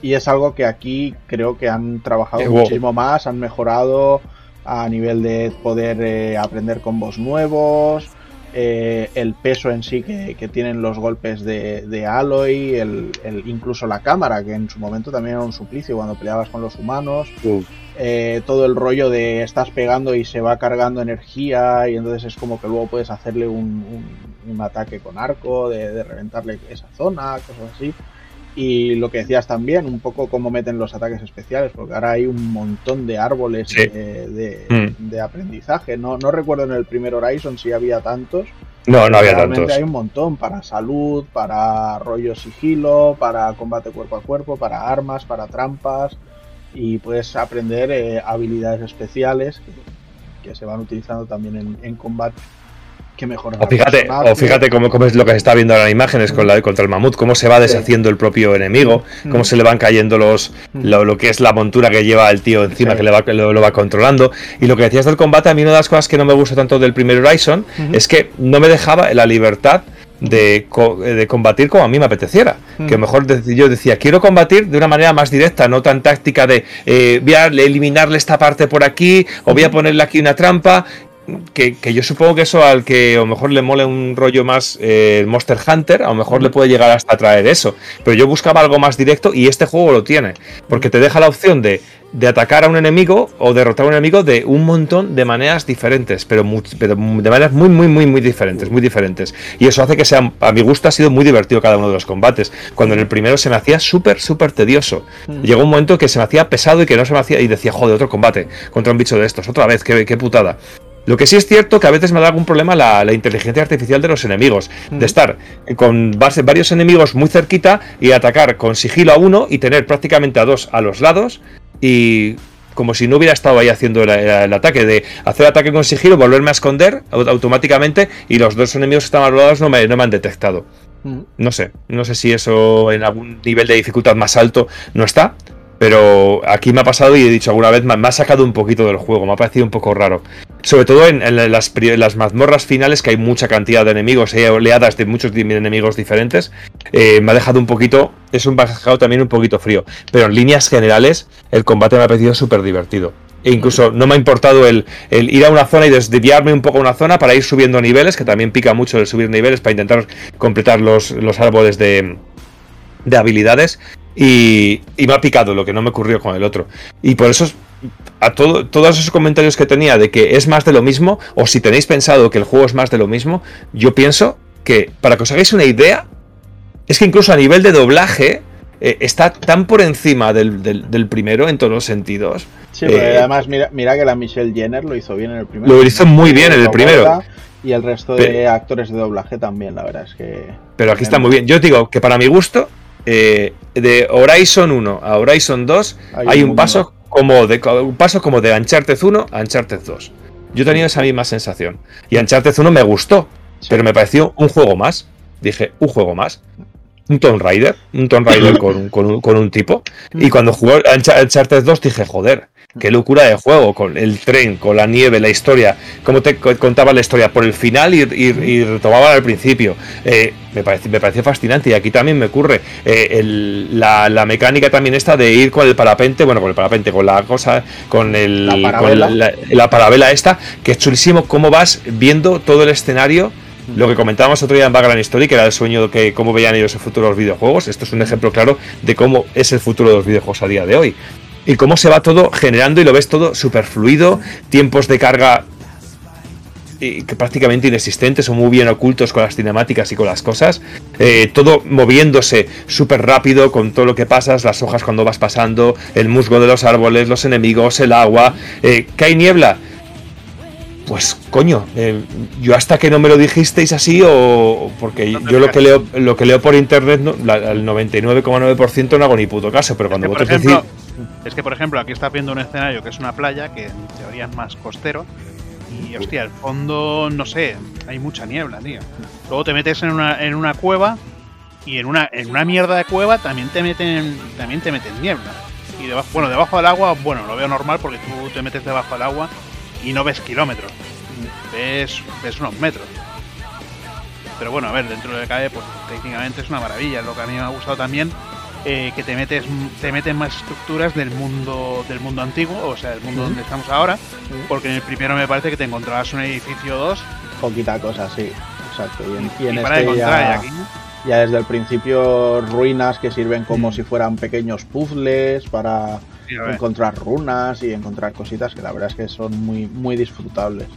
Y es algo que aquí creo que han trabajado Eh, wow. muchísimo más, han mejorado a nivel de poder eh, aprender combos nuevos, eh, el peso en sí que, que tienen los golpes de, de Aloy, el, el- incluso la cámara, que en su momento también era un suplicio cuando peleabas con los humanos, eh, todo el rollo de estás pegando y se va cargando energía y entonces es como que luego puedes hacerle un, un- un ataque con arco, de, de reventarle esa zona, cosas así. Y lo que decías también, un poco cómo meten los ataques especiales, porque ahora hay un montón de árboles Sí. de, de- Mm. de aprendizaje. No, no recuerdo en el primer Horizon si había tantos. No, no había Realmente tantos. hay un montón para salud, para rollo sigilo, para combate cuerpo a cuerpo, para armas, para trampas. Y puedes aprender eh, habilidades especiales que, que se van utilizando también en, en combate. Que O fíjate, o fíjate cómo, cómo es lo que se está viendo ahora en imágenes con la, contra el mamut, cómo se va deshaciendo el propio enemigo, cómo se le van cayendo los lo, lo que es la montura que lleva el tío encima, Sí. que le va, que lo, lo va controlando. Y lo que decías del combate, a mí una de las cosas que no me gusta tanto del primer Horizon es que no me dejaba la libertad de, co- de combatir como a mí me apeteciera. Mm. Que mejor yo decía, quiero combatir de una manera más directa, no tan táctica de eh, voy a eliminarle esta parte por aquí o voy a ponerle aquí una trampa. Que, que yo supongo que eso al que a lo mejor le mole un rollo más eh, Monster Hunter, a lo mejor le puede llegar hasta traer eso. Pero yo buscaba algo más directo y este juego lo tiene. Porque te deja la opción de, de atacar a un enemigo o derrotar a un enemigo de un montón de maneras diferentes, pero de maneras muy, muy, muy, muy diferentes, muy diferentes. Y eso hace que sea, a mi gusto ha sido muy divertido cada uno de los combates. Cuando en el primero se me hacía súper, súper tedioso. Llegó un momento que se me hacía pesado y que no se me hacía, y decía, joder, otro combate contra un bicho de estos, otra vez, qué, qué putada. Lo que sí es cierto que a veces me da algún problema la, la inteligencia artificial de los enemigos. De estar con base- varios enemigos muy cerquita y atacar con sigilo a uno y tener prácticamente a dos a los lados y como si no hubiera estado ahí haciendo el, el- el ataque, de hacer ataque con sigilo, volverme a esconder au- automáticamente y los dos enemigos que estaban a los lados no me, no me han detectado. Mm. No sé, no sé si eso en algún nivel de dificultad más alto no está, pero aquí me ha pasado y he dicho alguna vez, me, ha sacado un poquito del juego, me ha parecido un poco raro. Sobre todo en, las, mazmorras finales, que hay mucha cantidad de enemigos, hay oleadas de muchos enemigos diferentes, eh, me ha dejado un poquito, es un dejado también un poquito frío. Pero en líneas generales, el combate me ha parecido súper divertido. E incluso no me ha importado el, ir a una zona y desviarme un poco a una zona para ir subiendo niveles, que también pica mucho el subir niveles para intentar completar los árboles de, de habilidades. Y, y me ha picado lo que no me ocurrió con el otro. Y por eso a todo, todos esos comentarios que tenía de que es más de lo mismo, o si tenéis pensado que el juego es más de lo mismo, yo pienso que, para que os hagáis una idea, es que incluso a nivel de doblaje eh, está tan por encima del, del- del primero en todos los sentidos. Sí, pero Eh, además mira, mira que la Michelle Jenner lo hizo bien en el primero. Lo hizo muy bien en el primero. Y el resto de Pero- actores de doblaje también, la verdad es que. Pero aquí está muy bien. Yo digo que para mi gusto, eh, de Horizon 1 a Horizon 2 Hay hay, un un mundo. paso como de un paso como de Uncharted 1 a Uncharted 2. Yo he tenido esa misma sensación. Y Uncharted 1 me gustó, Sí. pero me pareció un juego más. Dije, un juego más. Un Tomb Raider, un Tomb Raider con, un- con un, con un tipo. Y cuando Uncha- Uncharted 2 dije, joder, qué locura de juego, con el tren, con la nieve, la historia, cómo te co- contaba la historia por el final y, y, y retomaban al principio. Eh, me, parece, me pareció fascinante y aquí también me ocurre eh, el- la, la mecánica también esta de ir con el parapente, bueno, con el parapente, con la cosa, con, el, La con parabela. la, la parabela esta, que es chulísimo cómo vas viendo todo el escenario. Lo que comentábamos otro día en Background Story, que era el sueño de que cómo veían ellos el futuro de los videojuegos. Esto es un ejemplo claro de cómo es el futuro de los videojuegos a día de hoy. Y cómo se va todo generando y lo ves todo súper fluido, tiempos de carga que prácticamente inexistentes o muy bien ocultos con las cinemáticas y con las cosas. Eh, todo moviéndose súper rápido con todo lo que pasas, las hojas cuando vas pasando, el musgo de los árboles, los enemigos, el agua. Eh, ¿Que hay niebla? Pues coño, eh, yo hasta que no me lo dijisteis así o porque No yo lo que leo lo que leo por internet no, la- al 99,9% no hago ni puto caso, pero cuando que, por vosotros ejemplo, decís es que, por ejemplo, aquí estás viendo un escenario que es una playa, que en teoría es más costero, Y hostia, el fondo, no sé, hay mucha niebla, tío. Luego te metes en una, en una cueva y en una, en una mierda de cueva también te meten, también te meten niebla. Y debajo, bueno, debajo del agua, bueno, lo veo normal porque tú te metes debajo del agua y no ves kilómetros. Ves, ves unos metros. Pero bueno, a ver, dentro de lo que cabe, pues técnicamente es una maravilla. Lo que a mí me ha gustado también, eh, que te metes, te meten más estructuras del mundo, del mundo antiguo, o sea, del mundo donde estamos ahora, porque en el primero me parece que te encontrabas un edificio 2 Poquita cosa, sí. Exacto. Y en, y en y para este y ya, aquí. ya desde el principio ruinas que sirven como Mm. si fueran pequeños puzzles para. Encontrar runas y encontrar cositas que la verdad es que son muy, muy disfrutables.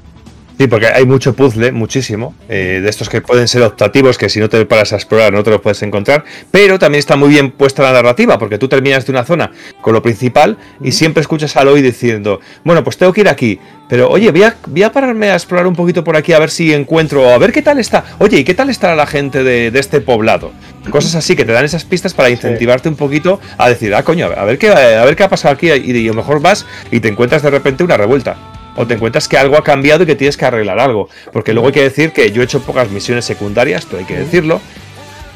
Sí, porque hay mucho puzzle, muchísimo, eh, de estos que pueden ser optativos, que si no te paras a explorar no te los puedes encontrar, pero también está muy bien puesta la narrativa, porque tú terminas de una zona con lo principal y siempre escuchas a Aloy diciendo, bueno, pues tengo que ir aquí, pero oye, voy a, voy a pararme a explorar un poquito por aquí a ver si encuentro, a ver qué tal está, oye, ¿y qué tal estará la gente de, de este poblado? Cosas así que te dan esas pistas para incentivarte un poquito a decir, ah, coño, a ver qué, a ver qué ha pasado aquí, y a lo mejor vas y te encuentras de repente una revuelta. O te encuentras que algo ha cambiado y que tienes que arreglar algo. Porque luego hay que decir que yo he hecho pocas misiones secundarias, esto hay que decirlo.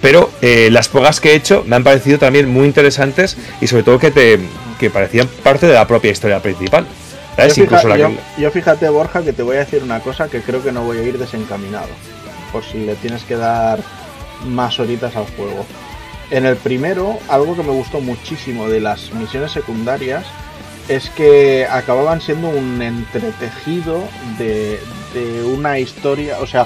Pero eh, las pocas que he hecho me han parecido también muy interesantes y sobre todo que te que parecían parte de la propia historia principal. ¿Sabes? Yo, Incluso fija- la yo- que- yo fíjate, Borja, que te voy a decir una cosa que creo que no voy a ir desencaminado. Por si le tienes que dar más horitas al juego. En el primero, algo que me gustó muchísimo de las misiones secundarias es que acababan siendo un entretejido de, de una historia, o sea,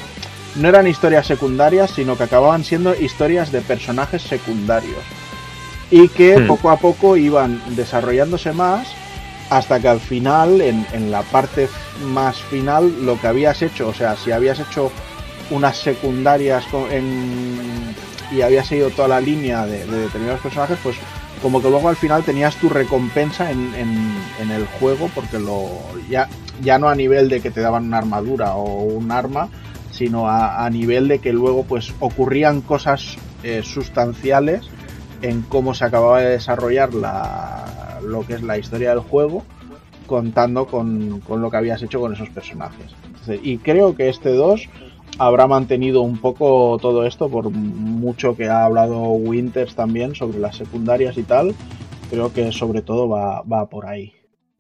no eran historias secundarias, sino que acababan siendo historias de personajes secundarios. Y que Hmm. poco a poco iban desarrollándose más hasta que al final, en, en la parte más final, lo que habías hecho, o sea, si habías hecho unas secundarias co- en- y habías seguido toda la línea de, de determinados personajes, pues como que luego al final tenías tu recompensa en, en- el juego, porque lo ya, ya no a nivel de que te daban una armadura o un arma, sino a, nivel de que luego pues ocurrían cosas eh, sustanciales en cómo se acababa de desarrollar la, lo que es la historia del juego, contando con, con lo que habías hecho con esos personajes. Y creo que este 2 habrá mantenido un poco todo esto, por mucho que ha hablado Winters también sobre las secundarias y tal, creo que sobre todo va, va por ahí.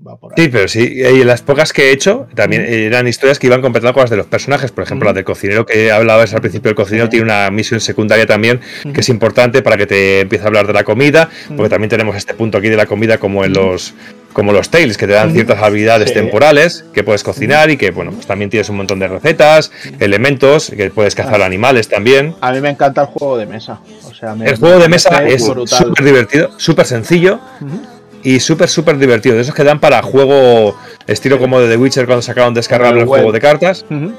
Va por ahí. Sí, pero sí, y las pocas que he hecho también eran historias que iban completando con las de los personajes. Por ejemplo, Ujú. la del cocinero que hablabas al principio, el cocinero tiene una misión secundaria también que es importante para que te empiece a hablar de la comida, porque también tenemos este punto aquí de la comida como en los como los Tales, que te dan ciertas habilidades Sí. temporales que puedes cocinar y que, bueno, pues también tienes un montón de recetas, elementos, que puedes cazar Ah. animales también. A mí me encanta el juego de mesa. O sea, me- El juego de me mesa es súper divertido, súper sencillo Ujú. y súper, súper divertido. De esos que dan para juego estilo como de The Witcher cuando sacaron descargable el El juego de cartas. Ujú.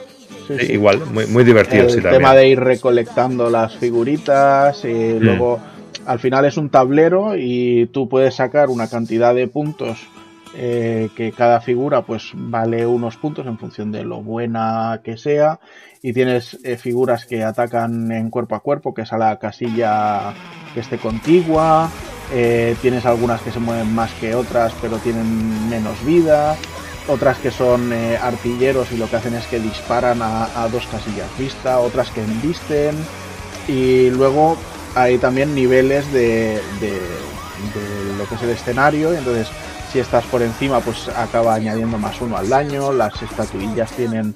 Sí, sí. Igual, muy, muy divertido, el sí, tema también. de ir recolectando las figuritas y Mm. luego al final es un tablero y tú puedes sacar una cantidad de puntos eh, que cada figura pues vale unos puntos en función de lo buena que sea. Y tienes eh, figuras que atacan en cuerpo a cuerpo que es a la casilla que esté contigua. Eh, tienes algunas que se mueven más que otras pero tienen menos vida. Otras que son artilleros y lo que hacen es que disparan a, a dos casillas vista, otras que embisten. Y luego hay también niveles de, de- lo que es el escenario entonces si estás por encima pues acaba añadiendo más uno al daño, las estatuillas tienen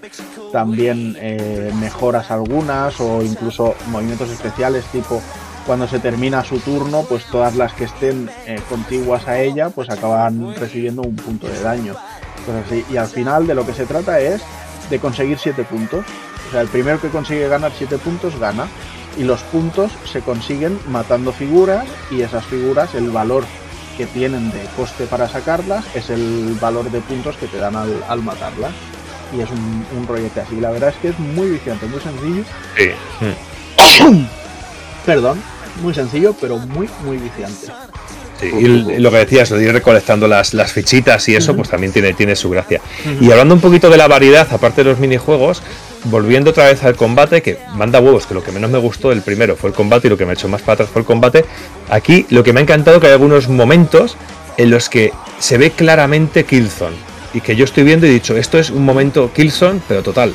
también eh, mejoras algunas o incluso movimientos especiales tipo cuando se termina su turno pues todas las que estén eh, contiguas a ella pues acaban recibiendo un punto de daño. Y al final de lo que se trata es de conseguir 7 puntos. O sea, el primero que consigue ganar 7 puntos gana. Y los puntos se consiguen matando figuras y esas figuras, el valor que tienen de coste para sacarlas es el valor de puntos que te dan al, al matarlas. Y es un, un rollete así. La verdad es que es muy viciante, muy sencillo. Sí. Mm. Perdón, muy sencillo, pero muy, muy viciante. Sí, y lo que decías, lo de ir recolectando las, las fichitas y eso, pues también tiene, tiene su gracia. Y hablando un poquito de la variedad, aparte de los minijuegos, volviendo otra vez al combate, que manda huevos, que lo que menos me gustó del primero fue el combate y lo que me ha hecho más para atrás fue el combate. Aquí lo que me ha encantado que hay algunos momentos en los que se ve claramente Killzone. y que yo estoy viendo y he dicho, esto es un momento Killzone, pero total.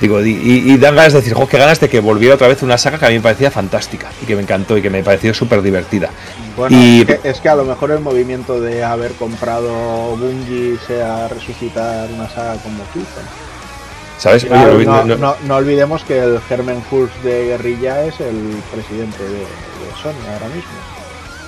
Digo, y, y- y dan ganas de decir, jo, qué ganas de que volviera otra vez una saga que a mí me parecía fantástica y que me encantó y que me pareció súper divertida. Bueno, Y- es, que, es que a lo mejor el movimiento de haber comprado Bungie sea resucitar una saga como Killzone. ¿Sabes? Claro, Oye, no, no- no- no- no olvidemos que el Herman Hulst de Guerrilla es el presidente de, de Sony ahora mismo.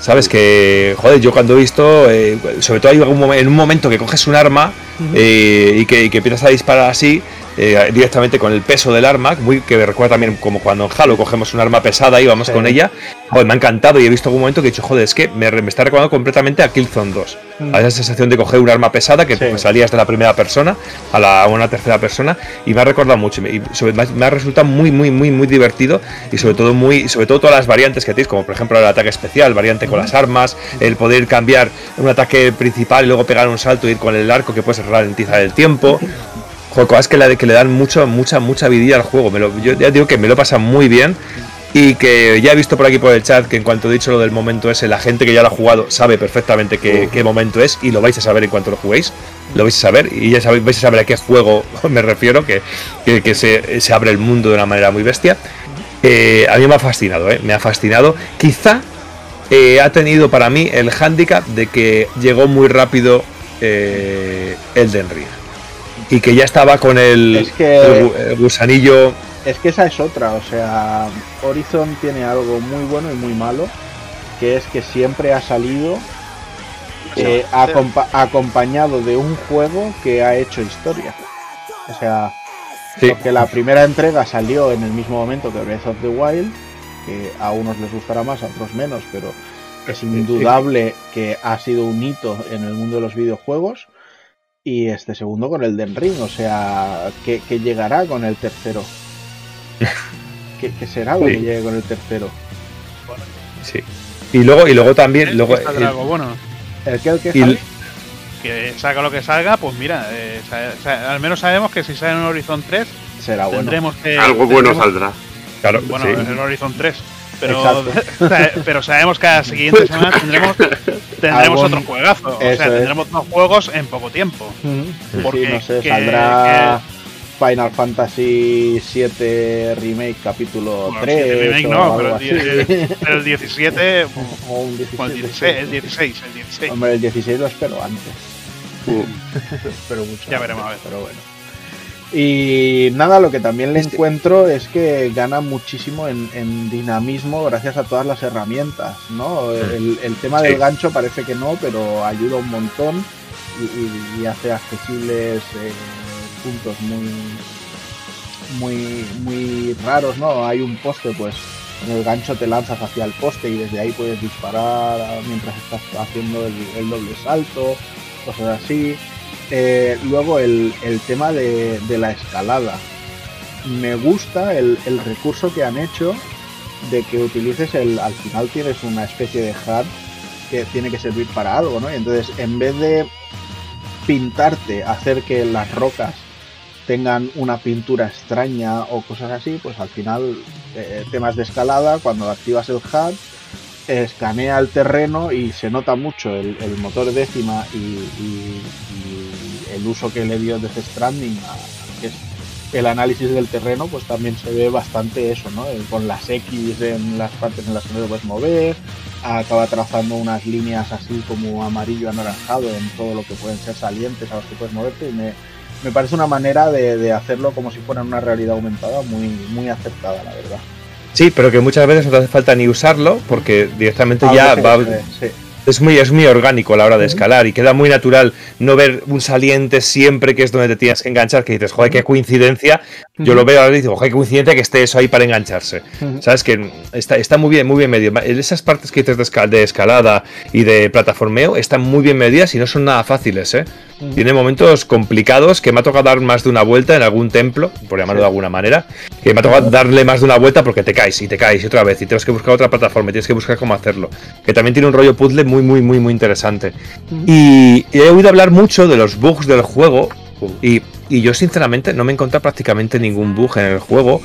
Sabes que, joder, yo cuando he visto, eh, sobre todo hay algún en un momento que coges un arma eh, y, que, y que empiezas a disparar así, eh, directamente con el peso del arma, muy, que me recuerda también como cuando en Halo cogemos un arma pesada y vamos Sí. con ella, joder, me ha encantado y he visto algún momento que he dicho, joder, es que me, me está recordando completamente a Killzone 2. Mm. A esa sensación de coger un arma pesada que Sí. salías de la primera persona a, la, a una tercera persona y me ha recordado mucho y sobre- me ha- resultado muy, muy, muy, muy divertido y sobre todo muy, sobre todo todas las variantes que tienes, como por ejemplo el ataque especial, variante con las armas, el poder cambiar un ataque principal y luego pegar un salto e ir con el arco que puedes ralentizar el tiempo. Joder, cosas que le, que le dan mucho, mucha, mucha vidilla al juego. Me lo- yo ya digo que me lo pasa muy bien. Y que ya he visto por aquí por el chat que en cuanto he dicho lo del momento ese, la gente que ya lo ha jugado sabe perfectamente qué, qué momento es y lo vais a saber en cuanto lo juguéis. Lo vais a saber y ya sabéis, vais a saber a qué juego me refiero, que, que, que se, se abre el mundo de una manera muy bestia. Eh, a mí me ha fascinado, ¿eh? me ha fascinado. Quizá eh, ha tenido para mí el hándicap de que llegó muy rápido Elden Ring. Y que ya estaba con el, Es que- el gu- el gusanillo. Es que esa es otra, o sea, Horizon tiene algo muy bueno y muy malo, que es que siempre ha salido eh, acompa- acompañado de un juego que ha hecho historia. O sea, Sí. porque la primera entrega salió en el mismo momento que Breath of the Wild, que a unos les gustará más, a otros menos, pero es indudable que ha sido un hito en el mundo de los videojuegos. Y este segundo con el Den Ring, o sea, que, llegará con el tercero. ¿Qué, qué será lo Sí. que llegue con el tercero? Sí. Y luego, y luego también, luego, algo bueno. ¿El que el que? Que salga lo que salga, pues mira, eh, sa- sa- al menos sabemos que si sale en Horizon 3, será bueno. tendremos que. Algo bueno tendremos- saldrá. claro, Bueno, sí. en Horizon 3. Pero, pero sabemos que a la siguiente semana tendremos, tendremos otro juegazo. O sea, es. tendremos dos juegos en poco tiempo. Sí, Porque no sé, que- saldrá Final Fantasy 7 Remake capítulo Bueno, 3 sí, remake o no, pero, el, pero el 17. o un 16, o el 16, el 16, el 16. Hombre, el 16 lo espero antes. Uh, espero mucho. Ya antes, veremos, a ver. Pero bueno. Y nada, lo que también Este le encuentro es que gana muchísimo en, en dinamismo gracias a todas las herramientas, ¿no? El, el tema del gancho parece que no, pero ayuda un montón y, y- y hace accesibles eh, puntos muy, muy, muy raros, ¿no? Hay un poste, pues en el gancho te lanzas hacia el poste y desde ahí puedes disparar mientras estás haciendo el, el doble salto, cosas así. Eh, luego el, el tema de, de la escalada. Me gusta el, el recurso que han hecho de que utilices el. Al final tienes una especie de HUD que tiene que servir para algo, ¿no? Y entonces, en vez de pintarte, hacer que las rocas tengan una pintura extraña o cosas así, pues al final, eh, temas de escalada, cuando activas el HUD, escanea el terreno y se nota mucho el, motor décima y- y el uso que le dio desde Stranding a que es el análisis del terreno, pues también se ve bastante eso, ¿no? El- con las X en las partes en las que no te puedes mover, acaba trazando unas líneas así como amarillo anaranjado en todo lo que pueden ser salientes a los que puedes moverte y me, me parece una manera de, de hacerlo como si fuera una realidad aumentada muy, muy acertada, la verdad. Sí, pero que muchas veces no te hace falta ni usarlo porque directamente A ya veces, va. eh, sí. Es muy, es muy orgánico a la hora de escalar y queda muy natural no ver un saliente siempre que es donde te tienes que enganchar, que dices, joder, qué coincidencia. Yo lo veo ahora y digo, joder, qué coincidencia que esté eso ahí para engancharse. Sabes que está, está muy bien, muy bien medio. En esas partes que dices de, escal- de escalada y de plataformeo están muy bien medidas y no son nada fáciles, ¿eh? Tiene momentos complicados que me ha tocado dar más de una vuelta en algún templo, por llamarlo de alguna manera, que me ha tocado darle más de una vuelta porque te caes y te caes y otra vez y tienes que buscar otra plataforma y tienes que buscar cómo hacerlo. Que también tiene un rollo puzzle muy, muy, muy, muy interesante. Y he oído hablar mucho de los bugs del juego y, y yo sinceramente no me he encontrado prácticamente ningún bug en el juego.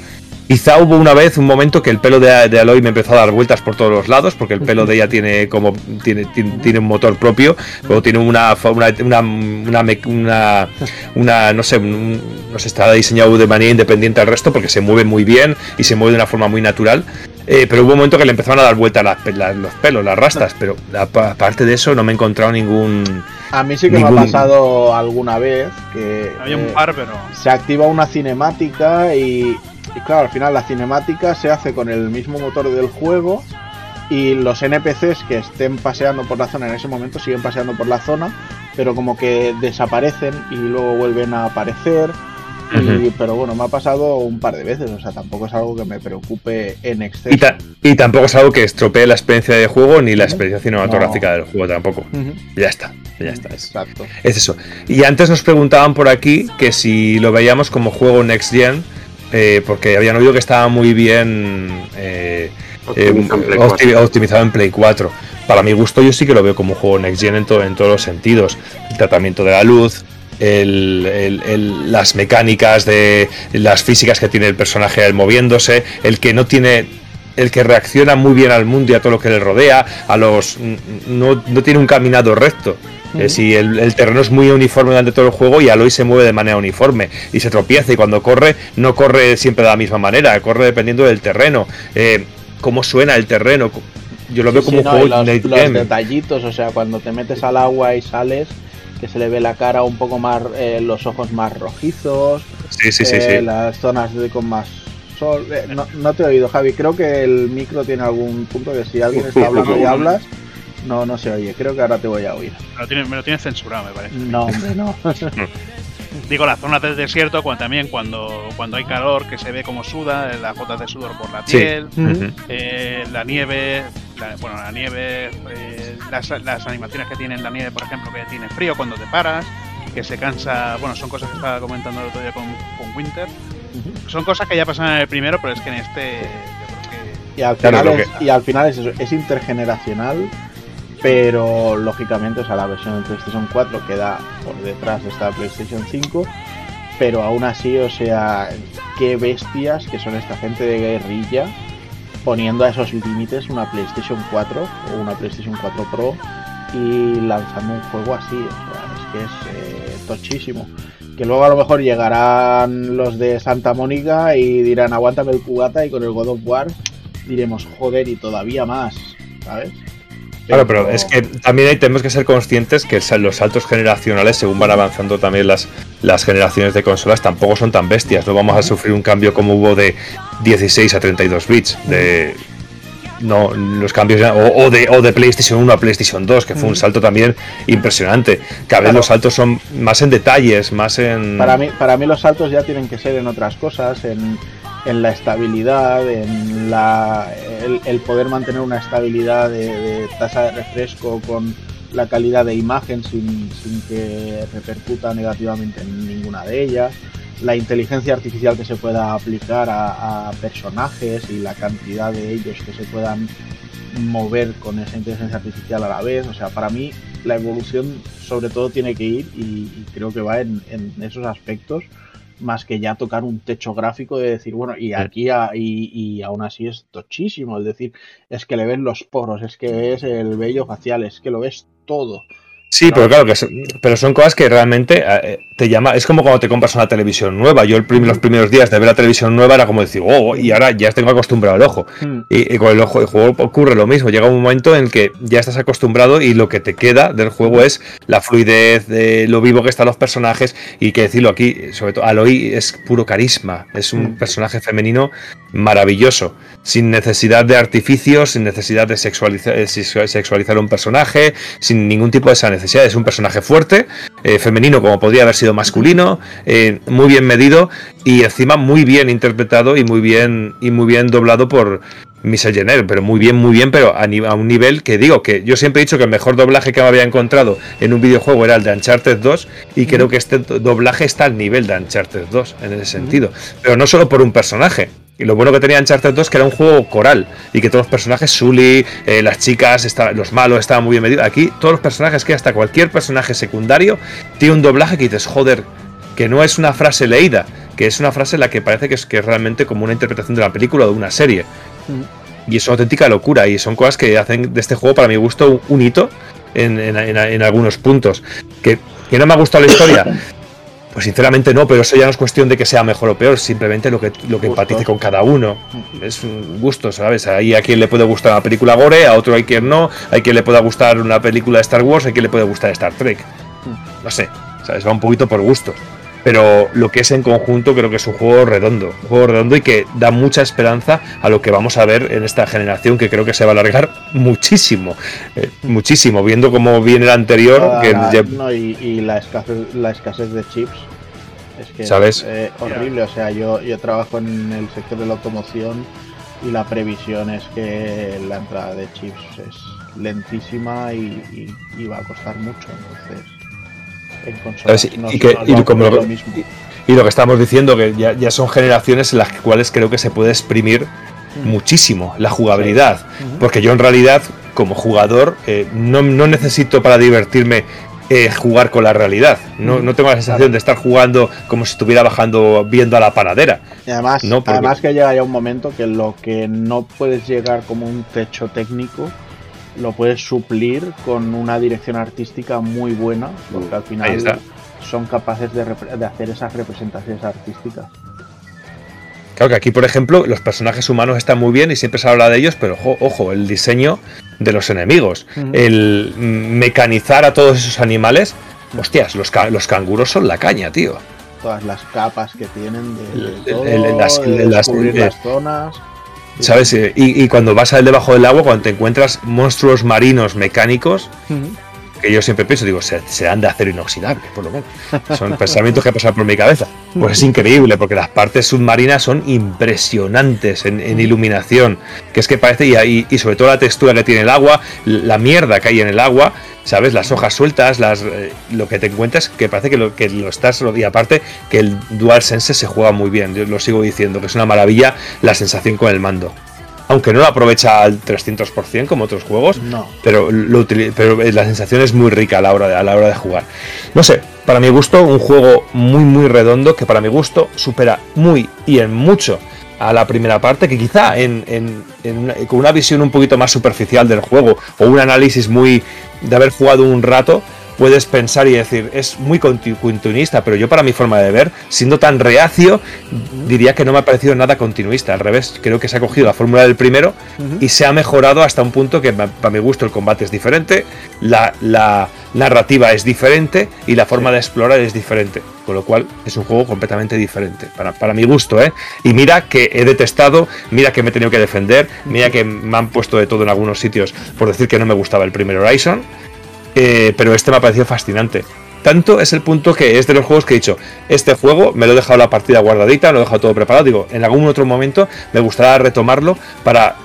Quizá hubo una vez un momento que el pelo de, de, Aloy me empezó a dar vueltas por todos los lados, porque el pelo de ella tiene como tiene, tiene, tiene un motor propio, luego tiene una una, una, una, una, una no sé, un, no sé, está diseñado de manera independiente al resto porque se mueve muy bien y se mueve de una forma muy natural. Eh, pero hubo un momento que le empezaron a dar vuelta las, las, los pelos, las rastas, pero aparte de eso no me he encontrado ningún. A mí sí que ningún... me ha pasado alguna vez que. Había un par, pero. Se activa una cinemática y, y claro, al final la cinemática se hace con el mismo motor del juego y los NPCs que estén paseando por la zona en ese momento siguen paseando por la zona, pero como que desaparecen y luego vuelven a aparecer. Y, uh -huh. Pero bueno, me ha pasado un par de veces, o sea, tampoco es algo que me preocupe en exceso. Y, ta y tampoco es algo que estropee la experiencia de juego ni la experiencia cinematográfica no. del juego tampoco. Uh -huh. Ya está, ya está. Es, Exacto. Es eso. Y antes nos preguntaban por aquí que si lo veíamos como juego Next Gen, eh, porque habían oído que estaba muy bien. Eh, optimizado, eh, optimizado en Play 4. Para mi gusto, yo sí que lo veo como un juego Next Gen en, to en todos los sentidos. El tratamiento de la luz, el, el, el, las mecánicas de las físicas que tiene el personaje moviéndose, el que no tiene el que reacciona muy bien al mundo y a todo lo que le rodea, a los no, no tiene un caminado recto. Uh -huh. si el, el, terreno es muy uniforme durante todo el juego y Aloy se mueve de manera uniforme y se tropieza y cuando corre no corre siempre de la misma manera, corre dependiendo del terreno. Eh, cómo suena el terreno. Yo lo veo sí, como sí, un juego los, Night los Game. detallitos, o sea, cuando te metes al agua y sales, que se le ve la cara un poco más, eh, los ojos más rojizos, sí, sí, sí, eh, sí. las zonas de, con más sol. Eh, no, no, te he oído, Javi. Creo que el micro tiene algún punto que si alguien está hablando y hablas, no, no se oye. Creo que ahora te voy a oír. Me lo tiene, me lo tiene censurado, me parece. No, hombre, no. Digo, las zonas del desierto, cuando, también cuando, cuando hay calor, que se ve como suda, las gotas de sudor por la piel, sí. uh -huh. eh, la nieve, la, bueno, la nieve, eh, las, las, animaciones que tiene la nieve, por ejemplo, que tiene frío cuando te paras, que se cansa, bueno, son cosas que estaba comentando el otro día con, con Winter. Uh -huh. Son cosas que ya pasan en el primero, pero es que en este yo creo que... Y al final, claro, es, que... y al final es, eso, es intergeneracional pero lógicamente, o sea, la versión de PlayStation 4 queda por detrás de esta PlayStation 5, pero aún así, o sea, qué bestias que son esta gente de guerrilla poniendo a esos límites una PlayStation 4 o una PlayStation 4 Pro y lanzando un juego así, o sea, es que es eh, tochísimo. Que luego a lo mejor llegarán los de Santa Mónica y dirán aguántame el cubata y con el God of War diremos joder y todavía más, ¿sabes? Claro, pero es que también tenemos que ser conscientes que los saltos generacionales, según van avanzando también las, las generaciones de consolas, tampoco son tan bestias. No vamos a sufrir un cambio como hubo de 16 a 32 bits. De, no, los cambios o, o, de, o de PlayStation 1 a PlayStation 2, que fue un salto también impresionante. Cada vez claro. los saltos son más en detalles, más en. Para mí, para mí los saltos ya tienen que ser en otras cosas, en, en la estabilidad, en la, el, poder mantener una estabilidad de, tasa de refresco con la calidad de imagen sin, sin, que repercuta negativamente en ninguna de ellas, la inteligencia artificial que se pueda aplicar a, personajes y la cantidad de ellos que se puedan mover con esa inteligencia artificial a la vez. O sea, para mí la evolución sobre todo tiene que ir y, y creo que va en, en esos aspectos más que ya tocar un techo gráfico de decir, bueno, y aquí a, y, y, aún así es tochísimo, es decir, es que le ves los poros, es que ves el vello facial, es que lo ves todo. Sí, pero claro que son, pero son cosas que realmente eh, te llama. Es como cuando te compras una televisión nueva. Yo el prim, los primeros días de ver la televisión nueva era como decir, oh, y ahora ya tengo acostumbrado el ojo. Mm. Y, y, con el ojo, el juego ocurre lo mismo. Llega un momento en que ya estás acostumbrado y lo que te queda del juego es la fluidez, de lo vivo que están los personajes. Y que decirlo aquí, sobre todo, Aloy es puro carisma. Es un mm. personaje femenino maravilloso. Sin necesidad de artificios, sin necesidad de sexualizar, sexualizar un personaje, sin ningún tipo de esa necesidad es un personaje fuerte, eh, femenino como podría haber sido masculino, eh, muy bien medido y encima muy bien interpretado y muy bien y muy bien doblado por Michel Jenner, pero muy bien, muy bien, pero a, a, un nivel que digo que yo siempre he dicho que el mejor doblaje que me había encontrado en un videojuego era el de Uncharted 2 y creo que este doblaje está al nivel de Uncharted 2 en ese sentido, pero no solo por un personaje, y lo bueno que tenía Uncharted 2 que era un juego coral y que todos los personajes, Sully, eh, las chicas, está, los malos estaban muy bien medidos. Aquí todos los personajes, que hasta cualquier personaje secundario, tiene un doblaje que dices, joder, que no es una frase leída, que es una frase en la que parece que es, que es realmente como una interpretación de la película o de una serie. Y es una auténtica locura. Y son cosas que hacen de este juego, para mi gusto, un, un hito en, en- en- en algunos puntos. Que, que no me ha gustado la historia. Pues sinceramente no, pero eso ya no es cuestión de que sea mejor o peor, simplemente lo que, lo que empatice con cada uno. Es un gusto, ¿sabes? Ahí a quien le puede gustar una película gore, a otro hay quien no, hay quien le pueda gustar una película de Star Wars, hay quien le puede gustar Star Trek. No sé, ¿sabes? Va un poquito por gusto. Pero lo que es en conjunto creo que es un juego redondo, un juego redondo y que da mucha esperanza a lo que vamos a ver en esta generación que creo que se va a alargar muchísimo, eh, muchísimo, viendo cómo viene el anterior, Toda que la- ya- no, y, y la, escasez, la escasez de chips es que ¿Sabes? es eh, horrible. O sea, yo, yo trabajo en el sector de la automoción y la previsión es que la entrada de chips es lentísima y, y- y va a costar mucho. Entonces, en consolas ¿Sabes? Y- no y que- nos y va a como ocurrir lo- lo mismo. Y lo que estamos diciendo, que ya, ya son generaciones en las cuales creo que se puede exprimir muchísimo la jugabilidad. Porque yo en realidad, como jugador, eh, no, no necesito para divertirme eh, jugar con la realidad. No, no tengo la sensación de estar jugando como si estuviera bajando, viendo a la panadera. Y además, No, porque- además que llega ya un momento que lo que no puedes llegar como un techo técnico lo puedes suplir con una dirección artística muy buena, porque al final son capaces de, de hacer esas representaciones artísticas. Claro que aquí, por ejemplo, los personajes humanos están muy bien y siempre se habla de ellos, pero ojo, ojo, el diseño de los enemigos, el mecanizar a todos esos animales, hostias, los, ca- los canguros son la caña, tío. Todas las capas que tienen de, de todo, el- el- las- de las- descubrir eh, las zonas. ¿Sabes? Eh, Y, y cuando vas al debajo del agua, cuando te encuentras monstruos marinos mecánicos, que yo siempre pienso, digo, se- serán de acero inoxidable, por lo menos. Son pensamientos que pasan por mi cabeza. Pues es increíble, porque las partes submarinas son impresionantes en, iluminación. Que es que parece, y, y- sobre todo la textura que tiene el agua, la mierda que hay en el agua, ¿sabes? Las hojas sueltas, las, eh, lo que te encuentras, que parece que lo, que lo estás. Y aparte, que el DualSense se juega muy bien, yo lo sigo diciendo, que es una maravilla la sensación con el mando. Aunque no lo aprovecha al 300% como otros juegos, No. pero, lo utili- pero la sensación es muy rica a la, hora de, a la hora de jugar. No sé, para mi gusto, un juego muy, muy redondo que para mi gusto supera muy y en mucho a la primera parte, que quizá en, en- en una- con una visión un poquito más superficial del juego o un análisis muy de haber jugado un rato, puedes pensar y decir, es muy conti- continuista, pero yo para mi forma de ver, siendo tan reacio, diría que no me ha parecido nada continuista. Al revés, creo que se ha cogido la fórmula del primero y se ha mejorado hasta un punto que para mi gusto el combate es diferente, la, la narrativa es diferente y la forma de explorar es diferente. Con lo cual es un juego completamente diferente, para, para mi gusto, ¿eh? Y mira que he detestado, mira que me he tenido que defender, mira que me han puesto de todo en algunos sitios por decir que no me gustaba el primer Horizon, eh, pero este me ha parecido fascinante. Tanto es el punto que es de los juegos que he dicho, este juego me lo he dejado la partida guardadita, lo he dejado todo preparado, digo, en algún otro momento me gustaría retomarlo para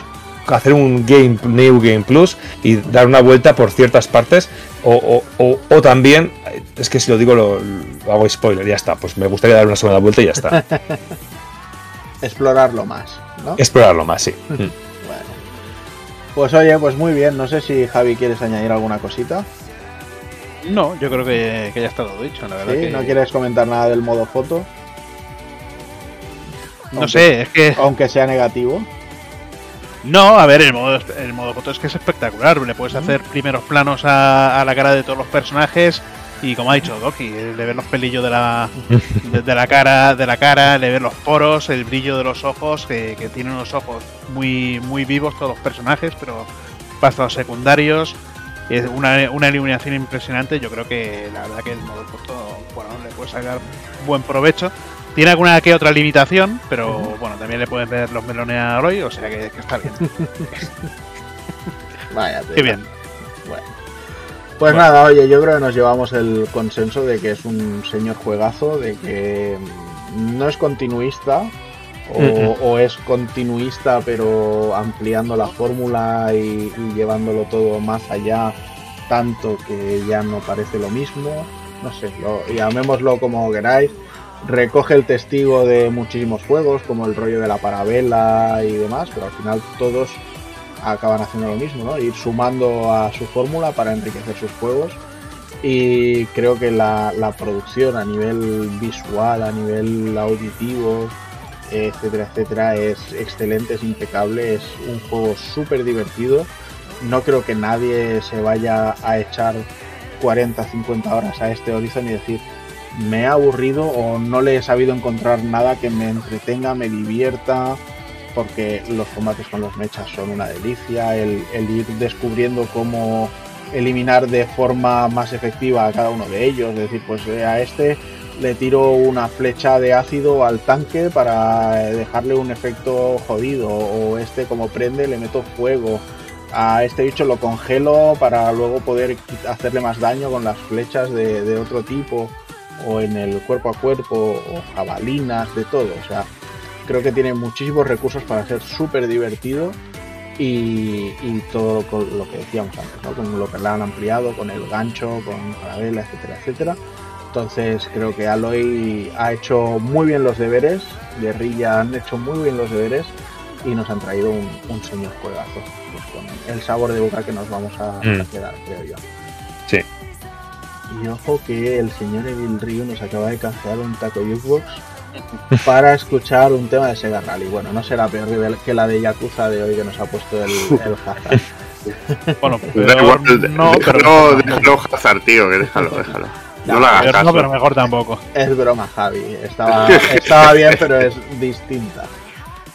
hacer un game New Game Plus y dar una vuelta por ciertas partes o, o- o- o también, es que si lo digo lo, lo hago spoiler, ya está, pues me gustaría dar una segunda vuelta y ya está. Explorarlo más, ¿no? Explorarlo más, sí. Pues oye, pues muy bien. No sé si Javi quieres añadir alguna cosita. No, yo creo que, que ya está todo dicho, la verdad. ¿Sí? que- ¿No quieres comentar nada del modo foto? No sé, es que. Aunque sea negativo. No, a ver, el modo, el modo foto es que es espectacular. Le puedes hacer primeros planos a, a la cara de todos los personajes y como ha dicho Doki, le ves los pelillos de la, de, de la cara, de la cara, le ves los poros, el brillo de los ojos, que, que tienen unos ojos muy, muy vivos todos los personajes, pero hasta los secundarios. Es una, una iluminación impresionante. Yo creo que la verdad que el modo foto, bueno, le puede sacar buen provecho. Tiene alguna que otra limitación, pero bueno, también le pueden ver los melones a Aloy, o sea que, que está bien. Vaya, Qué bien. Bueno. Pues nada, oye, yo creo que nos llevamos el consenso de que es un señor juegazo, de que mm, no es continuista, o, Mm, o es continuista pero ampliando la fórmula y, y llevándolo todo más allá, tanto que ya no parece lo mismo. No sé, lo, llamémoslo como queráis. Recoge el testigo de muchísimos juegos, como el rollo de la parabela y demás, pero al final todos acaban haciendo lo mismo, ¿no? Ir sumando a su fórmula para enriquecer sus juegos. y creo que la, la producción a nivel visual, a nivel auditivo, etcétera, etcétera, es excelente, es impecable, es un juego súper divertido. No creo que nadie se vaya a echar 40, 50 horas a este Horizon y decir me ha aburrido o no le he sabido encontrar nada que me entretenga, me divierta, porque los combates con los mechas son una delicia, el, ir descubriendo cómo eliminar de forma más efectiva a cada uno de ellos, es decir, pues eh, a este le tiro una flecha de ácido al tanque para dejarle un efecto jodido, o este como prende le meto fuego, a este bicho lo congelo para luego poder hacerle más daño con las flechas de, de otro tipo, o en el cuerpo a cuerpo, o jabalinas, de todo, o sea, creo que tiene muchísimos recursos para ser súper divertido y, y todo con lo que decíamos antes, ¿no? con lo que le han ampliado, con el gancho, con Carabela, etcétera, etcétera. Entonces creo que Aloy ha hecho muy bien los deberes, Guerrilla han hecho muy bien los deberes y nos han traído un, un señor juegazo, pues con el sabor de boca que nos vamos a, Mm. a quedar, creo yo. Sí. Y ojo que el señor Evil Ryu nos acaba de cancelar un taco Jukebox para escuchar un tema de Sega Rally. Bueno, no será peor que- que la de Yakuza de hoy que nos ha puesto el, el Hazard. Bueno, peor no, pero déjalo, déjalo Hazard, tío, que déjalo, déjalo. No, No, le hagas peor caso. no, pero mejor tampoco. Es broma, Javi. Estaba, estaba bien, pero es distinta.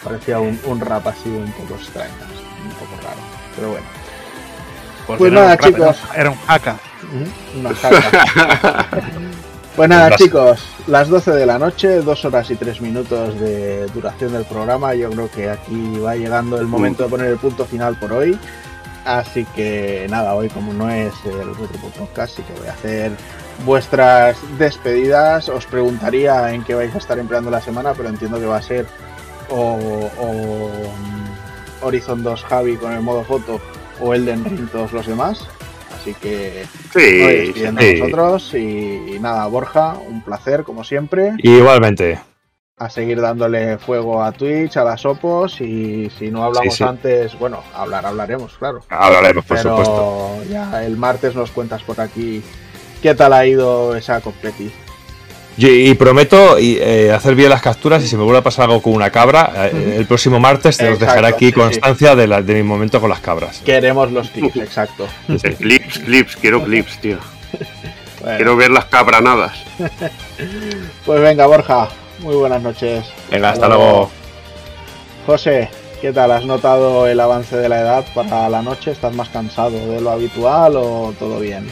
Parecía un, un rap así un poco extraño, un poco raro. Pero bueno. Porque Pues nada, chicos. Era un haka. Una jaca. Pues nada, chicos, las 12 de la noche, dos horas y tres minutos de duración del programa. Yo creo que aquí va llegando el momento de poner el punto final por hoy. Así que nada, hoy como no es el Retro Podcast, sí que voy a hacer vuestras despedidas. Os preguntaría en qué vais a estar empleando la semana, pero entiendo que va a ser o, o, mm, Horizon 2 Javi con el modo foto o Elden Ring todos los demás. Así que Sí, sí. nosotros y, y nada, Borja, un placer como siempre. Igualmente. A seguir dándole fuego a Twitch, a las opos y si no hablamos Sí, antes, bueno, hablar hablaremos, claro. Hablaremos, por Pero supuesto. ya el martes nos cuentas por aquí qué tal ha ido esa completi. Y, y prometo y, eh, hacer bien las capturas y si me vuelve a pasar algo con una cabra, eh, el próximo martes te os Exacto, dejaré aquí sí, sí. constancia de, la- de mi momento con las cabras. Queremos los tips, exacto. Clips, clips, quiero clips, tío. Bueno, Quiero ver las cabranadas. pues venga, Borja, muy buenas noches. Venga, hasta luego. José, ¿qué tal? ¿Has notado el avance de la edad para la noche? ¿Estás más cansado de lo habitual o todo bien?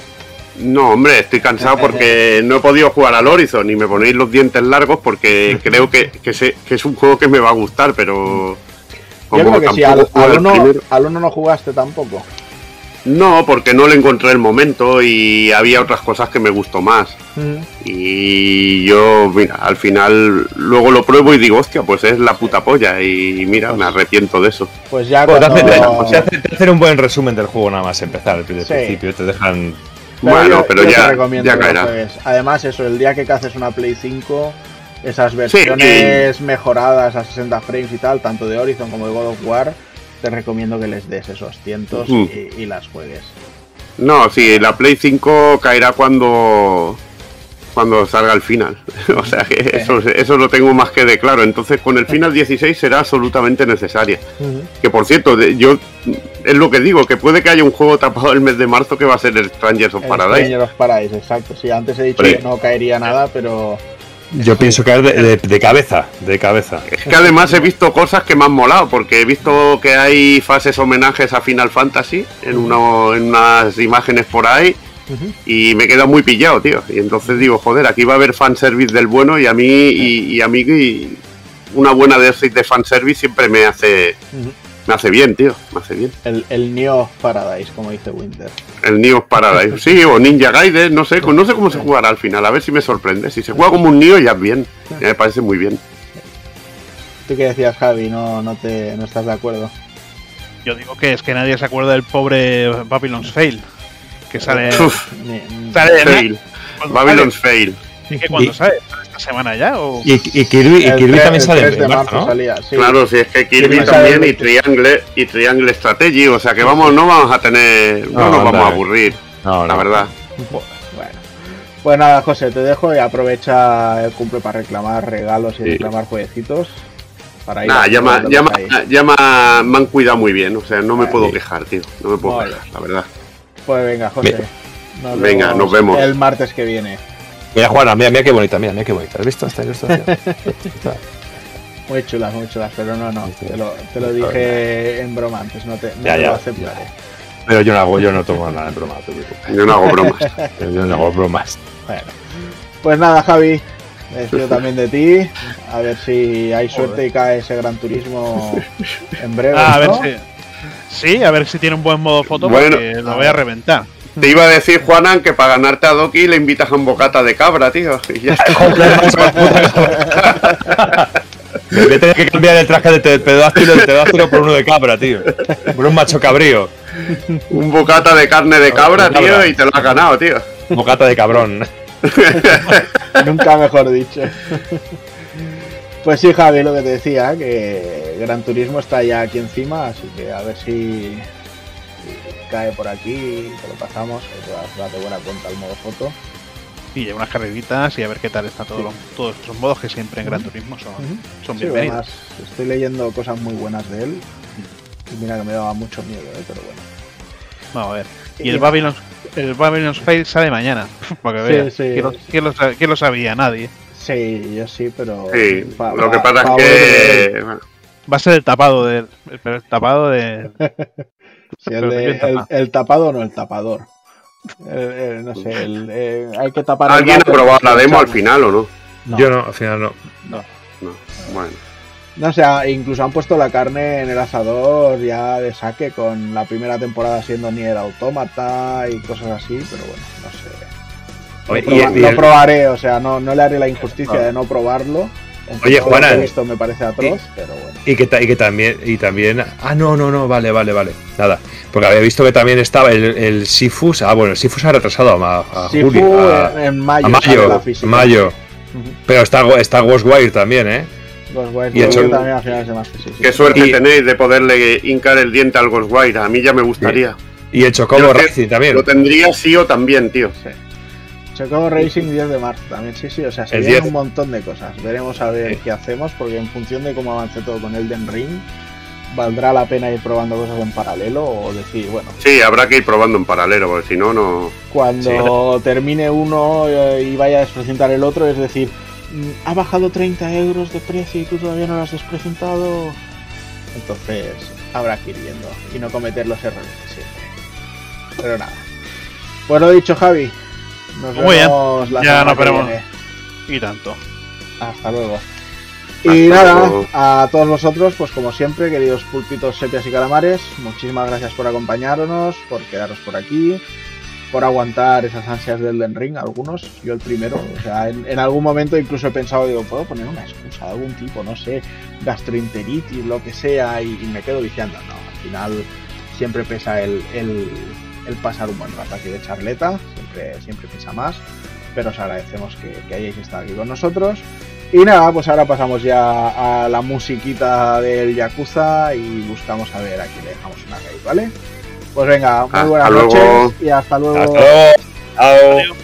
No, hombre, estoy cansado porque no he podido jugar al Horizon y me ponéis los dientes largos porque creo que, que, sé- que es un juego que me va a gustar, pero Yo creo que sí, al, uno, primero- al uno no jugaste tampoco. No, porque no le encontré el momento y había otras cosas que me gustó más. Y yo, mira, al final luego lo pruebo y digo, hostia, pues es la puta polla. Y mira, me arrepiento de eso. Pues ya Pues te, cuando... hacen, te hacen- te hacen un buen resumen del juego nada más empezar desde el Sí. principio. Te dejan. Bueno, yo- pero yo ya, recomiendo ya caerá. Además, eso, el día que haces una Play 5, esas versiones mejoradas a 60 frames y tal, tanto de Horizon como de God of War, te recomiendo que les des esos cientos y las juegues. No, sí, la Play 5 caerá cuando cuando salga el final. o sea que eso, eso lo tengo más que de claro. Entonces con el final 16 será absolutamente necesaria. Que por cierto, de- yo es lo que digo, que puede que haya un juego tapado el mes de marzo que va a ser el Strangers of El Paradise. Stranger of Paradise, exacto. Sí, antes he dicho que no caería nada, pero Yo pienso caer de, de- de cabeza, de cabeza. Es que además he visto cosas que me han molado, porque he visto que hay fases homenajes a Final Fantasy en, uno, en unas imágenes por ahí y me queda muy pillado, tío. Y entonces digo, joder, aquí va a haber fanservice del bueno y a mí, y, y a mí y una buena dosis de fanservice siempre me hace, me hace bien, tío, me hace bien. el, el Neo of Paradise, como dice Winter. El Neo Paradise, sí, o Ninja Gaiden, no sé, no sé cómo se jugará al final, a ver si me sorprende. Si se juega como un Neo ya es bien, ya me parece muy bien. ¿Tú qué decías, Javi? No, no, te, no estás de acuerdo. Yo digo que es que nadie se acuerda del pobre Babylon's Fail. Que sale. Uf, sale fail. cuando Babylon's Fail. sale, ¿que cuándo Y- sale? ¿Sale ¿Esta semana ya? O... Y, y Kirby, y Kirby también el sale 3 de en marzo, ¿no? salía, sí. Claro, si es que Kirby Kirby también y Triangle y Triangle Strategy, o sea que vamos, no vamos a tener, no, No, nos vamos a aburrir, No, la verdad. Bueno. Pues nada, José, te dejo y aprovecha el cumple para reclamar regalos y Sí. reclamar jueguecitos. Para ir Nada, a ya, todo me- han cuidado muy bien, o sea, no me Vale. puedo quejar, tío. No me puedo Vale. quejar, la verdad. Pues venga, José. Nos Venga, nos vemos. El martes que viene. Mira, Juana, mira, mira qué bonita, mira, mira qué bonita. ¿Has visto esta ilustración? Muy chulas, muy chulas, pero no, no. Te lo, te lo dije en broma antes, no te, no Ya, te ya, lo aceptaré. Pero yo no hago, yo no tomo nada en broma. Yo no hago bromas. Yo no hago bromas. Bueno. Pues nada, Javi. Me despido también de ti. A ver si hay suerte y cae ese gran turismo en breve. Ah, a ver ¿no? si. Sí, a ver si tiene un buen modo foto Bueno. porque lo voy a reventar. Te iba a decir, Juanan, que para ganarte a Doki le invitas a un bocata de cabra, tío. Y ya. Voy a tener que cambiar el traje de pedáctilo, de pedáctilo por uno de cabra, tío. Por un macho cabrío. un bocata de carne de cabra, de cabra. tío, y te lo has ganado, tío. Bocata de cabrón. Nunca mejor dicho. Pues sí, Javi, lo que te decía, que Gran Turismo está ya aquí encima, así que a ver si, si cae por aquí, te lo pasamos, que te vas a dar de buena cuenta el modo foto. Y unas carreritas y a ver qué tal están todos, los- todos estos modos que siempre en Gran Turismo son, son Sí, bienvenidos. además, estoy leyendo cosas muy buenas de él. Y mira que me daba mucho miedo, ¿eh? pero bueno. Vamos a ver. Y el Babylon, el Babylon's Fate sale mañana. Para que Sí, veas. sí. ¿Quién, lo, quién lo sa- quién lo sabía? Nadie. Sí, yo sí, pero. Sí, pa- lo que pa- pasa pa- es que. Va a ser el tapado del. El, pero el tapado de. Sí, el, de- el, tapado. el tapado no el tapador. El- el- no sé, el- eh, hay que tapar. el ¿Alguien ha probado la demo al final o no? No, Yo no, al final no. No. Bueno. No, o sea, incluso han puesto la carne en el asador ya de saque con la primera temporada siendo Nier Automata y cosas así, pero bueno, no sé. Lo, Oye, proba- y- y lo probaré, o sea, no, no le haré la injusticia Ah. de no probarlo. Oye, Juana, visto me parece atroz, pero bueno. Y que, y que también, y también. Ah, no, no, no, vale, vale, vale. Nada. Porque había visto que también estaba el, el Sifus. Ah, bueno, el Sifus ha retrasado a, a Sifu julio. A, en, mayo. a mayo. Pero está, está Ghostwire también, ¿eh? Ghostwire Y el también a finales de marzo, sí, sí. Qué suerte Y- tenéis de poderle hincar el diente al Ghostwire. A mí ya me gustaría. Y el Chocobo Racing también. Lo tendría sí o también, tío. Chocobo Racing 10 de marzo también, sí, sí, o sea, se El vienen 10. un montón de cosas. Veremos a ver Sí. qué hacemos, porque en función de cómo avance todo con Elden Ring, valdrá la pena ir probando cosas en paralelo o decir, bueno, Sí, habrá que ir probando en paralelo, porque si no, no. cuando termine uno eh, y vaya a despresentar el otro, es decir, mm, ha bajado 30 euros de precio y tú todavía no lo has despresentado. Entonces, habrá que ir viendo y no cometer los errores de siempre. Pero nada. Pues lo dicho, Javi. Nos Muy bien. vemos la Ya nos veremos. Y tanto. Hasta luego. Y Hasta nada, luego. a todos vosotros, pues como siempre, queridos pulpitos, sepias y calamares, muchísimas gracias por acompañarnos, por quedaros por aquí, por aguantar esas ansias del Elden Ring, algunos, yo el primero. O sea, en, en algún momento incluso he pensado, digo, puedo poner una excusa de algún tipo, no sé, gastroenteritis, lo que sea, y, y me quedo diciendo, no, al final siempre pesa el, el, el pasar un buen rato aquí de charleta, siempre, siempre pesa más, pero os agradecemos que, que hayáis estado aquí con nosotros. Y nada, pues ahora pasamos ya a la musiquita del Yakuza y buscamos a ver a quién le dejamos una raíz, ¿vale? Pues venga, muy Hasta buenas luego. noches y hasta luego. Hasta luego. Chao.